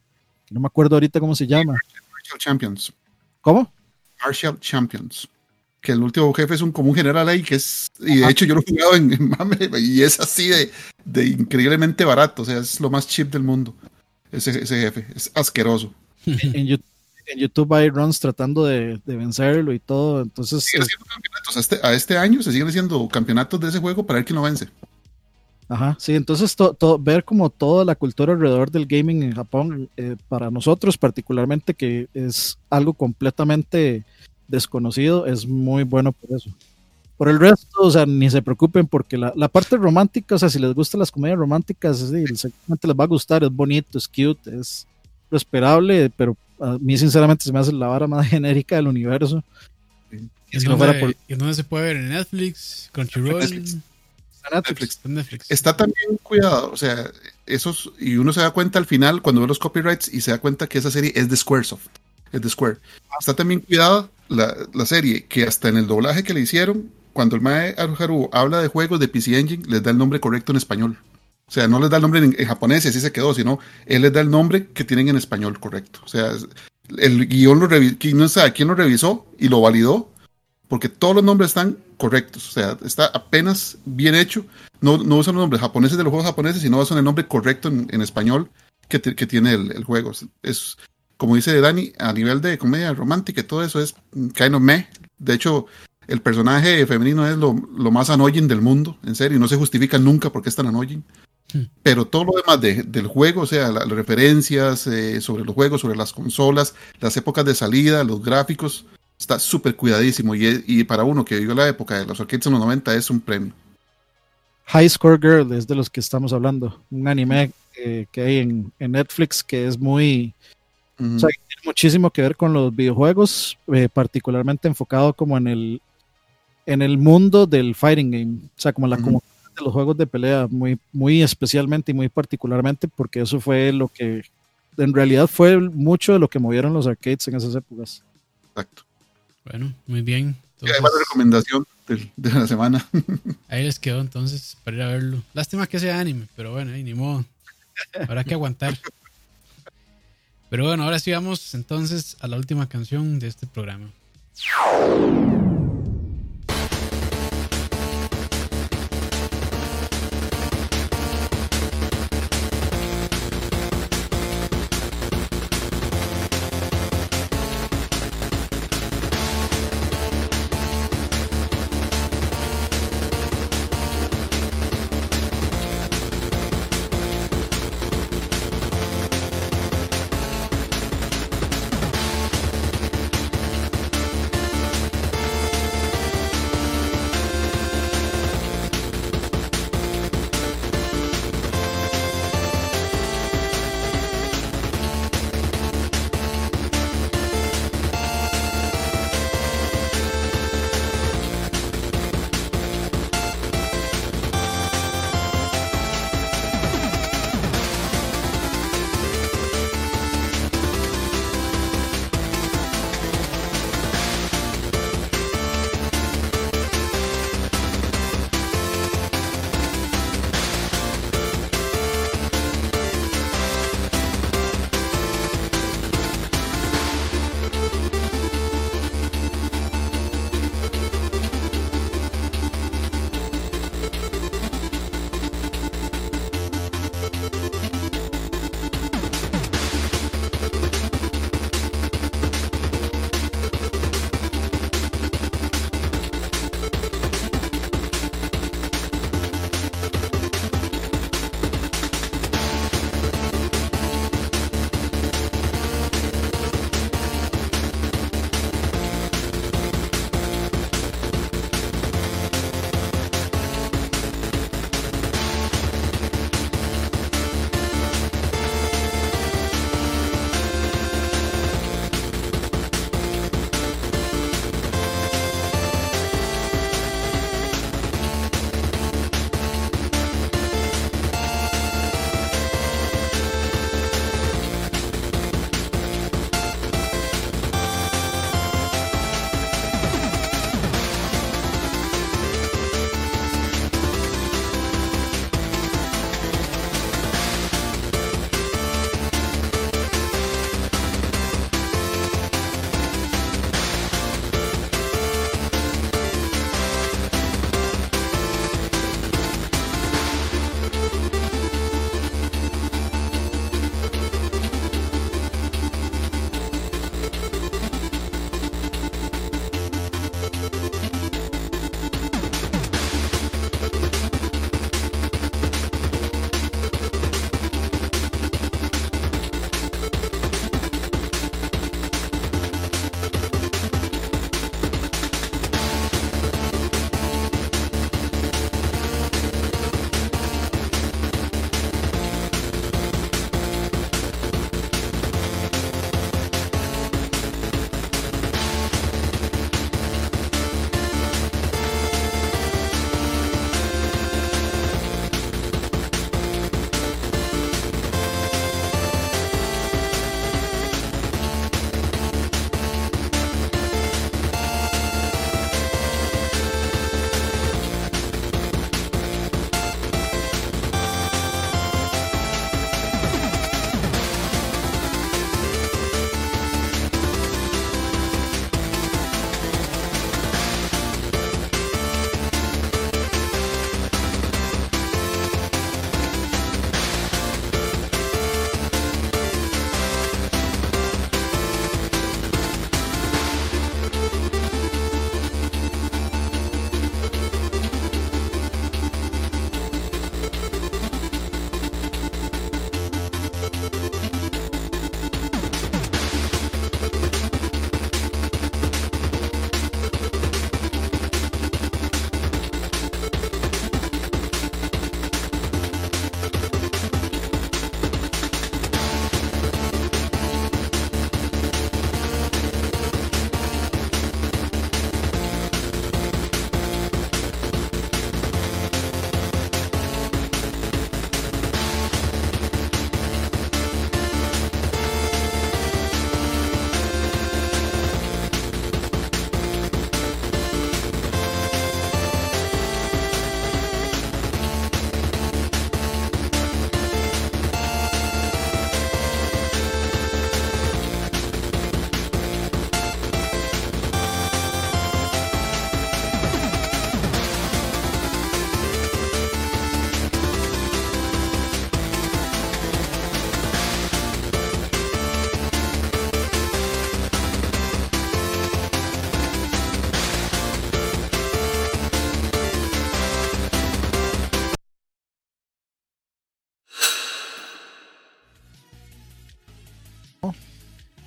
No me acuerdo ahorita cómo se llama. Martial Champions. ¿Cómo? Martial Champions. Que el último jefe es un como un general ahí que es. Y de hecho yo lo he jugado en, en Mame y es así de, de increíblemente barato. O sea, es lo más cheap del mundo. Ese, ese jefe. Es asqueroso. en, YouTube, en YouTube hay runs tratando de, de vencerlo y todo. Entonces, Siguen es- haciendo campeonatos. A este, a este año se siguen haciendo campeonatos de ese juego para ver quién lo vence. ajá, sí, entonces to- to- ver como toda la cultura alrededor del gaming en Japón, eh, para nosotros particularmente, que es algo completamente desconocido, es muy bueno por eso. Por el resto, o sea, ni se preocupen porque la, la parte romántica, o sea, si les gustan las comedias románticas, sí, seguramente les va a gustar, es bonito, es cute, es lo esperable, pero a mí sinceramente se me hace la vara más genérica del universo. ¿Y Si no fuera dónde, por- y en dónde se puede ver? ¿En Netflix? ¿Crunchyroll? Netflix. Netflix. En Netflix. Está también cuidado, o sea, esos, y uno se da cuenta al final cuando ve los copyrights y se da cuenta que esa serie es de Squaresoft, es de Square. Está también cuidado la, la serie, que hasta en el doblaje que le hicieron, cuando el Mae Haru habla de juegos de PC Engine, les da el nombre correcto en español. O sea, no les da el nombre en, en japonés y así se quedó, sino él les da el nombre que tienen en español correcto. O sea, el guion lo revisó, no sabe quién lo revisó y lo validó, porque todos los nombres están correctos. O sea, está apenas bien hecho no, no usan los nombres japoneses de los juegos japoneses, sino usan el nombre correcto en, en español que, te- que tiene el, el juego. Es, como dice Dani, a nivel de comedia romántica y todo eso es kind of meh. De hecho, el personaje femenino es lo, lo más annoying del mundo, en serio, y no se justifica nunca por qué es tan annoying. Hmm. Pero todo lo demás de- del juego, o sea, la- las referencias eh, sobre los juegos, sobre las consolas, las épocas de salida, los gráficos, está súper cuidadísimo. Y, y para uno que vivió la época de los arcades en los 90 es un premio. High Score Girl es de los que estamos hablando. Un anime eh, que hay en, en Netflix que es muy. O sea, que tiene muchísimo que ver con los videojuegos, eh, particularmente enfocado como en el, en el mundo del fighting game. O sea, como la comunidad de los juegos de pelea, muy, muy especialmente y muy particularmente, porque eso fue lo que. En realidad fue mucho de lo que movieron los arcades en esas épocas. Exacto. Bueno, muy bien. Y ahí va la Entonces, recomendación de, la semana. ahí les quedó entonces para ir a verlo. Lástima que sea anime, pero bueno, ahí ni modo. Habrá que aguantar. Pero bueno, ahora sí vamos entonces a la última canción de este programa.「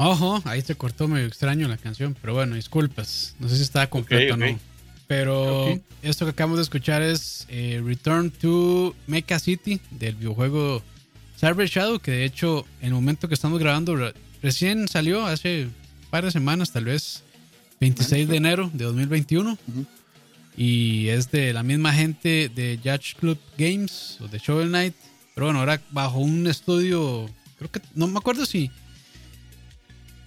Ojo, ahí se cortó medio extraño la canción, pero bueno, disculpas. No sé si estaba completa ok. o no. Pero esto que acabamos de escuchar es eh, Return to Mecha City del videojuego Cyber Shadow, que de hecho, en el momento que estamos grabando, re- recién salió hace un par de semanas, tal vez 26 de enero de 2021. Ujú. Y es de la misma gente de Judge Club Games o de Shovel Knight. Pero bueno, ahora bajo un estudio, creo que, no me acuerdo si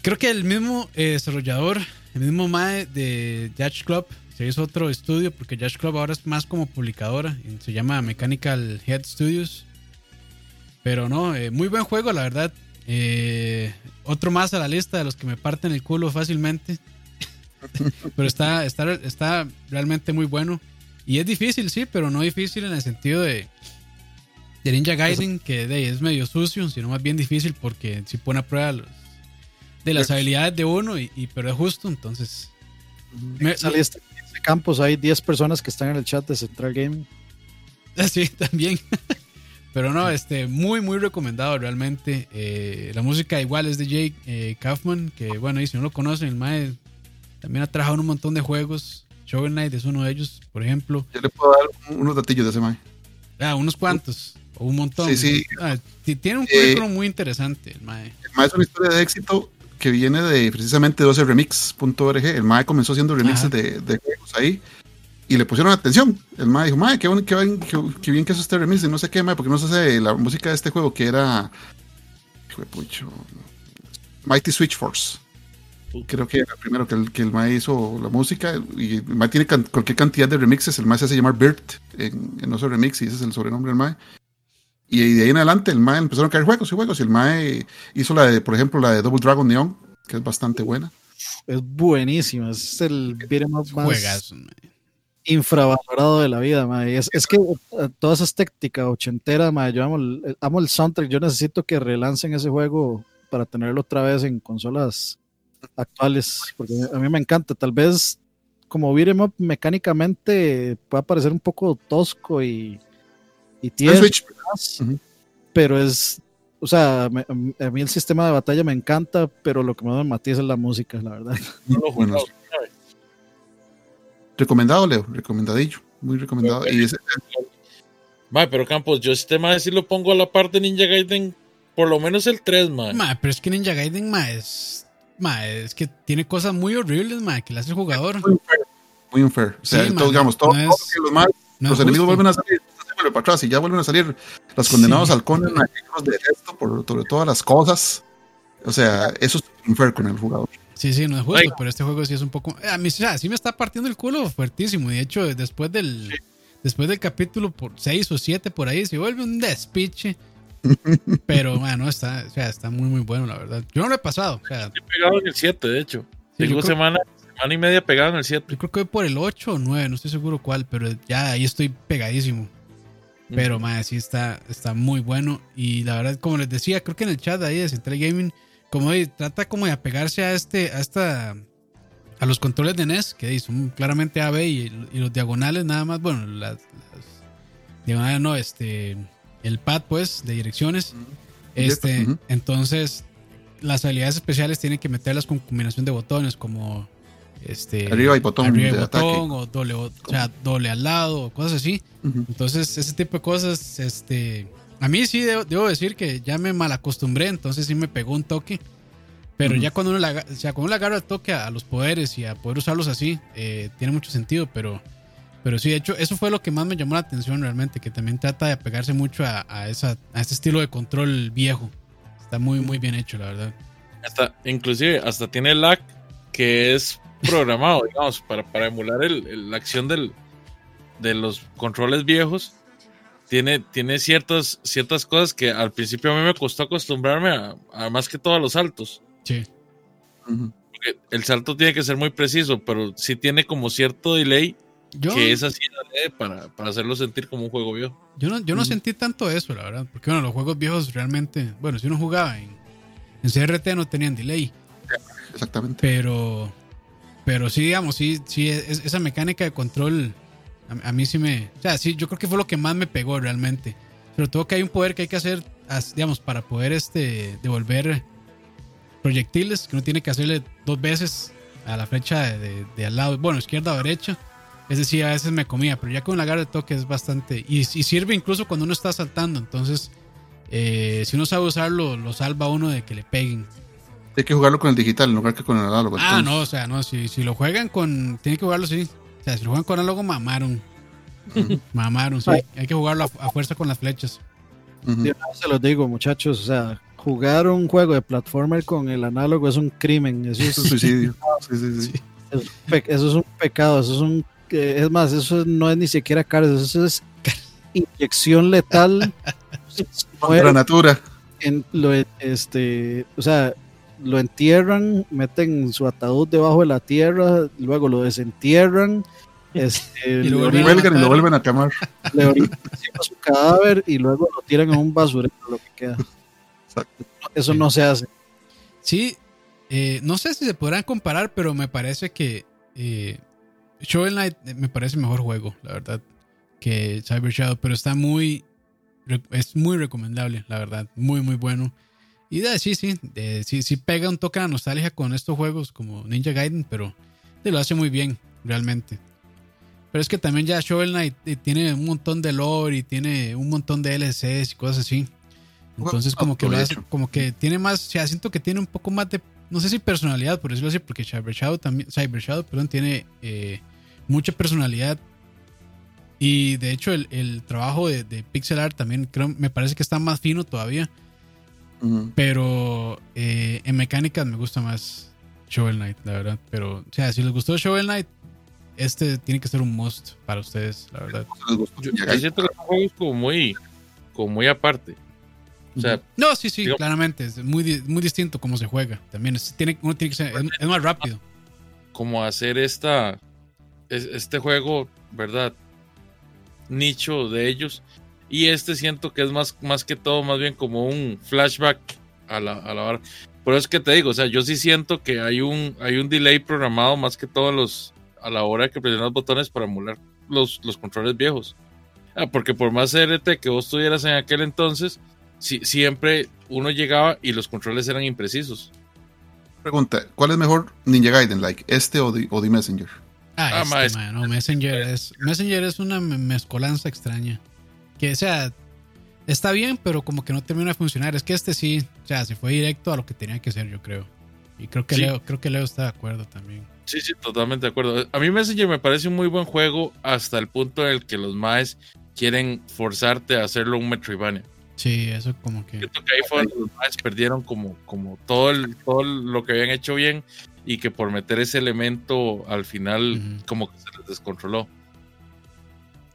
Creo que el mismo eh, desarrollador, el mismo MAE de Judge Club, se hizo otro estudio porque Judge Club ahora es más como publicadora. Se llama Mechanical Head Studios. Pero no, eh, muy buen juego, la verdad. Eh, otro más a la lista de los que me parten el culo fácilmente. pero está, está, está realmente muy bueno. Y es difícil, sí, pero no difícil en el sentido de, de Ninja Gaiden, que de, es medio sucio, sino más bien difícil porque si pone a prueba los, de las habilidades de uno, y, y- pero es justo, entonces. Me- Saliste de campos, hay 10 personas que están en el chat de Central Gaming. Sí, también. Pero no, este, muy, muy recomendado realmente. Eh, la música igual es de Jake eh, Kaufman, que bueno, y si no lo conocen, el Mae también ha trabajado en un montón de juegos. Shovel Knight es uno de ellos, por ejemplo. Yo le puedo dar un- unos datillos de ese mae. Ah, unos cuantos, o un montón. Sí, sí. Ah, tiene un Eh, currículum muy interesante, el Mae. El mae es una historia de éxito que viene de precisamente 12remix.org. El mae comenzó haciendo remixes de, de juegos ahí y le pusieron atención. El mae dijo, mae, qué, bon- qué, bien- qué- qué bien que es este remix y no sé qué, mae, porque no se hace la música de este juego que era... hijo de pucho, Mighty Switch Force. Creo que era el primero que el, que el mae hizo la música y el mae tiene can- cualquier cantidad de remixes. El mae se hace llamar Bert en, en Oso Remix y ese es el sobrenombre del mae. Y de ahí en adelante el mae empezaron a caer juegos y juegos y el mae hizo la de, por ejemplo, la de Double Dragon Neon, que es bastante buena. Es buenísimo, es el beat'em up más infravalorado de la vida, mae. Es, es que eh, toda esa estética ochentera, mae, yo amo el, amo el soundtrack, yo necesito que relancen ese juego para tenerlo otra vez en consolas actuales, porque a mí me encanta, tal vez como beat'em up mecánicamente pueda parecer un poco tosco y, y En tieso, Switch, más, Ujú. pero es, o sea, me- a mí el sistema de batalla me encanta, pero lo que más me matiza es la música, la verdad. Bueno, recomendado, Leo, recomendadillo, muy recomendado. Y ese, pero Campos, yo este mae sí lo pongo a la par de Ninja Gaiden, por lo menos el 3, mae. Mae, pero es que Ninja Gaiden, mae, es, mae, es que tiene cosas muy horribles, mae, que le hace el jugador. muy unfair. O sea, Sí, todo, digamos, todo, no es- todo que los, mae- No los enemigos justo. vuelven a salir, vuelve para atrás y ya vuelven a salir los condenados Sí. al Conan, los detesto por sobre todas las cosas. O sea, eso es unfair con el jugador. Sí, sí, no es justo, Oiga. pero este juego sí es un poco. A mí, o sea, sí me está partiendo el culo fuertísimo. De hecho, después del, después del capítulo por 6 o 7 por ahí, se vuelve un despiche. Pero, bueno, está, o sea, está muy, muy bueno, la verdad. Yo no lo he pasado. O sea, Estoy pegado en el 7, de hecho. Sí, Tengo semana, semana y media pegado en el 7. yo creo que voy por el 8 o 9, no estoy seguro cuál, pero ya ahí estoy pegadísimo. Pero, madre, sí está, está muy bueno. Y la verdad, como les decía, creo que en el chat ahí de Central Gaming, como de- trata como de apegarse a este, a esta, a los controles de NES, que son claramente AB y, y los diagonales nada más, bueno, las, las diagonales no, este, el pad pues, de direcciones. Este, entonces, las habilidades especiales tienen que meterlas con combinación de botones, como este Arriba hay botón arriba hay de botón, o doble, o sea, doble al lado, o cosas así. Ujú. Entonces, ese tipo de cosas, este, a mí sí debo, debo decir que ya me malacostumbré, entonces sí me pegó un toque. Pero ya cuando uno, le aga- o sea, cuando uno le agarra el toque a, a los poderes y a poder usarlos así, eh, tiene mucho sentido, pero, pero sí, de hecho, eso fue lo que más me llamó la atención realmente, que también trata de apegarse mucho a, a esa, a ese estilo de control viejo. Está muy, muy bien hecho, la verdad. Hasta, inclusive, hasta tiene lag que es programado, digamos, para, para emular el, el- la acción del, de los controles viejos. Tiene, tiene ciertas, ciertas cosas que al principio a mí me costó acostumbrarme a, a más que todo a los saltos. Sí. Porque el salto tiene que ser muy preciso, pero sí tiene como cierto delay Yo, que es así para, para hacerlo sentir como un juego viejo. yo no, yo no sentí tanto eso, la verdad. Porque bueno, los juegos viejos realmente, bueno, si uno jugaba en, en CRT no tenían delay. Exactamente. Pero, pero sí, digamos, sí, sí, es- esa mecánica de control a, a mí sí me. O sea, sí, yo creo que fue lo que más me pegó realmente. Sobre todo que hay un poder que hay que hacer, digamos, para poder este devolver proyectiles que uno tiene que hacerle dos veces a la flecha de, de- de al lado, bueno, izquierda o derecha. Es decir, a veces me comía, pero ya con la garra de toque es bastante. Y, y sirve incluso cuando uno está saltando. Entonces, eh, si uno sabe usarlo, lo salva uno de que le peguen. Hay que jugarlo con el digital en lugar que con el análogo. Ah, entonces. no, o sea, no, si, si lo juegan con. Tienen que jugarlo así. O sea, si lo juegan con análogo, mamaron. mamaron, sí. Hay que jugarlo a, a fuerza con las flechas. Una vez se los digo, muchachos, o sea, jugar un juego de platformer con el análogo es un crimen. Eso es, Es un suicidio. Sí, sí, sí. eso es un pecado, eso es un... eh, Es más, eso no es ni siquiera cárcel, eso es inyección letal. Contra natura. en- lo, este, o sea, lo entierran, meten su ataúd debajo de la tierra, luego lo desentierran, este, Y lo Lo vuelven a lo vuelven a quemar. le orinan su cadáver y luego lo tiran a un basurero, lo que queda. Exacto. Eso no se hace. Sí, eh, no sé si se podrán comparar, pero me parece que eh, Shovel Knight eh, me parece mejor juego, la verdad, que Cyber Shadow, pero está muy, es muy recomendable, la verdad, muy, muy bueno. Y de, sí, sí, de- sí, sí pega un toque de nostalgia con estos juegos como Ninja Gaiden, pero te lo hace muy bien, realmente. Pero es que también ya Shovel Knight eh, tiene un montón de lore y tiene un montón de LCs y cosas así. Entonces como que lo hace, como que tiene más, o sea, siento que tiene un poco más de, no sé si personalidad, por decirlo así, porque Cyber Shadow también, Cyber Shadow, perdón, tiene eh, mucha personalidad. Y de hecho el, el trabajo de, de pixel art también creo, me parece que está más fino todavía. Pero eh, en mecánicas me gusta más Shovel Knight, la verdad. Pero, o sea, si les gustó Shovel Knight, este tiene que ser un must para ustedes, la verdad. Yo, yo siento juegos como muy, como muy aparte. O sea, No, sí, sí, Digo- claramente. Es muy, muy distinto cómo se juega. También es, tiene, uno tiene que ser, es, es más rápido. como hacer esta es- este juego, ¿verdad? Nicho de ellos. Y este siento que es más, más que todo, más bien como un flashback a la, a la hora. Por eso es que te digo, o sea, yo sí siento que hay un, hay un delay programado más que todos los, a la hora que presionas botones para emular los, los controles viejos. Ah, porque por más CRT que vos tuvieras en aquel entonces, si- siempre uno llegaba y los controles eran imprecisos. Pregunta, ¿cuál es mejor Ninja Gaiden? Like, ¿este o The, o The Messenger? Ah, Ah, este, ma, es- ma, no, Messenger es, Messenger es una me- mezcolanza extraña. Que, o sea, está bien, pero como que no termina de funcionar. Es que este sí, o sea, se fue directo a lo que tenía que ser, yo creo. Y creo que Sí. Leo, creo que Leo está de acuerdo también. Sí, sí, totalmente de acuerdo. A mí Messenger me parece un muy buen juego hasta el punto en el que los maes quieren forzarte a hacerlo un Metroidvania. Sí, eso como que. Siento que ahí fue donde los maes perdieron como, como todo, el, todo lo que habían hecho bien y que por meter ese elemento al final como que se les descontroló.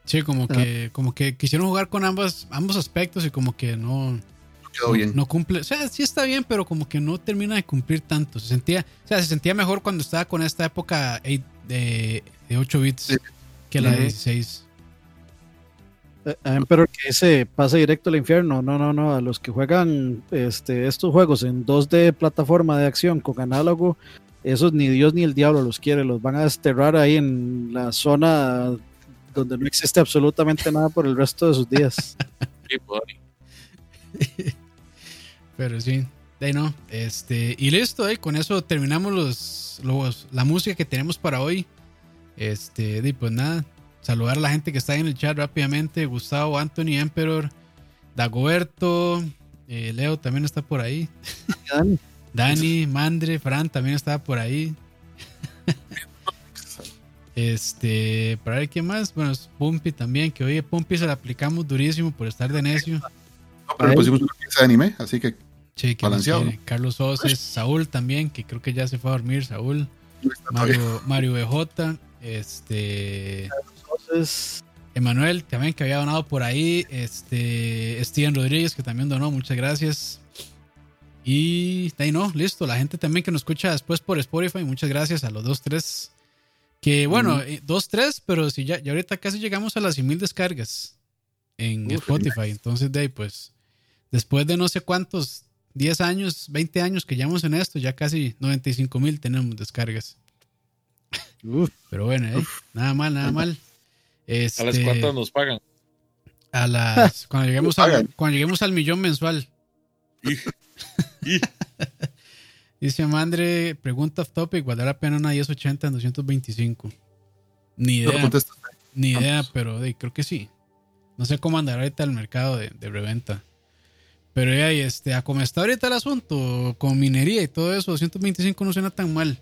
Sí, como que, como que quisieron jugar con ambas, ambos aspectos y como que no, No quedó bien. no cumple. O sea, sí está bien, pero como que no termina de cumplir tanto. Se sentía, o sea, se sentía mejor cuando estaba con esta época de, de 8 bits Sí. que la de Ujú. 16. Eh, ah, Pero que ese pase directo al infierno. No, no, no. A los que juegan este, estos juegos en 2D plataforma de acción con análogo, esos ni Dios ni el diablo los quiere. Los van a desterrar ahí en la zona donde no existe absolutamente nada por el resto de sus días. Pero sí, de ahí no. Este, y listo, eh, con eso terminamos los, los, la música que tenemos para hoy. Este, y pues nada, saludar a la gente que está ahí en el chat rápidamente. Gustavo, Anthony, Emperor, Dagoberto, eh, Leo también está por ahí. Dan, Dani, Mandre, Fran también estaba por ahí. Este, para ver quién más. Bueno, es Pumpy también, que oye, Pumpy se la aplicamos durísimo por estar de necio. No, pero le pusimos una pieza de anime, así que Sí, Balanceado. Carlos Oses, Saúl también, que creo que ya se fue a dormir, Saúl. Mario, Mario BJ, este entonces, Emanuel también que había donado por ahí, este Steven Rodríguez que también donó, muchas gracias. Y ahí no, listo, la gente también que nos escucha después por Spotify, muchas gracias a los dos, tres. Que bueno, eh, dos, tres, pero si ya, ya ahorita casi llegamos a las 100 mil descargas en Uf, Spotify. Entonces, de ahí, pues, después de no sé cuántos, 10 años, 20 años que llevamos en esto, ya casi 95 mil tenemos descargas. uf, Pero bueno, eh, nada mal, nada mal. ¿A las Este, cuantas nos pagan? a las cuando lleguemos al, cuando lleguemos al millón mensual. Dice Mandre, pregunta off topic, ¿valdrá la pena una 1080 en 225? Ni No idea, ni idea, Vamos. pero de, creo que sí. No sé cómo andará ahorita el mercado de, de reventa. Pero ya, y este, a como está ahorita el asunto, con minería y todo eso, 225 no suena tan mal.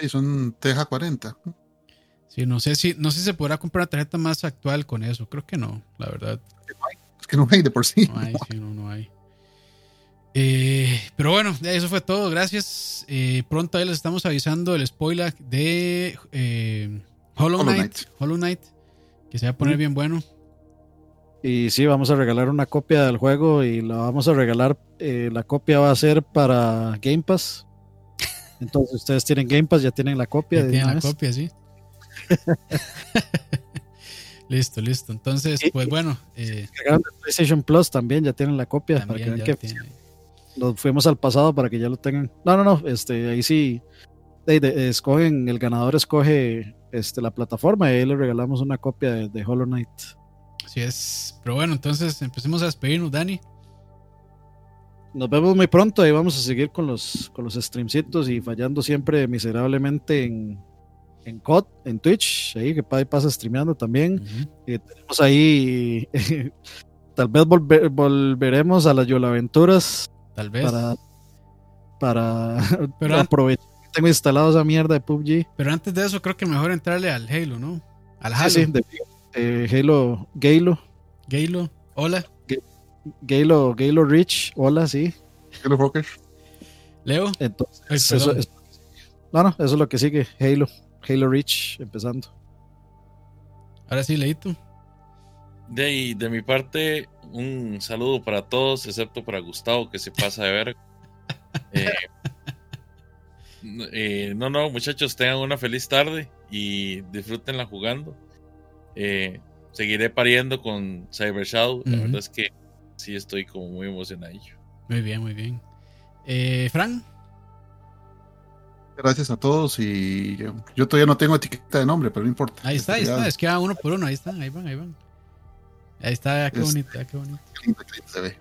Sí, son Teja 40. Sí, no sé si, no sé si se podrá comprar una tarjeta más actual con eso. Creo que no, la verdad. Es que no hay de por sí. No hay, sí, no, no hay. Eh, pero bueno, eso fue todo. Gracias. Eh, pronto ahí les estamos avisando el spoiler de eh, Hollow, Hollow Knight, Knight. Hollow Knight. Que se va a poner bien bueno. Y sí, vamos a regalar una copia del juego y la vamos a regalar. eh, la copia va a ser para Game Pass. Entonces, ustedes tienen Game Pass, ya tienen la copia. Ya de tienen la vez. copia, sí. listo, listo. Entonces, Y- pues bueno, eh, PlayStation Plus también, ya tienen la copia. para que vean que tiene- nos fuimos al pasado para que ya lo tengan. No, no, no. Este, ahí sí. de- de- escogen, el ganador escoge este, la plataforma y ahí le regalamos una copia de, de Hollow Knight. Así es. Pero bueno, entonces empecemos a despedirnos, Dani. Nos vemos muy pronto y vamos a seguir con los, con los streamcitos y fallando siempre miserablemente en, en COD, en Twitch, ahí que pasa streameando también. Y tenemos ahí, tal vez volver- volveremos a las Yolaventuras Tal vez. para, para Pero aprovechar que tengo instalado esa mierda de PUBG. Pero antes de eso, creo que mejor entrarle al Halo, ¿no? Al Halo. Sí, sí, de, de Halo, Galo, Halo. Hola, Galo, Galo Rich, hola, sí. Hello, Rocker. Leo. Entonces, Ay, eso, no, no, eso es lo que sigue, Halo, Halo Reach, empezando. Ahora sí, Leito. De, ahí, de mi parte, un saludo para todos, excepto para Gustavo, que se pasa de ver. Eh, eh, no, no, muchachos, tengan una feliz tarde y disfrútenla jugando. Eh, seguiré pariendo con Cyber Shadow. La verdad es que sí estoy como muy emocionado. Muy bien, muy bien. Eh, Fran. Gracias a todos y yo, todavía no tengo etiqueta de nombre, pero no importa. Ahí está, ahí está. Es que va uno por uno. Ahí están, ahí van, ahí van. Ahí está, qué bonito, ah, qué bonito. qué lindo, qué lindo se ve.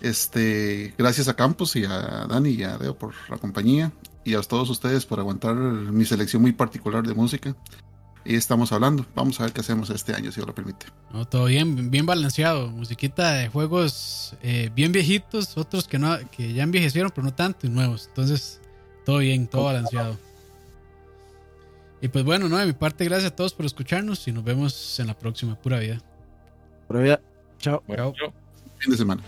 Este, gracias a Campos y a Dani y a Deo por la compañía y a todos ustedes por aguantar mi selección muy particular de música. Y estamos hablando. Vamos a ver qué hacemos este año, si Dios lo permite. No, todo bien, bien balanceado. Musiquita de juegos eh, bien viejitos, otros que no, que ya envejecieron, pero no tanto, y nuevos. Entonces, todo bien, todo balanceado. Y pues bueno, no, de mi parte, gracias a todos por escucharnos y nos vemos en la próxima. Pura vida. Pero ya, chao. Bueno, Chao. Fin de semana.